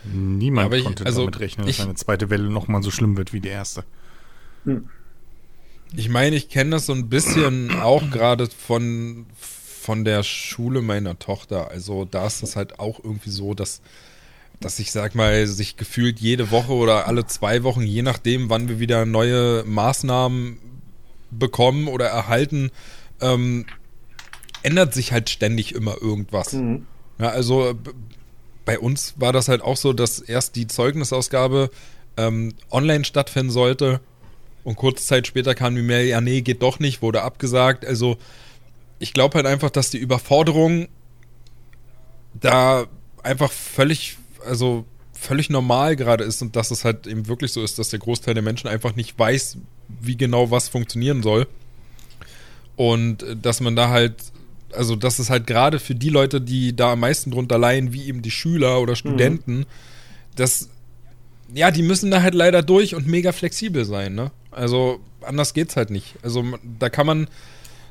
Niemand Aber ich- konnte also, damit rechnen, ich- dass eine zweite Welle nochmal so schlimm wird wie die erste. Ich meine, ich kenne das so ein bisschen auch gerade von, von der Schule meiner Tochter. Also da ist es halt auch irgendwie so, dass, dass ich sag mal, sich gefühlt jede Woche oder alle zwei Wochen, je nachdem, wann wir wieder neue Maßnahmen bekommen oder erhalten, ähm, ändert sich halt ständig immer irgendwas. Ja, also bei uns war das halt auch so, dass erst die Zeugnisausgabe ähm, online stattfinden sollte und kurze Zeit später kam die Mail, ja nee, geht doch nicht, wurde abgesagt. Also ich glaube halt einfach, dass die Überforderung da einfach völlig, also völlig normal gerade ist und dass es halt eben wirklich so ist, dass der Großteil der Menschen einfach nicht weiß, wie genau was funktionieren soll. Und äh, dass man da halt, also dass es halt gerade für die Leute, die da am meisten drunter leiden, wie eben die Schüler oder Studenten, dass ja, die müssen da halt leider durch und mega flexibel sein, ne? Also anders geht's halt nicht. Also da kann man,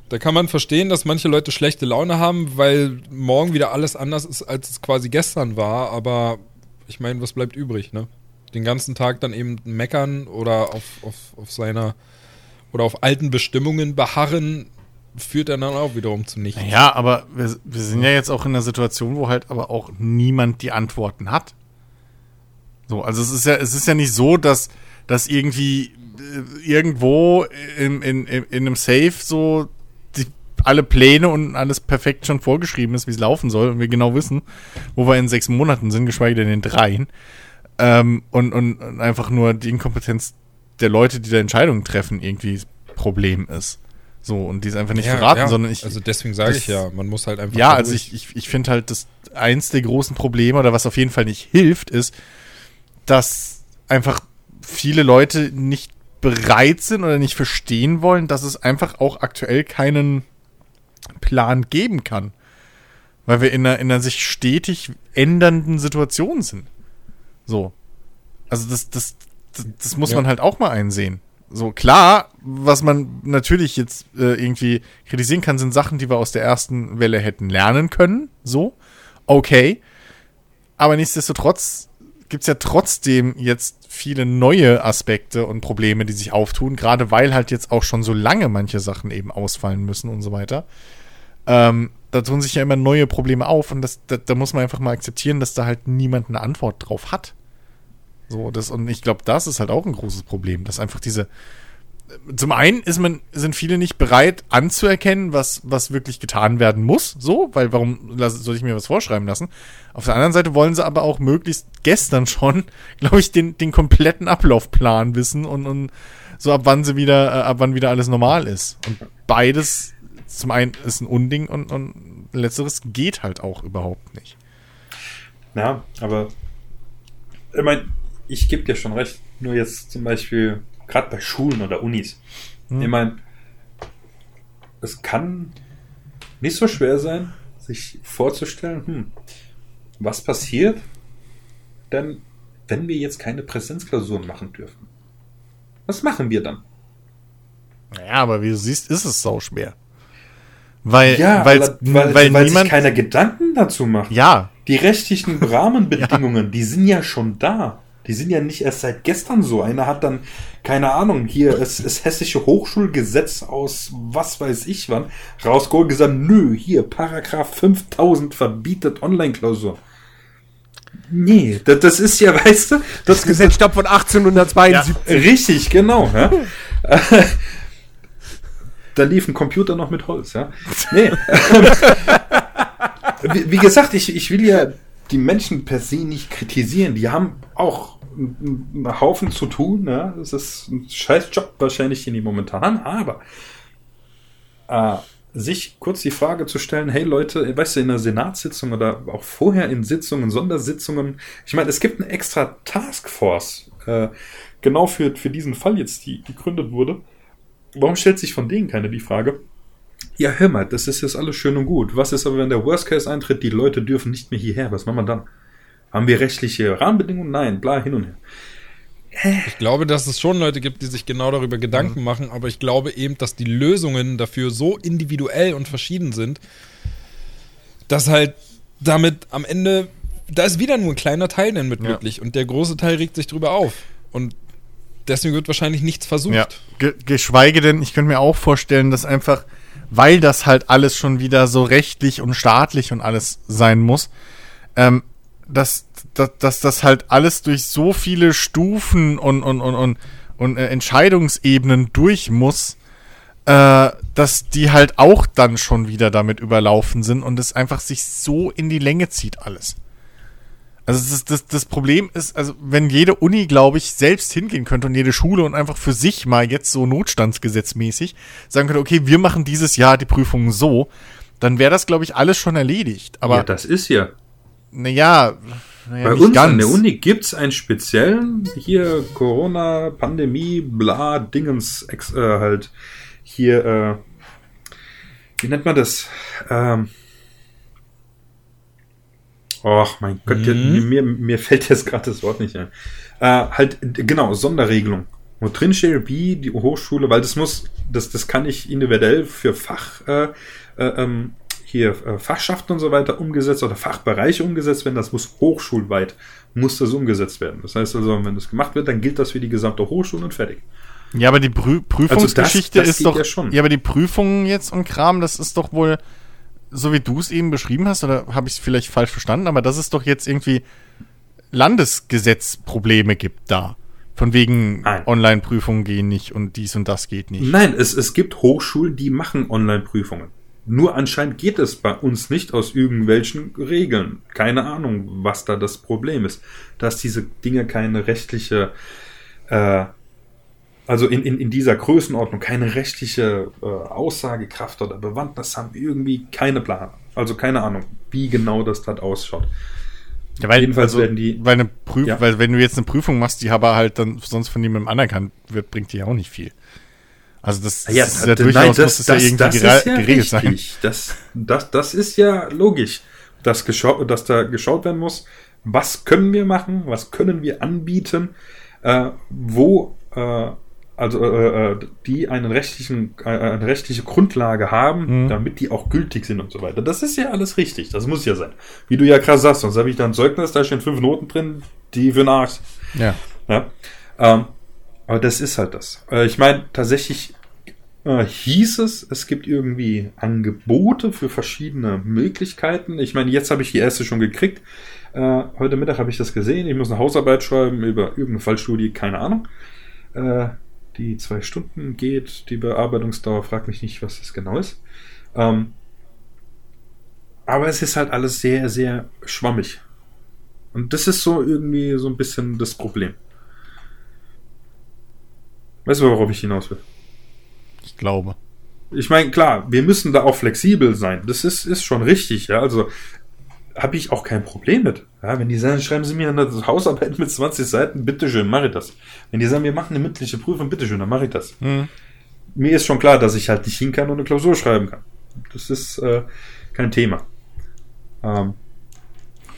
da kann man verstehen, dass manche Leute schlechte Laune haben, weil morgen wieder alles anders ist, als es quasi gestern war. Aber ich meine, was bleibt übrig, ne? Den ganzen Tag dann eben meckern oder auf, auf, auf seiner oder auf alten Bestimmungen beharren, führt dann auch wiederum zu nichts. Ja, aber wir, wir sind ja jetzt auch in einer Situation, wo halt aber auch niemand die Antworten hat. So, also es ist ja, es ist ja nicht so, dass, dass irgendwie äh, irgendwo in, in, in, in einem Safe so die, alle Pläne und alles perfekt schon vorgeschrieben ist, wie es laufen soll und wir genau wissen, wo wir in sechs Monaten sind, geschweige denn in dreien. Ähm, und, und, und einfach nur die Inkompetenz der Leute, die da Entscheidungen treffen, irgendwie Problem ist. So, und die es einfach nicht Ja, verraten, ja, sondern ich, Also deswegen sage ich das- ja, man muss halt einfach. ja, also ich, ich, ich finde halt, dass eins der großen Probleme oder was auf jeden Fall nicht hilft, ist, dass einfach viele Leute nicht bereit sind oder nicht verstehen wollen, dass es einfach auch aktuell keinen Plan geben kann. Weil wir in einer, in einer sich stetig ändernden Situation sind. So. Also das, das, das, das muss Ja. man halt auch mal einsehen. So, klar, was man natürlich jetzt äh, irgendwie kritisieren kann, sind Sachen, die wir aus der ersten Welle hätten lernen können. So, okay. Aber nichtsdestotrotz gibt's ja trotzdem jetzt viele neue Aspekte und Probleme, die sich auftun, gerade weil halt jetzt auch schon so lange manche Sachen eben ausfallen müssen und so weiter. Ähm, da tun sich ja immer neue Probleme auf und das, da, da muss man einfach mal akzeptieren, dass da halt niemand eine Antwort drauf hat. So, das, und ich glaube, das ist halt auch ein großes Problem, dass einfach diese. Zum einen ist man, sind viele nicht bereit anzuerkennen, was, was wirklich getan werden muss, so, weil warum soll ich mir was vorschreiben lassen? Auf der anderen Seite wollen sie aber auch möglichst gestern schon, glaube ich, den, den kompletten Ablaufplan wissen und, und so ab wann sie wieder, äh, ab wann wieder alles normal ist. Und beides, zum einen ist ein Unding und, und letzteres geht halt auch überhaupt nicht. Ja, aber ich meine, ich gebe dir schon recht. Nur jetzt zum Beispiel, gerade bei Schulen oder Unis. Ich meine, es kann nicht so schwer sein, sich vorzustellen, hm, was passiert denn, wenn wir jetzt keine Präsenzklausuren machen dürfen? Was machen wir dann? Naja, aber wie du siehst, ist es sau schwer. Weil, Ja, weil, weil, weil, niemand, sich keiner Gedanken dazu macht. ja, die rechtlichen Rahmenbedingungen, die sind ja schon da. Die sind ja nicht erst seit gestern so. Einer hat dann, keine Ahnung, hier ist das hessische Hochschulgesetz aus was weiß ich wann rausgeholt und gesagt, nö, hier, Paragraph 5000 verbietet Online-Klausur. Nee, das, das ist ja, weißt du, das, Das Gesetz stammt von 1872. Richtig, genau. Ja? da lief ein Computer noch mit Holz, ja. Nee. wie, wie gesagt, ich, ich will ja die Menschen per se nicht kritisieren. Die haben auch einen Haufen zu tun. Ja? Das ist ein scheiß Job wahrscheinlich, den die momentan haben. Aber äh, sich kurz die Frage zu stellen, hey Leute, weißt du, in einer Senatssitzung oder auch vorher in Sitzungen, Sondersitzungen, ich meine, es gibt eine extra Taskforce, äh, genau für, für diesen Fall jetzt, die gegründet wurde. Warum stellt sich von denen keine die Frage? Ja, hör mal, das ist jetzt alles schön und gut. Was ist aber, wenn der Worst Case eintritt, die Leute dürfen nicht mehr hierher? Was machen wir dann? Haben wir rechtliche Rahmenbedingungen? Nein, bla, hin und her. Ich glaube, dass es schon Leute gibt, die sich genau darüber Gedanken machen, aber ich glaube eben, dass die Lösungen dafür so individuell und verschieden sind, dass halt damit am Ende, da ist wieder nur ein kleiner Teil dann mit Ja. glücklich und der große Teil regt sich drüber auf. Und deswegen wird wahrscheinlich nichts versucht. Ja. Ge geschweige denn, ich könnte mir auch vorstellen, dass einfach, weil das halt alles schon wieder so rechtlich und staatlich und alles sein muss, ähm, dass, dass, dass das halt alles durch so viele Stufen und, und, und, und, und äh, Entscheidungsebenen durch muss, äh, dass die halt auch dann schon wieder damit überlaufen sind und es einfach sich so in die Länge zieht alles. Also das, das, das Problem ist, also wenn jede Uni, glaube ich, selbst hingehen könnte und jede Schule und einfach für sich mal jetzt so notstandsgesetzmäßig sagen könnte, okay, wir machen dieses Jahr die Prüfungen so, dann wäre das, glaube ich, alles schon erledigt. Aber ja, das ist ja. naja, naja Bei nicht uns ganz. an der Uni gibt's einen speziellen, hier Corona, Pandemie, bla, Dingens, ex, äh, halt, hier, äh, wie nennt man das? Ähm, Och, mein Gott, jetzt- mir, mir fällt jetzt gerade das Wort nicht ein. Äh, halt, genau, Sonderregelung. Wo drin steht, wie die Hochschule, weil das muss, das, das kann ich individuell für Fach, äh, äh, ähm, hier äh, Fachschaften und so weiter umgesetzt oder Fachbereiche umgesetzt werden, das muss hochschulweit, muss das umgesetzt werden. Das heißt also, wenn das gemacht wird, dann gilt das für die gesamte Hochschule und fertig. Ja, aber die Prü Prüfungsgeschichte das ist geht doch. ja schon. aber die Prüfungen jetzt und Kram, das ist doch wohl, so wie du es eben beschrieben hast, oder habe ich es vielleicht falsch verstanden, aber dass es doch jetzt irgendwie Landesgesetzprobleme gibt da. Von wegen. Online-Prüfungen gehen nicht und dies und das geht nicht. Nein, es, es gibt Hochschulen, die machen Online-Prüfungen. Nur anscheinend geht es bei uns nicht aus irgendwelchen Regeln. Keine Ahnung, was da das Problem ist. Dass diese Dinge keine rechtliche, äh, also in, in, in dieser Größenordnung keine rechtliche äh, Aussagekraft oder Bewandtnis haben, irgendwie keine Plan. Also keine Ahnung, wie genau das dort ausschaut. Ja, weil, Jedenfalls werden die- Weil, eine Prüf Ja. weil wenn du jetzt eine Prüfung machst, die aber halt dann sonst von jemandem anerkannt wird, bringt die ja auch nicht viel. Also das, Ja, das ist ja durchaus, nein, das, muss es ja das, irgendwie das gere- ist ja geregelt sein. richtig. Das, das, das ist ja logisch, dass, geschau dass da geschaut werden muss, was können wir machen, was können wir anbieten, äh, wo äh, also äh, äh, die einen rechtlichen, äh, eine rechtliche Grundlage haben, Mhm. damit die auch gültig sind und so weiter. Das ist ja alles richtig, das muss ja sein. Wie du ja krass sagst, sonst habe ich da ein Zeugnis, da stehen fünf Noten drin, die für den Arsch Ja. ja. Ähm, aber das ist halt das. Äh, ich meine, tatsächlich äh, hieß es, es gibt irgendwie Angebote für verschiedene Möglichkeiten. Ich meine, jetzt habe ich die erste schon gekriegt. Äh, heute Mittag habe ich das gesehen. Ich muss eine Hausarbeit schreiben über irgendeine Fallstudie, keine Ahnung. Äh, die zwei Stunden geht, die Bearbeitungsdauer, frag mich nicht, was das genau ist. Ähm, aber es ist halt alles sehr, sehr schwammig. Und das ist so irgendwie so ein bisschen das Problem. Weißt du, worauf ich hinaus will? Ich glaube. Ich meine, klar, wir müssen da auch flexibel sein. Das ist, ist schon richtig, ja. Also habe ich auch kein Problem mit. Ja, wenn die sagen, schreiben Sie mir eine Hausarbeit mit 20 Seiten, bitteschön, mache ich das. Wenn die sagen, wir machen eine mündliche Prüfung, bitteschön, dann mache ich das. Hm. Mir ist schon klar, dass ich halt nicht hin kann und eine Klausur schreiben kann. Das ist äh, kein Thema. Ähm,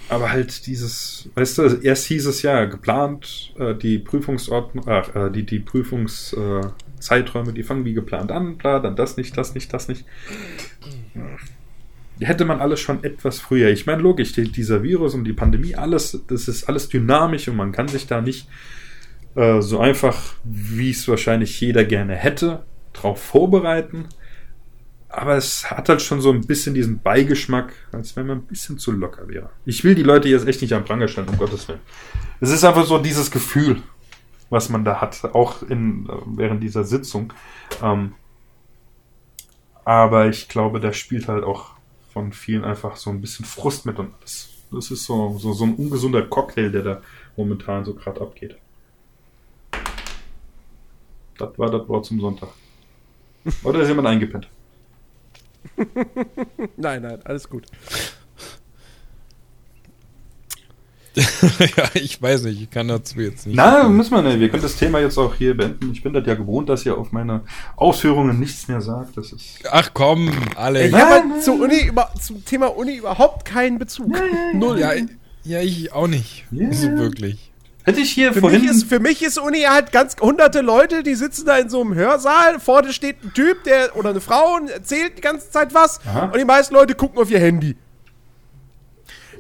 aber halt dieses, weißt du, erst hieß es ja geplant, äh, die Prüfungsordnung, äh, die, die Prüfungszeiträume, die fangen wie geplant an, bla, dann das nicht, das nicht, das nicht. Hätte man alles schon etwas früher. Ich meine, logisch, die, dieser Virus und die Pandemie, alles, das ist alles dynamisch und man kann sich da nicht äh, so einfach, wie es wahrscheinlich jeder gerne hätte, drauf vorbereiten. Aber es hat halt schon so ein bisschen diesen Beigeschmack, als wenn man ein bisschen zu locker wäre. Ich will die Leute jetzt echt nicht am Pranger stellen, um Gottes Willen. Es ist einfach so dieses Gefühl, was man da hat, auch in, äh, während dieser Sitzung. Ähm, aber ich glaube, da spielt halt auch von vielen einfach so ein bisschen Frust mit und das, das ist so, so, so ein ungesunder Cocktail, der da momentan so gerade abgeht. Das war das Wort zum Sonntag. Oder ist jemand eingepennt? Nein, nein, alles gut. ja, ich weiß nicht, ich kann dazu jetzt nicht. Na, müssen wir nicht. Wir können das Thema jetzt auch hier beenden. Ich bin das ja gewohnt, dass ihr auf meine Ausführungen nichts mehr sagt. Das ist. Ach komm, Alex. Ich habe halt zu Uni über, zum Thema Uni überhaupt keinen Bezug. Null. Ja, ja, ich auch nicht. Ja. So wirklich. Hätte ich hier Für vorhin. mich, ist, für mich ist Uni halt ganz hunderte Leute, die sitzen da in so einem Hörsaal, vorne steht ein Typ, der oder eine Frau und erzählt die ganze Zeit was Aha. und die meisten Leute gucken auf ihr Handy.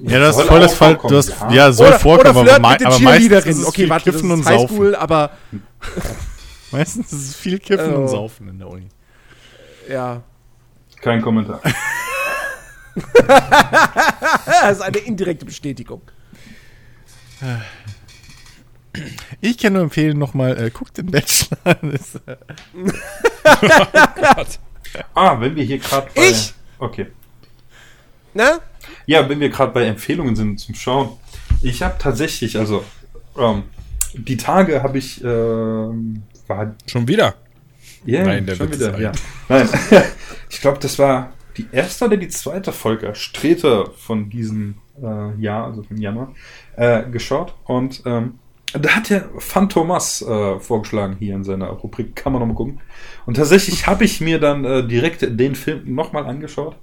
Ja, das Soll ist voll das Fall. vorkommen, Du hast, ja. ja, soll oder, vorkommen, oder aber, mit aber meistens ist es Okay, viel warte, das Kiffen ist und High Saufen. School, aber Meistens ist es viel Kiffen Oh. und Saufen in der Uni. ja. Kein Kommentar. Das ist eine indirekte Bestätigung. Ich kann nur empfehlen, nochmal, äh, guckt den Bachelor. Das, äh, Gott. Ah, wenn wir hier gerade. Ich? Okay. Ne? Ja, wenn wir gerade bei Empfehlungen sind zum Schauen. Ich habe tatsächlich, also ähm, die Tage habe ich ähm, war Schon wieder. ja, Nein, der schon wieder, ist ja. Nein, ich glaube, das war die erste oder die zweite Folge Streter von diesem äh, Jahr, also vom Januar, äh, geschaut und ähm, da hat der Phantomas äh, vorgeschlagen hier in seiner Rubrik, kann man nochmal gucken. Und tatsächlich habe ich mir dann äh, direkt den Film nochmal angeschaut.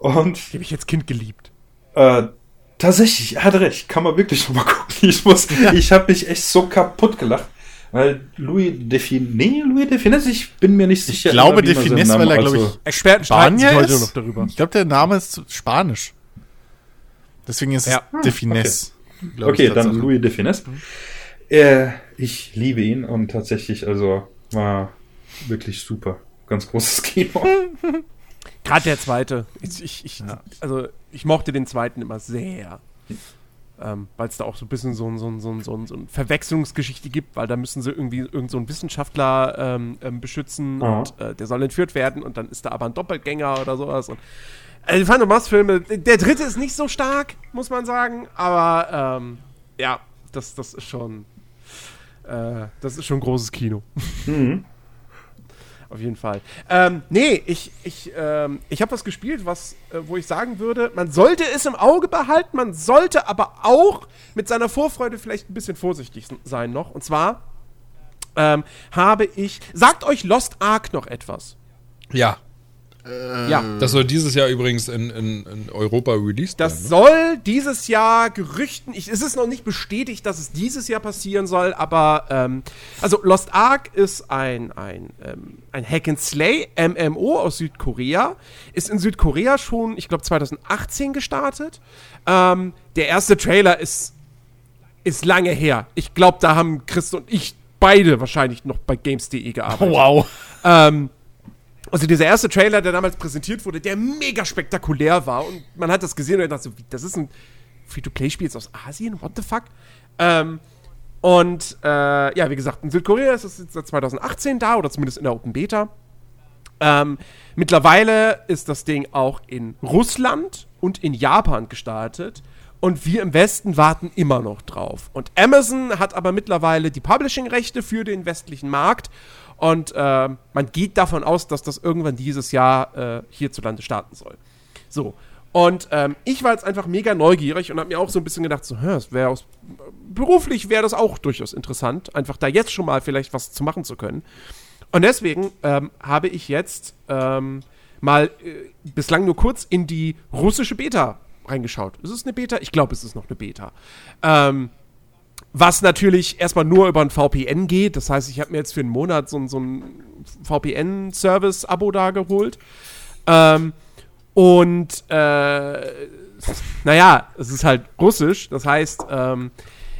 Und Die habe ich als Kind geliebt. äh, tatsächlich, er hat recht, kann man wirklich nochmal gucken. Ich muss, ich habe mich echt so kaputt gelacht. Weil Louis Defines, nee, Louis Defines, ich bin mir nicht sicher. ich glaube, Defines, weil er, glaube also- ich, Experten streiten sich Spanier heute ist. noch darüber. Ich glaube, der Name ist Spanisch. Deswegen ist Ja. es Defines. glaub Okay, ich, dann. Louis Defines. Äh, ich liebe ihn und tatsächlich, also, war wirklich super. Ganz großes Kino. Gerade der zweite. Ich, ich, ich, Also, ich mochte den zweiten immer sehr. Ähm, weil es da auch so ein bisschen so, ein- so, ein- so, ein- so, ein- so eine Verwechslungsgeschichte gibt, weil da müssen sie irgendwie irgend so einen Wissenschaftler ähm, ähm, beschützen Aha. und äh, der soll entführt werden und dann ist da aber ein Doppelgänger oder sowas. Und, also die Phantom-Filme, der dritte ist nicht so stark, muss man sagen, aber ähm, ja, das, das ist schon äh, das ist schon großes Kino. Mhm. Auf jeden Fall. Ähm, nee, ich, ich, ähm, ich habe was gespielt, was, äh, wo ich sagen würde, man sollte es im Auge behalten, man sollte aber auch mit seiner Vorfreude vielleicht ein bisschen vorsichtig sein noch. Und zwar ähm, habe ich. Sagt euch Lost Ark noch etwas? Ja. Ja. Das soll dieses Jahr übrigens in, in, in Europa released Das werden. Ne? soll dieses Jahr Gerüchten, ich, es ist noch nicht bestätigt, dass es dieses Jahr passieren soll, aber ähm, also Lost Ark ist ein, ein, ähm, ein Hack and Slay MMO aus Südkorea, ist in Südkorea schon, ich glaube 2018 gestartet. Ähm, der erste Trailer ist, ist lange her. Ich glaube, da haben Chris und ich beide wahrscheinlich noch bei Games.de gearbeitet. Wow. Ähm, also dieser erste Trailer, der damals präsentiert wurde, der mega spektakulär war und man hat das gesehen und dachte so, das ist ein Free-to-Play-Spiel aus Asien, what the fuck? Ähm, und äh, ja, wie gesagt, in Südkorea ist es jetzt seit 2018 da oder zumindest in der Open Beta. Ähm, mittlerweile ist das Ding auch in Russland und in Japan gestartet. Und wir im Westen warten immer noch drauf. Und Amazon hat aber mittlerweile die Publishing-Rechte für den westlichen Markt. Und äh, man geht davon aus, dass das irgendwann dieses Jahr äh, hierzulande starten soll. So. Und ähm, ich war jetzt einfach mega neugierig und habe mir auch so ein bisschen gedacht, so, es wäre beruflich wäre das auch durchaus interessant, einfach da jetzt schon mal vielleicht was zu machen zu können. Und deswegen ähm, habe ich jetzt ähm, mal äh, bislang nur kurz in die russische Beta reingeschaut. Ist es eine Beta? Ich glaube, es ist noch eine Beta. Ähm, was natürlich erstmal nur über ein VPN geht. Das heißt, ich habe mir jetzt für einen Monat so, ein- so ein VPN-Service-Abo da geholt. Ähm, Und äh, naja, es ist halt russisch. Das heißt, ähm,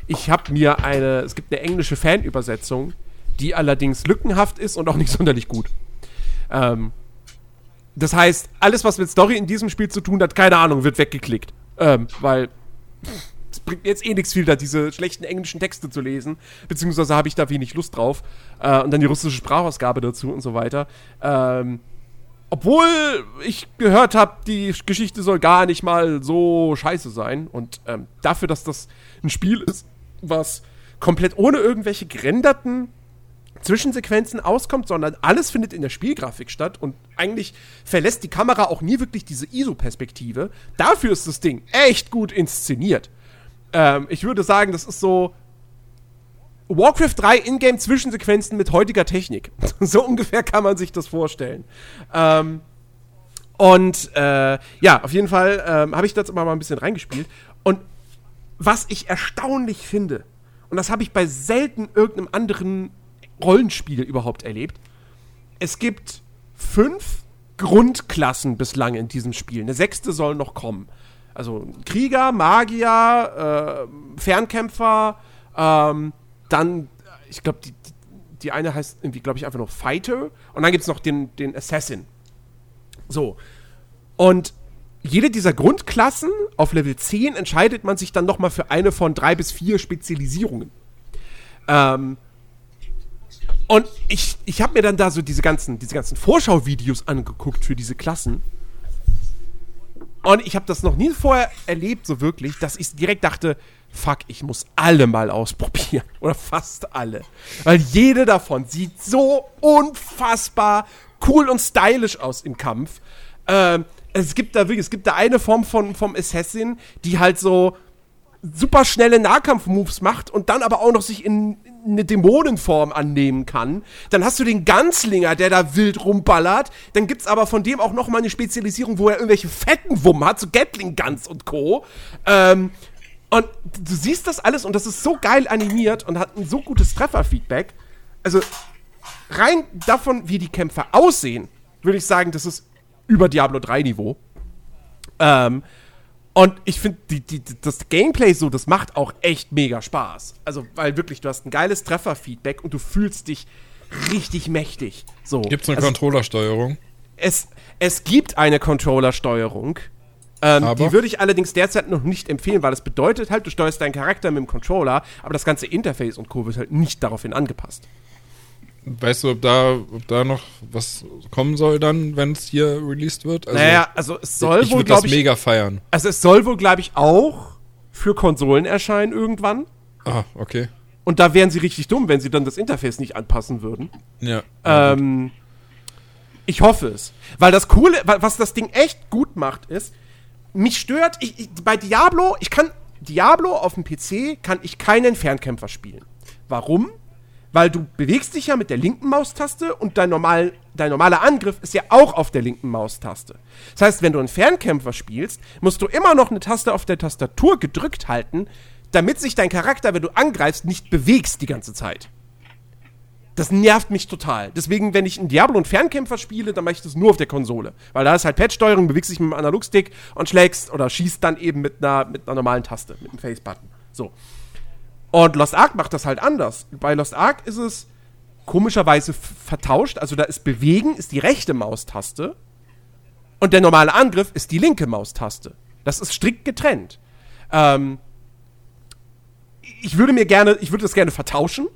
ich habe mir eine, es gibt eine englische Fanübersetzung, die allerdings lückenhaft ist und auch nicht sonderlich gut. Ähm, das heißt, alles, was mit Story in diesem Spiel zu tun hat, keine Ahnung, wird weggeklickt. Ähm, weil es bringt jetzt eh nichts viel, da diese schlechten englischen Texte zu lesen. Beziehungsweise habe ich da wenig Lust drauf. Äh, und dann die russische Sprachausgabe dazu und so weiter. Ähm, obwohl ich gehört habe, die Geschichte soll gar nicht mal so scheiße sein. Und ähm, dafür, dass das ein Spiel ist, was komplett ohne irgendwelche gerenderten Zwischensequenzen auskommt, sondern alles findet in der Spielgrafik statt und eigentlich verlässt die Kamera auch nie wirklich diese ISO-Perspektive. Dafür ist das Ding echt gut inszeniert. Ähm, ich würde sagen, das ist so Warcraft 3 Ingame Zwischensequenzen mit heutiger Technik. so ungefähr kann man sich das vorstellen. Ähm, und äh, ja, auf jeden Fall ähm, habe ich das immer mal ein bisschen reingespielt. Und was ich erstaunlich finde, und das habe ich bei selten irgendeinem anderen Rollenspiel überhaupt erlebt. Es gibt fünf Grundklassen bislang in diesem Spiel. Eine sechste soll noch kommen. Also Krieger, Magier, äh, Fernkämpfer, ähm, dann, ich glaube, die, die eine heißt irgendwie, glaube ich, einfach nur Fighter. Und dann gibt es noch den, den Assassin. So. Und jede dieser Grundklassen auf Level 10 entscheidet man sich dann nochmal für eine von drei bis vier Spezialisierungen. Ähm, und ich, ich habe mir dann da so diese ganzen, diese ganzen Vorschauvideos angeguckt für diese Klassen. Und ich habe das noch nie vorher erlebt, so wirklich, dass ich direkt dachte, fuck, ich muss alle mal ausprobieren. Oder fast alle. Weil jede davon sieht so unfassbar cool und stylisch aus im Kampf. Ähm, es gibt da wirklich, es gibt da eine Form von, vom Assassin, die halt so super schnelle Nahkampf-Moves macht und dann aber auch noch sich in, eine Dämonenform annehmen kann. Dann hast du den Ganzlinger, der da wild rumballert. Dann gibt's aber von dem auch noch mal eine Spezialisierung, wo er irgendwelche fetten Wummen hat, so Gatling Guns und Co. Ähm, und du siehst das alles und das ist so geil animiert und hat ein so gutes Trefferfeedback. Also rein davon, wie die Kämpfer aussehen, würde ich sagen, das ist über Diablo 3 Niveau. Ähm, und ich finde, das Gameplay so, das macht auch echt mega Spaß. Also, weil wirklich, du hast ein geiles Trefferfeedback und du fühlst dich richtig mächtig. So. Gibt es eine also, Controllersteuerung? Es, es gibt eine Controllersteuerung. Ähm, die würde ich allerdings derzeit noch nicht empfehlen, weil das bedeutet halt, du steuerst deinen Charakter mit dem Controller, aber das ganze Interface und Co. wird halt nicht daraufhin angepasst. Weißt du, ob da, ob da noch was kommen soll dann, wenn es hier released wird? Also, naja, also es soll ich wohl, glaube ich, mega feiern. Also es soll wohl, glaube ich, auch für Konsolen erscheinen irgendwann. Ah, okay. Und da wären sie richtig dumm, wenn sie dann das Interface nicht anpassen würden. Ja. Ähm, ich hoffe es. Weil das Coole, was das Ding echt gut macht, ist, mich stört, ich, ich, bei Diablo, ich kann, Diablo auf dem PC kann ich keinen Fernkämpfer spielen. Warum? Weil du bewegst dich ja mit der linken Maustaste und dein, normal, dein normaler Angriff ist ja auch auf der linken Maustaste. Das heißt, wenn du einen Fernkämpfer spielst, musst du immer noch eine Taste auf der Tastatur gedrückt halten, damit sich dein Charakter, wenn du angreifst, nicht bewegst die ganze Zeit. Das nervt mich total. Deswegen, wenn ich einen Diablo und Fernkämpfer spiele, dann mache ich das nur auf der Konsole. Weil da ist halt Pad-Steuerung, bewegst dich mit dem Analogstick und schlägst oder schießt dann eben mit einer, mit einer normalen Taste, mit dem Face-Button. So. Und Lost Ark macht das halt anders. Bei Lost Ark ist es komischerweise vertauscht. Also da ist Bewegen, ist die rechte Maustaste. Und der normale Angriff ist die linke Maustaste. Das ist strikt getrennt. Ähm, ich würde mir gerne, ich würde das gerne vertauschen.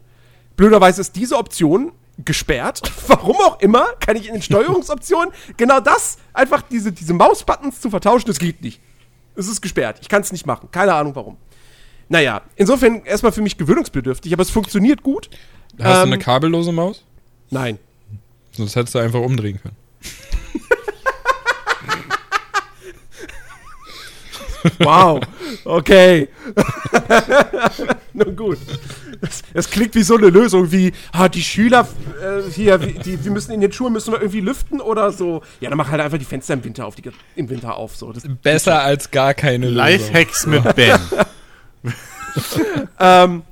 Blöderweise ist diese Option gesperrt. Warum auch immer, kann ich in den Steuerungsoptionen genau das, einfach diese, diese Mausbuttons zu vertauschen, das geht nicht. Es ist gesperrt. Ich kann es nicht machen. Keine Ahnung warum. Naja, insofern erstmal für mich gewöhnungsbedürftig, aber es funktioniert gut. Hast ähm, du eine kabellose Maus? Nein. Sonst hättest du einfach umdrehen können. wow. Okay. Nun gut. Das, das, klingt wie so eine Lösung, wie ah, die Schüler äh, hier, wie, die, wir müssen in den Schulen müssen wir irgendwie lüften oder so. Ja, dann mach halt einfach die Fenster im Winter auf, die, im Winter auf. So. Das, Besser als gar keine Lösung. Lifehacks mit Ben. ähm,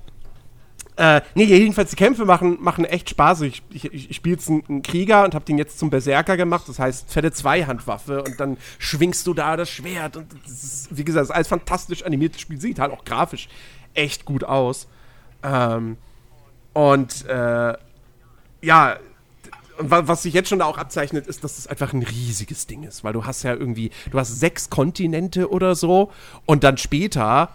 Äh, nee, jedenfalls die Kämpfe machen, machen echt Spaß. Ich, ich, ich spiele jetzt einen, Krieger und habe den jetzt zum Berserker gemacht. Das heißt, fette Zweihandwaffe und dann schwingst du da das Schwert. Und das ist, wie gesagt, das ist alles fantastisch animiertes Spiel. Sieht halt auch grafisch echt gut aus. Ähm, und äh, ja, was sich jetzt schon da auch abzeichnet, ist, dass es einfach ein riesiges Ding ist, weil du hast ja irgendwie, du hast sechs Kontinente oder so und dann später,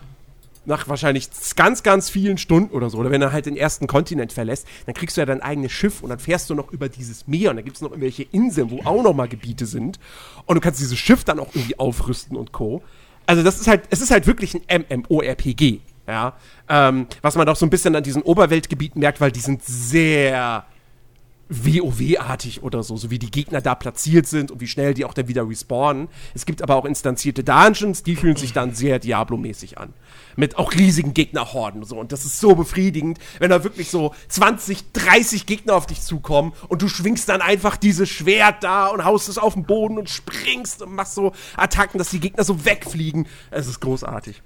nach wahrscheinlich ganz, ganz vielen Stunden oder so, oder wenn du halt den ersten Kontinent verlässt, dann kriegst du ja dein eigenes Schiff und dann fährst du noch über dieses Meer und dann gibt es noch irgendwelche Inseln, wo auch noch mal Gebiete sind und du kannst dieses Schiff dann auch irgendwie aufrüsten und Co. Also das ist halt, es ist halt wirklich ein MMORPG, ja, ähm, was man auch so ein bisschen an diesen Oberweltgebieten merkt, weil die sind sehr WoW-artig oder so, so wie die Gegner da platziert sind und wie schnell die auch dann wieder respawnen. Es gibt aber auch instanzierte Dungeons, die fühlen sich dann sehr Diablo-mäßig an. Mit auch riesigen Gegnerhorden und so. Und das ist so befriedigend, wenn da wirklich so 20, 30 Gegner auf dich zukommen und du schwingst dann einfach dieses Schwert da und haust es auf den Boden und springst und machst so Attacken, dass die Gegner so wegfliegen. Es ist großartig.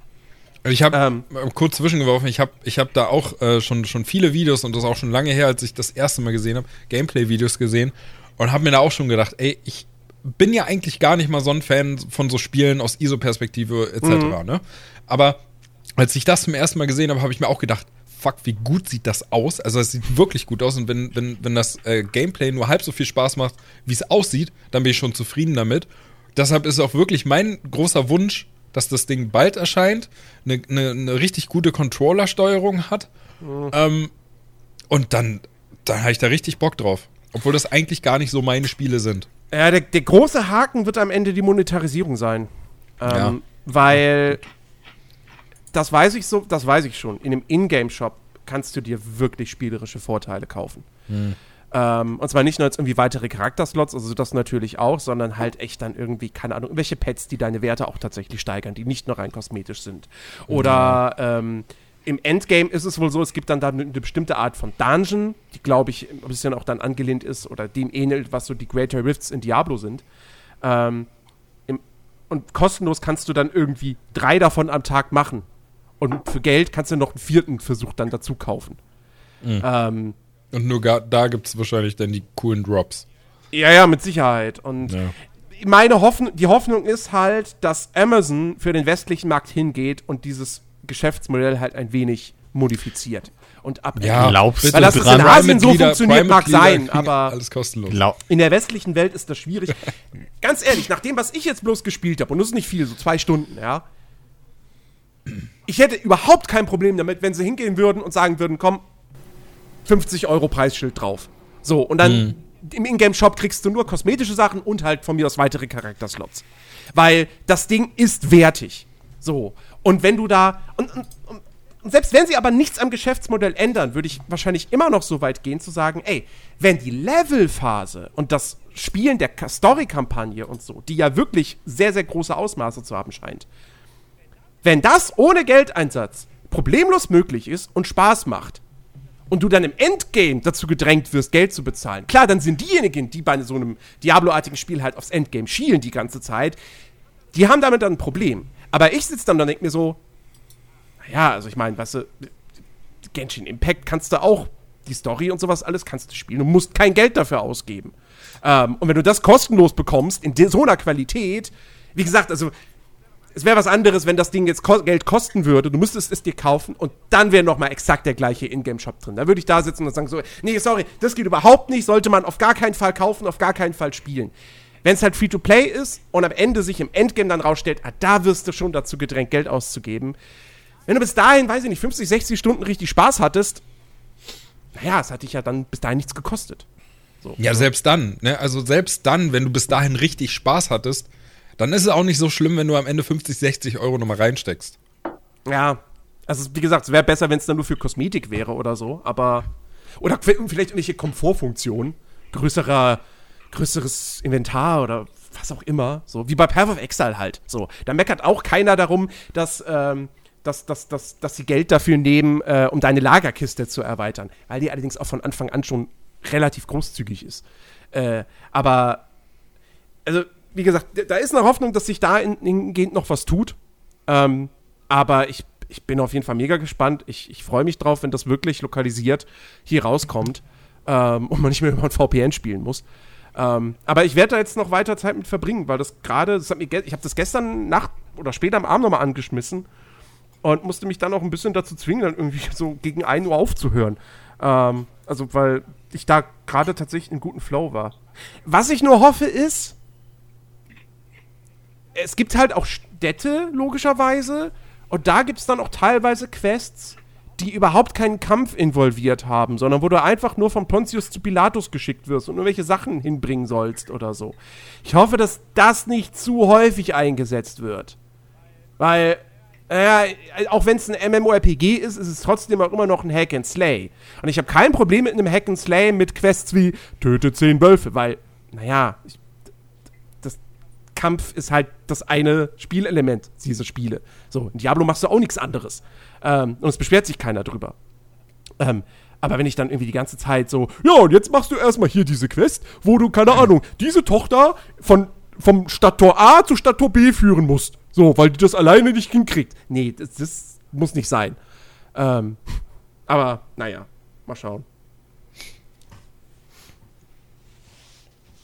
Ich habe Ähm. kurz zwischengeworfen, ich habe ich hab da auch äh, schon, schon viele Videos und das auch schon lange her, als ich das erste Mal gesehen habe, Gameplay-Videos gesehen und habe mir da auch schon gedacht, ey, ich bin ja eigentlich gar nicht mal so ein Fan von so Spielen aus ISO-Perspektive etc. Ne? Aber als ich das zum ersten Mal gesehen habe, habe ich mir auch gedacht, fuck, wie gut sieht das aus? Also es sieht wirklich gut aus und wenn, wenn, wenn das äh, Gameplay nur halb so viel Spaß macht, wie es aussieht, dann bin ich schon zufrieden damit. Deshalb ist auch wirklich mein großer Wunsch, dass das Ding bald erscheint, eine, eine, eine richtig gute Controller-Steuerung hat. Ähm, und dann, dann habe ich da richtig Bock drauf. Obwohl das eigentlich gar nicht so meine Spiele sind. Ja, der, der große Haken wird am Ende die Monetarisierung sein. Ähm, Ja. Weil das weiß ich so, das weiß ich schon. In einem Ingame-Shop kannst du dir wirklich spielerische Vorteile kaufen. Ähm, und zwar nicht nur jetzt irgendwie weitere Charakterslots, also das natürlich auch, sondern halt echt dann irgendwie, keine Ahnung, irgendwelche Pets, die deine Werte auch tatsächlich steigern, die nicht nur rein kosmetisch sind. Oder ähm, im Endgame ist es wohl so, es gibt dann da eine bestimmte Art von Dungeon, die, glaube ich, ein bisschen auch dann angelehnt ist oder dem ähnelt, was so die Greater Rifts in Diablo sind. Ähm, im, und kostenlos kannst du dann irgendwie drei davon am Tag machen. Und für Geld kannst du noch einen vierten Versuch dann dazu kaufen. Ähm, Und nur gar, da gibt es wahrscheinlich dann die coolen Drops. ja, ja, mit Sicherheit. Und Ja. meine Hoffnung, die Hoffnung ist halt, dass Amazon für den westlichen Markt hingeht und dieses Geschäftsmodell halt ein wenig modifiziert und abändert. Ja, Glaubst du Weil das dran? in Asien so funktioniert, mag sein, aber- Alles kostenlos. In der westlichen Welt ist das schwierig. Ganz ehrlich, nach dem, was ich jetzt bloß gespielt habe, und das ist nicht viel, so zwei Stunden, ja. Ich hätte überhaupt kein Problem damit, wenn sie hingehen würden und sagen würden, komm, 50 Euro Preisschild drauf. So, und dann im Ingame-Shop kriegst du nur kosmetische Sachen und halt von mir aus weitere Charakterslots. Weil das Ding ist wertig. So. Und wenn du da. Und, und, und, selbst wenn sie aber nichts am Geschäftsmodell ändern, würde ich wahrscheinlich immer noch so weit gehen zu sagen, ey, wenn die Levelphase und das Spielen der Ka- Story-Kampagne und so, die ja wirklich sehr, sehr große Ausmaße zu haben scheint, wenn das ohne Geldeinsatz problemlos möglich ist und Spaß macht, und du dann im Endgame dazu gedrängt wirst, Geld zu bezahlen, klar, dann sind diejenigen, die bei so einem Diablo-artigen Spiel halt aufs Endgame schielen die ganze Zeit, die haben damit dann ein Problem. Aber ich sitze dann da und denke mir so, naja, also ich meine, weißt du, Genshin Impact kannst du auch, die Story und sowas alles kannst du spielen. Du musst kein Geld dafür ausgeben. Ähm, und wenn du das kostenlos bekommst, in so einer Qualität, wie gesagt, also es wäre was anderes, wenn das Ding jetzt ko Geld kosten würde. Du müsstest es dir kaufen und dann wäre nochmal exakt der gleiche Ingame-Shop drin. Da würde ich da sitzen und sagen so, nee, sorry, das geht überhaupt nicht, sollte man auf gar keinen Fall kaufen, auf gar keinen Fall spielen. Wenn es halt Free-to-Play ist und am Ende sich im Endgame dann rausstellt, ah, da wirst du schon dazu gedrängt, Geld auszugeben. Wenn du bis dahin, weiß ich nicht, 50, 60 Stunden richtig Spaß hattest, naja, es hat dich ja dann bis dahin nichts gekostet. Ja, selbst dann, ne? Also selbst dann, wenn du bis dahin richtig Spaß hattest, dann ist es auch nicht so schlimm, wenn du am Ende 50, 60 Euro nochmal reinsteckst. Ja, also wie gesagt, es wäre besser, wenn es dann nur für Kosmetik wäre oder so, aber. Oder vielleicht irgendwelche Komfortfunktionen, größerer, größeres Inventar oder was auch immer. So, wie bei Path of Exile halt. So. Da meckert auch keiner darum, dass, ähm, dass, dass, dass, dass sie Geld dafür nehmen, äh, um deine Lagerkiste zu erweitern. Weil die allerdings auch von Anfang an schon relativ großzügig ist. Äh, aber also, wie gesagt, da ist eine Hoffnung, dass sich da in- hingehend noch was tut. Ähm, aber ich, ich bin auf jeden Fall mega gespannt. Ich, ich freue mich drauf, wenn das wirklich lokalisiert hier rauskommt ähm, und man nicht mehr über ein VPN spielen muss. Ähm, aber ich werde da jetzt noch weiter Zeit mit verbringen, weil das gerade, ich habe das gestern Nacht oder später am Abend nochmal angeschmissen und musste mich dann auch ein bisschen dazu zwingen, dann irgendwie so gegen 1 Uhr aufzuhören. Ähm, also, weil ich da gerade tatsächlich in guten Flow war. Was ich nur hoffe ist, es gibt halt auch Städte, logischerweise, und da gibt es dann auch teilweise Quests, die überhaupt keinen Kampf involviert haben, sondern wo du einfach nur von Pontius zu Pilatus geschickt wirst und irgendwelche Sachen hinbringen sollst oder so. Ich hoffe, dass das nicht zu häufig eingesetzt wird. Weil, naja, auch wenn es ein MMORPG ist, ist es trotzdem auch immer noch ein Hack and Slay. Und ich habe kein Problem mit einem Hack and Slay mit Quests wie Töte zehn Wölfe, weil, naja, ich, Kampf ist halt das eine Spielelement dieser Spiele. So, in Diablo machst du auch nichts anderes. Ähm, und es beschwert sich keiner drüber. Ähm, aber wenn ich dann irgendwie die ganze Zeit so, ja, und jetzt machst du erstmal hier diese Quest, wo du, keine Ahnung, diese Tochter von, vom Stadttor A zu Stadttor B führen musst. So, weil die das alleine nicht hinkriegt. Nee, das, das muss nicht sein. Ähm, aber, naja, mal schauen.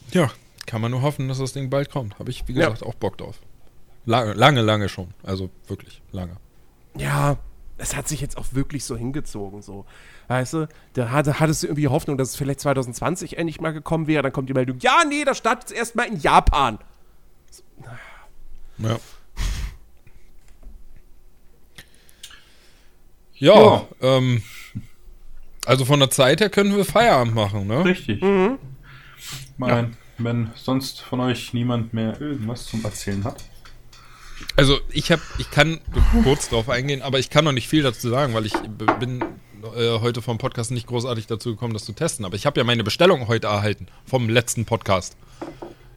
Ja, kann man nur hoffen, dass das Ding bald kommt. Habe ich, wie gesagt, auch Bock drauf. Lange, lange, lange schon. Also wirklich lange. Ja, es hat sich jetzt auch wirklich so hingezogen, so. Weißt du, da hatte, hattest du irgendwie Hoffnung, dass es vielleicht 2020 endlich mal gekommen wäre. Dann kommt die Meldung, ja, nee, das startet jetzt erstmal in Japan. Ja. Ja, Ja. Ähm, also von der Zeit her können wir Feierabend machen, ne? Richtig. Mein, wenn sonst von euch niemand mehr irgendwas zum Erzählen hat. Also ich habe, ich kann kurz drauf eingehen, aber ich kann noch nicht viel dazu sagen, weil ich bin äh, heute vom Podcast nicht großartig dazu gekommen, das zu testen. Aber ich habe ja meine Bestellung heute erhalten vom letzten Podcast.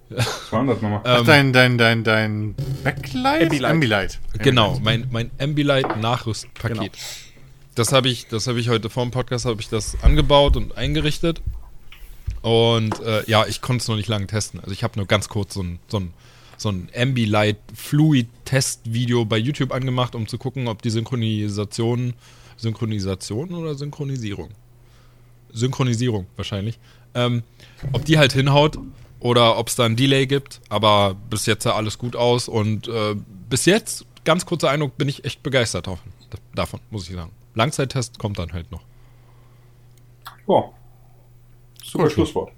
Was war denn das nochmal? Ach, dein, dein, dein, dein Backlight? Ambilight. Ambilight. Genau, mein, mein Ambilight Nachrüstpaket. Genau. Das habe ich, das habe ich heute vor dem Podcast habe ich das angebaut und eingerichtet. Und äh, ja, ich konnte es noch nicht lange testen. Also ich habe nur ganz kurz so ein, so ein, so ein Ambilight Fluid Test Video bei YouTube angemacht, um zu gucken, ob die Synchronisation, Synchronisation oder Synchronisierung, Synchronisierung wahrscheinlich, ähm, ob die halt hinhaut oder ob es da ein Delay gibt. Aber bis jetzt sah alles gut aus und äh, bis jetzt, ganz kurzer Eindruck, bin ich echt begeistert davon, davon muss ich sagen. Langzeittest kommt dann halt noch. Ja. Super Schlusswort.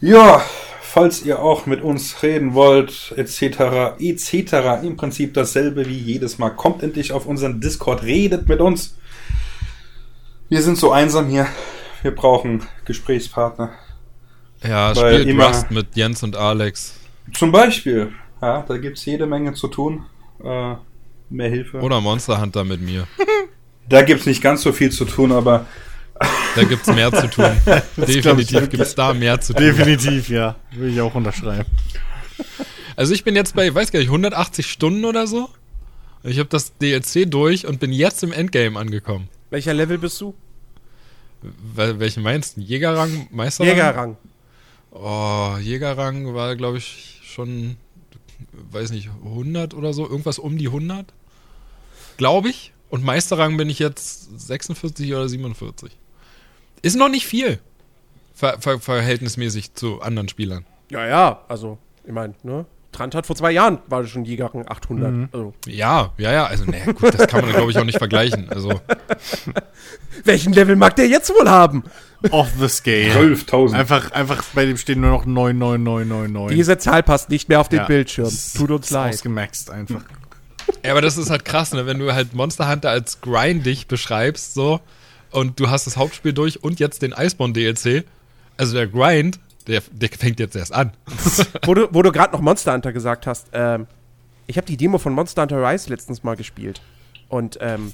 Ja, falls ihr auch mit uns reden wollt, etc., etc., im Prinzip dasselbe wie jedes Mal, kommt endlich auf unseren Discord, redet mit uns. Wir sind so einsam hier. Wir brauchen Gesprächspartner. Ja, Weil spielt immer- Rust mit Jens und Alex. Zum Beispiel, ja, da gibt's jede Menge zu tun. Äh, mehr Hilfe. Oder Monster Hunter mit mir. Da gibt's nicht ganz so viel zu tun, aber Da gibt's mehr zu tun. Definitiv gibt's da mehr zu tun. Definitiv, ja. Will ich auch unterschreiben. Also ich bin jetzt bei, weiß gar nicht, 180 Stunden oder so. Ich habe das DLC durch und bin jetzt im Endgame angekommen. Welcher Level bist du? Wel welchen meinst du? Jägerrang, Meisterrang? Jägerrang. Oh, Jägerrang war, glaube ich, schon, weiß nicht, 100 oder so. Irgendwas um die 100. Glaube ich. Und Meisterrang bin ich jetzt 46 oder 47. Ist noch nicht viel. Ver ver verhältnismäßig zu anderen Spielern. Ja, ja, also, ich meine, ne? Trant hat vor zwei Jahren, war schon Jägerrang 800. Also, Ja, ja, ja. Also, naja, gut, das kann man, glaube ich, auch nicht vergleichen. Also, welchen Level mag der jetzt wohl haben? Off the scale. 12.000. Einfach, einfach bei dem stehen nur noch 99999. Diese Zahl passt nicht mehr auf den Ja. Bildschirm. Das Tut uns ist leid. Ausgemaxt einfach. Ja, aber das ist halt krass, ne? wenn du halt Monster Hunter als grindig beschreibst, so, und du hast das Hauptspiel durch und jetzt den Iceborne DLC. Also der Grind, der, der fängt jetzt erst an. wo du, wo du gerade noch Monster Hunter gesagt hast, ähm, ich habe die Demo von Monster Hunter Rise letztens mal gespielt. Und, ähm,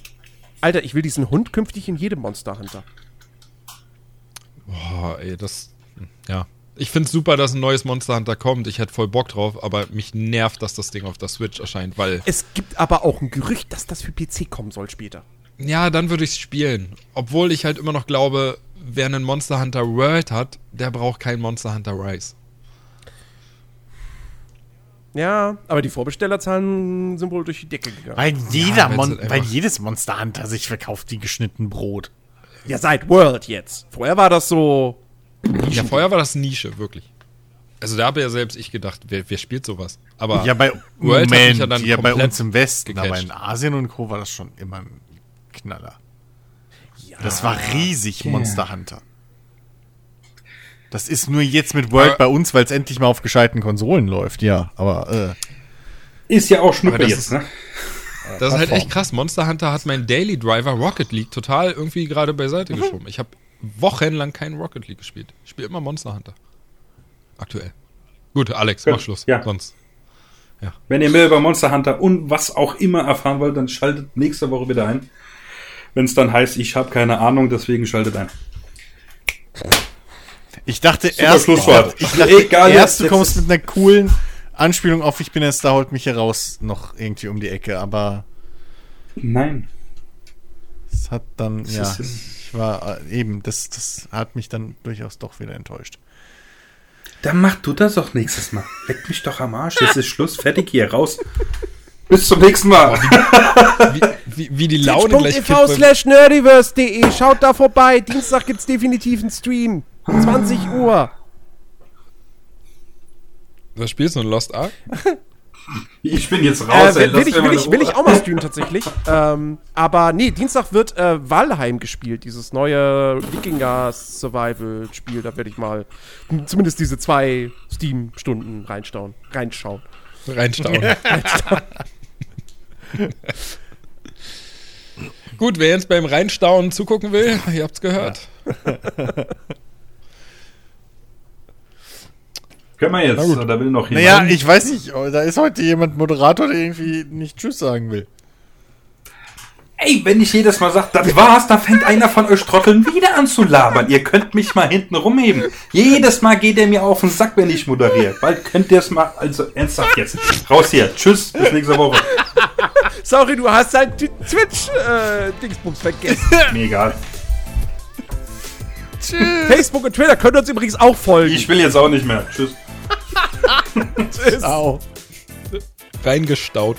Alter, ich will diesen Hund künftig in jedem Monster Hunter. Boah, ey, das, ja. Ich find's super, dass ein neues Monster Hunter kommt. Ich hätte voll Bock drauf, aber mich nervt, dass das Ding auf der Switch erscheint, weil, Es gibt aber auch ein Gerücht, dass das für PC kommen soll später. Ja, dann würde ich's spielen. Obwohl ich halt immer noch glaube, wer einen Monster Hunter World hat, der braucht kein Monster Hunter Rise. Ja, aber die Vorbestellerzahlen sind wohl durch die Decke gegangen. Weil, jeder wenn's Mon weil jedes Monster Hunter sich verkauft wie geschnitten Brot. Ja, seit World jetzt. Vorher war das so. Ja, vorher war das Nische, wirklich. Also da habe ja selbst ich gedacht, wer, wer spielt sowas? Aber Ja, bei, World hat mich Moment, ja dann ja, bei uns im Westen, gecatcht. aber in Asien und Co. war das schon immer ein Knaller. das war riesig, Monster Hunter. Das ist nur jetzt mit World Aber- bei uns, weil es endlich mal auf gescheiten Konsolen läuft, ja. Aber äh, Ist ja auch Schnuppe jetzt, ist- ne? das ist halt echt krass. Monster Hunter hat mein Daily Driver Rocket League total irgendwie gerade beiseite geschoben. Ich habe wochenlang kein Rocket League gespielt. Ich spiele immer Monster Hunter. Aktuell. Gut, Alex, Gut, mach Schluss. ja. Sonst. Wenn ihr mehr über Monster Hunter und was auch immer erfahren wollt, dann schaltet nächste Woche wieder ein. Wenn es dann heißt, ich habe keine Ahnung, deswegen schaltet ein. ich dachte Super erst, ich Schlusswort. dachte, ich dachte Egal, erst jetzt- du jetzt kommst mit einer coolen Anspielung auf Ich bin jetzt da, holt mich heraus noch irgendwie um die Ecke. Aber Nein. es hat dann, Es ja, ich war äh, eben, das, das hat mich dann durchaus doch wieder enttäuscht. Dann mach du das doch nächstes Mal. Leck mich doch am Arsch. Jetzt ist Schluss. Fertig hier. Raus. Bis zum nächsten Mal. Wie, wie, wie die Laune gleich beim- slash nerdiverse.de. Schaut da vorbei. Dienstag gibt's definitiv einen Stream. 20 Uhr. Was spielst du? Ein Lost Ark? Ich bin jetzt raus. Äh, ey. will, ich, will, ich, will ich auch mal streamen tatsächlich. ähm, aber nee, Dienstag wird äh, Valheim gespielt, dieses neue Wikinger-Survival-Spiel. Da werde ich mal zumindest diese zwei Steam-Stunden reinstauen, reinschauen. Reinstauen. Gut, wer jetzt beim Reinstauen zugucken will, ihr habt's gehört. Können wir jetzt? Oder will noch jemand? Naja, ich weiß nicht, oh, da ist heute jemand Moderator, der irgendwie nicht Tschüss sagen will. Ey, wenn ich jedes Mal sage, das war's, dann fängt einer von euch Trotteln wieder an zu labern. Ihr könnt mich mal hinten rumheben. Jedes Mal geht er mir auf den Sack, wenn ich moderiere. Bald könnt ihr es mal, also ernsthaft jetzt. Raus hier. Tschüss, bis nächste Woche. Sorry, du hast halt die Twitch-Dingsbums vergessen. Mir egal. Facebook und Twitter können uns übrigens auch folgen. Ich will jetzt auch nicht mehr. Tschüss. Au. Reingestaut.